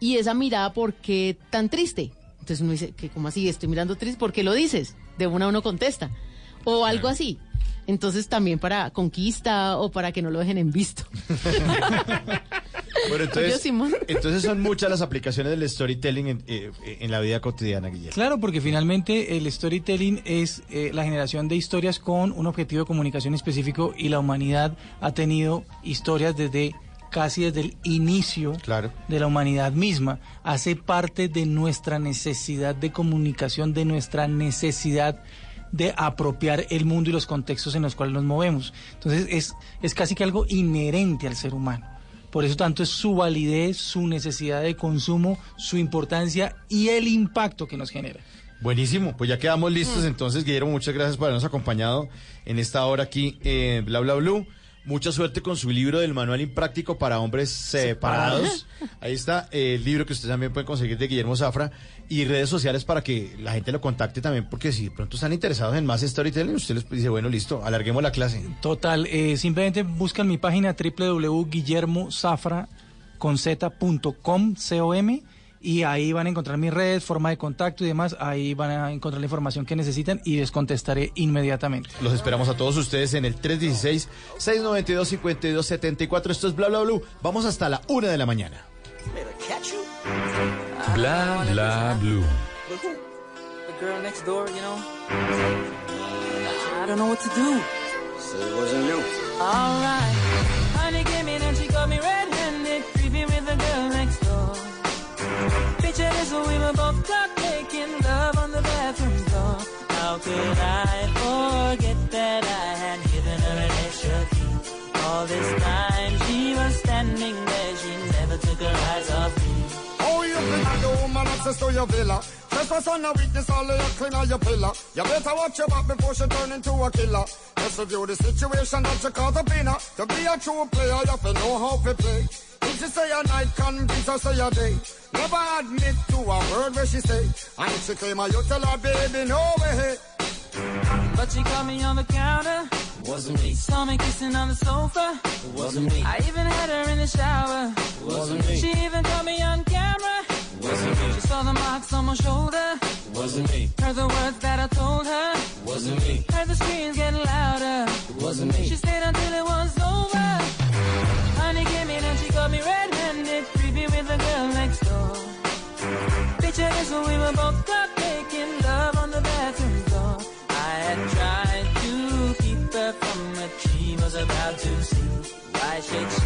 y esa mirada, ¿por qué tan triste? Entonces uno dice, que ¿cómo así? Estoy mirando triste, ¿por qué lo dices? De una uno contesta. O algo así. Entonces también para conquista o para que no lo dejen en visto. Bueno, Oye, entonces, Simón. entonces son muchas las aplicaciones del storytelling en, eh, en la vida cotidiana, Guillermo. Claro, porque finalmente el storytelling es eh, la generación de historias con un objetivo de comunicación específico y la humanidad ha tenido historias desde casi desde el inicio Claro. de la humanidad misma. Hace parte de nuestra necesidad de comunicación, de nuestra necesidad de apropiar el mundo y los contextos en los cuales nos movemos. Entonces es, es casi que algo inherente al ser humano. Por eso tanto es su validez, su necesidad de consumo, su importancia y el impacto que nos genera. Buenísimo, pues ya quedamos listos. Entonces, Guillermo, muchas gracias por habernos acompañado en esta hora aquí en Bla Bla Blue. Mucha suerte con su libro del manual impráctico para hombres separados. Ahí está el libro que usted también puede conseguir de Guillermo Zafra y redes sociales para que la gente lo contacte también, porque si de pronto están interesados en más storytelling, usted les dice, bueno, listo, alarguemos la clase. Total, eh, simplemente buscan mi página www.guillermozafra con z.com, com, y ahí van a encontrar mi red, forma de contacto y demás. Ahí van a encontrar la información que necesitan y les contestaré inmediatamente. Los esperamos a todos ustedes en el 316-692-5274. Esto es Bla Bla Blue. Vamos hasta la una de la mañana. Bla bla blue. The girl next door, you know. I don't know what to do. So it wasn't you. Alright. Honey came in and she got me red-handed, creepy with the girl next door. Picture this, we were both caught making love on the bathroom floor. How could I forget that I had given her an extra key? All this time she was standing there, she never took her eyes off me. Access to your villa? Trespass on a weakness, all of your clean on your pillar. You better watch your back before she turn into a killer. Just review the situation that you call the winner. To be a true player, you have to know how to play. If she say a night, convince her say a day. Never admit to a word where she say. And if she claim her, you tell her, baby, no way. But she caught me on the counter. Wasn't me. Saw me kissing on the sofa. Wasn't me. I even had her in the shower. Wasn't me. She even caught me on camera. Wasn't me. She saw the marks on my shoulder. Wasn't me. Heard the words that I told her. Wasn't me. Heard the screams getting louder. Wasn't me. She stayed until it was over. Honey came in and she got me red-handed, creepy with the girl next door. Picture this when we were both caught making love on the bathroom floor. I had tried to keep her from what she was about to see. Why should she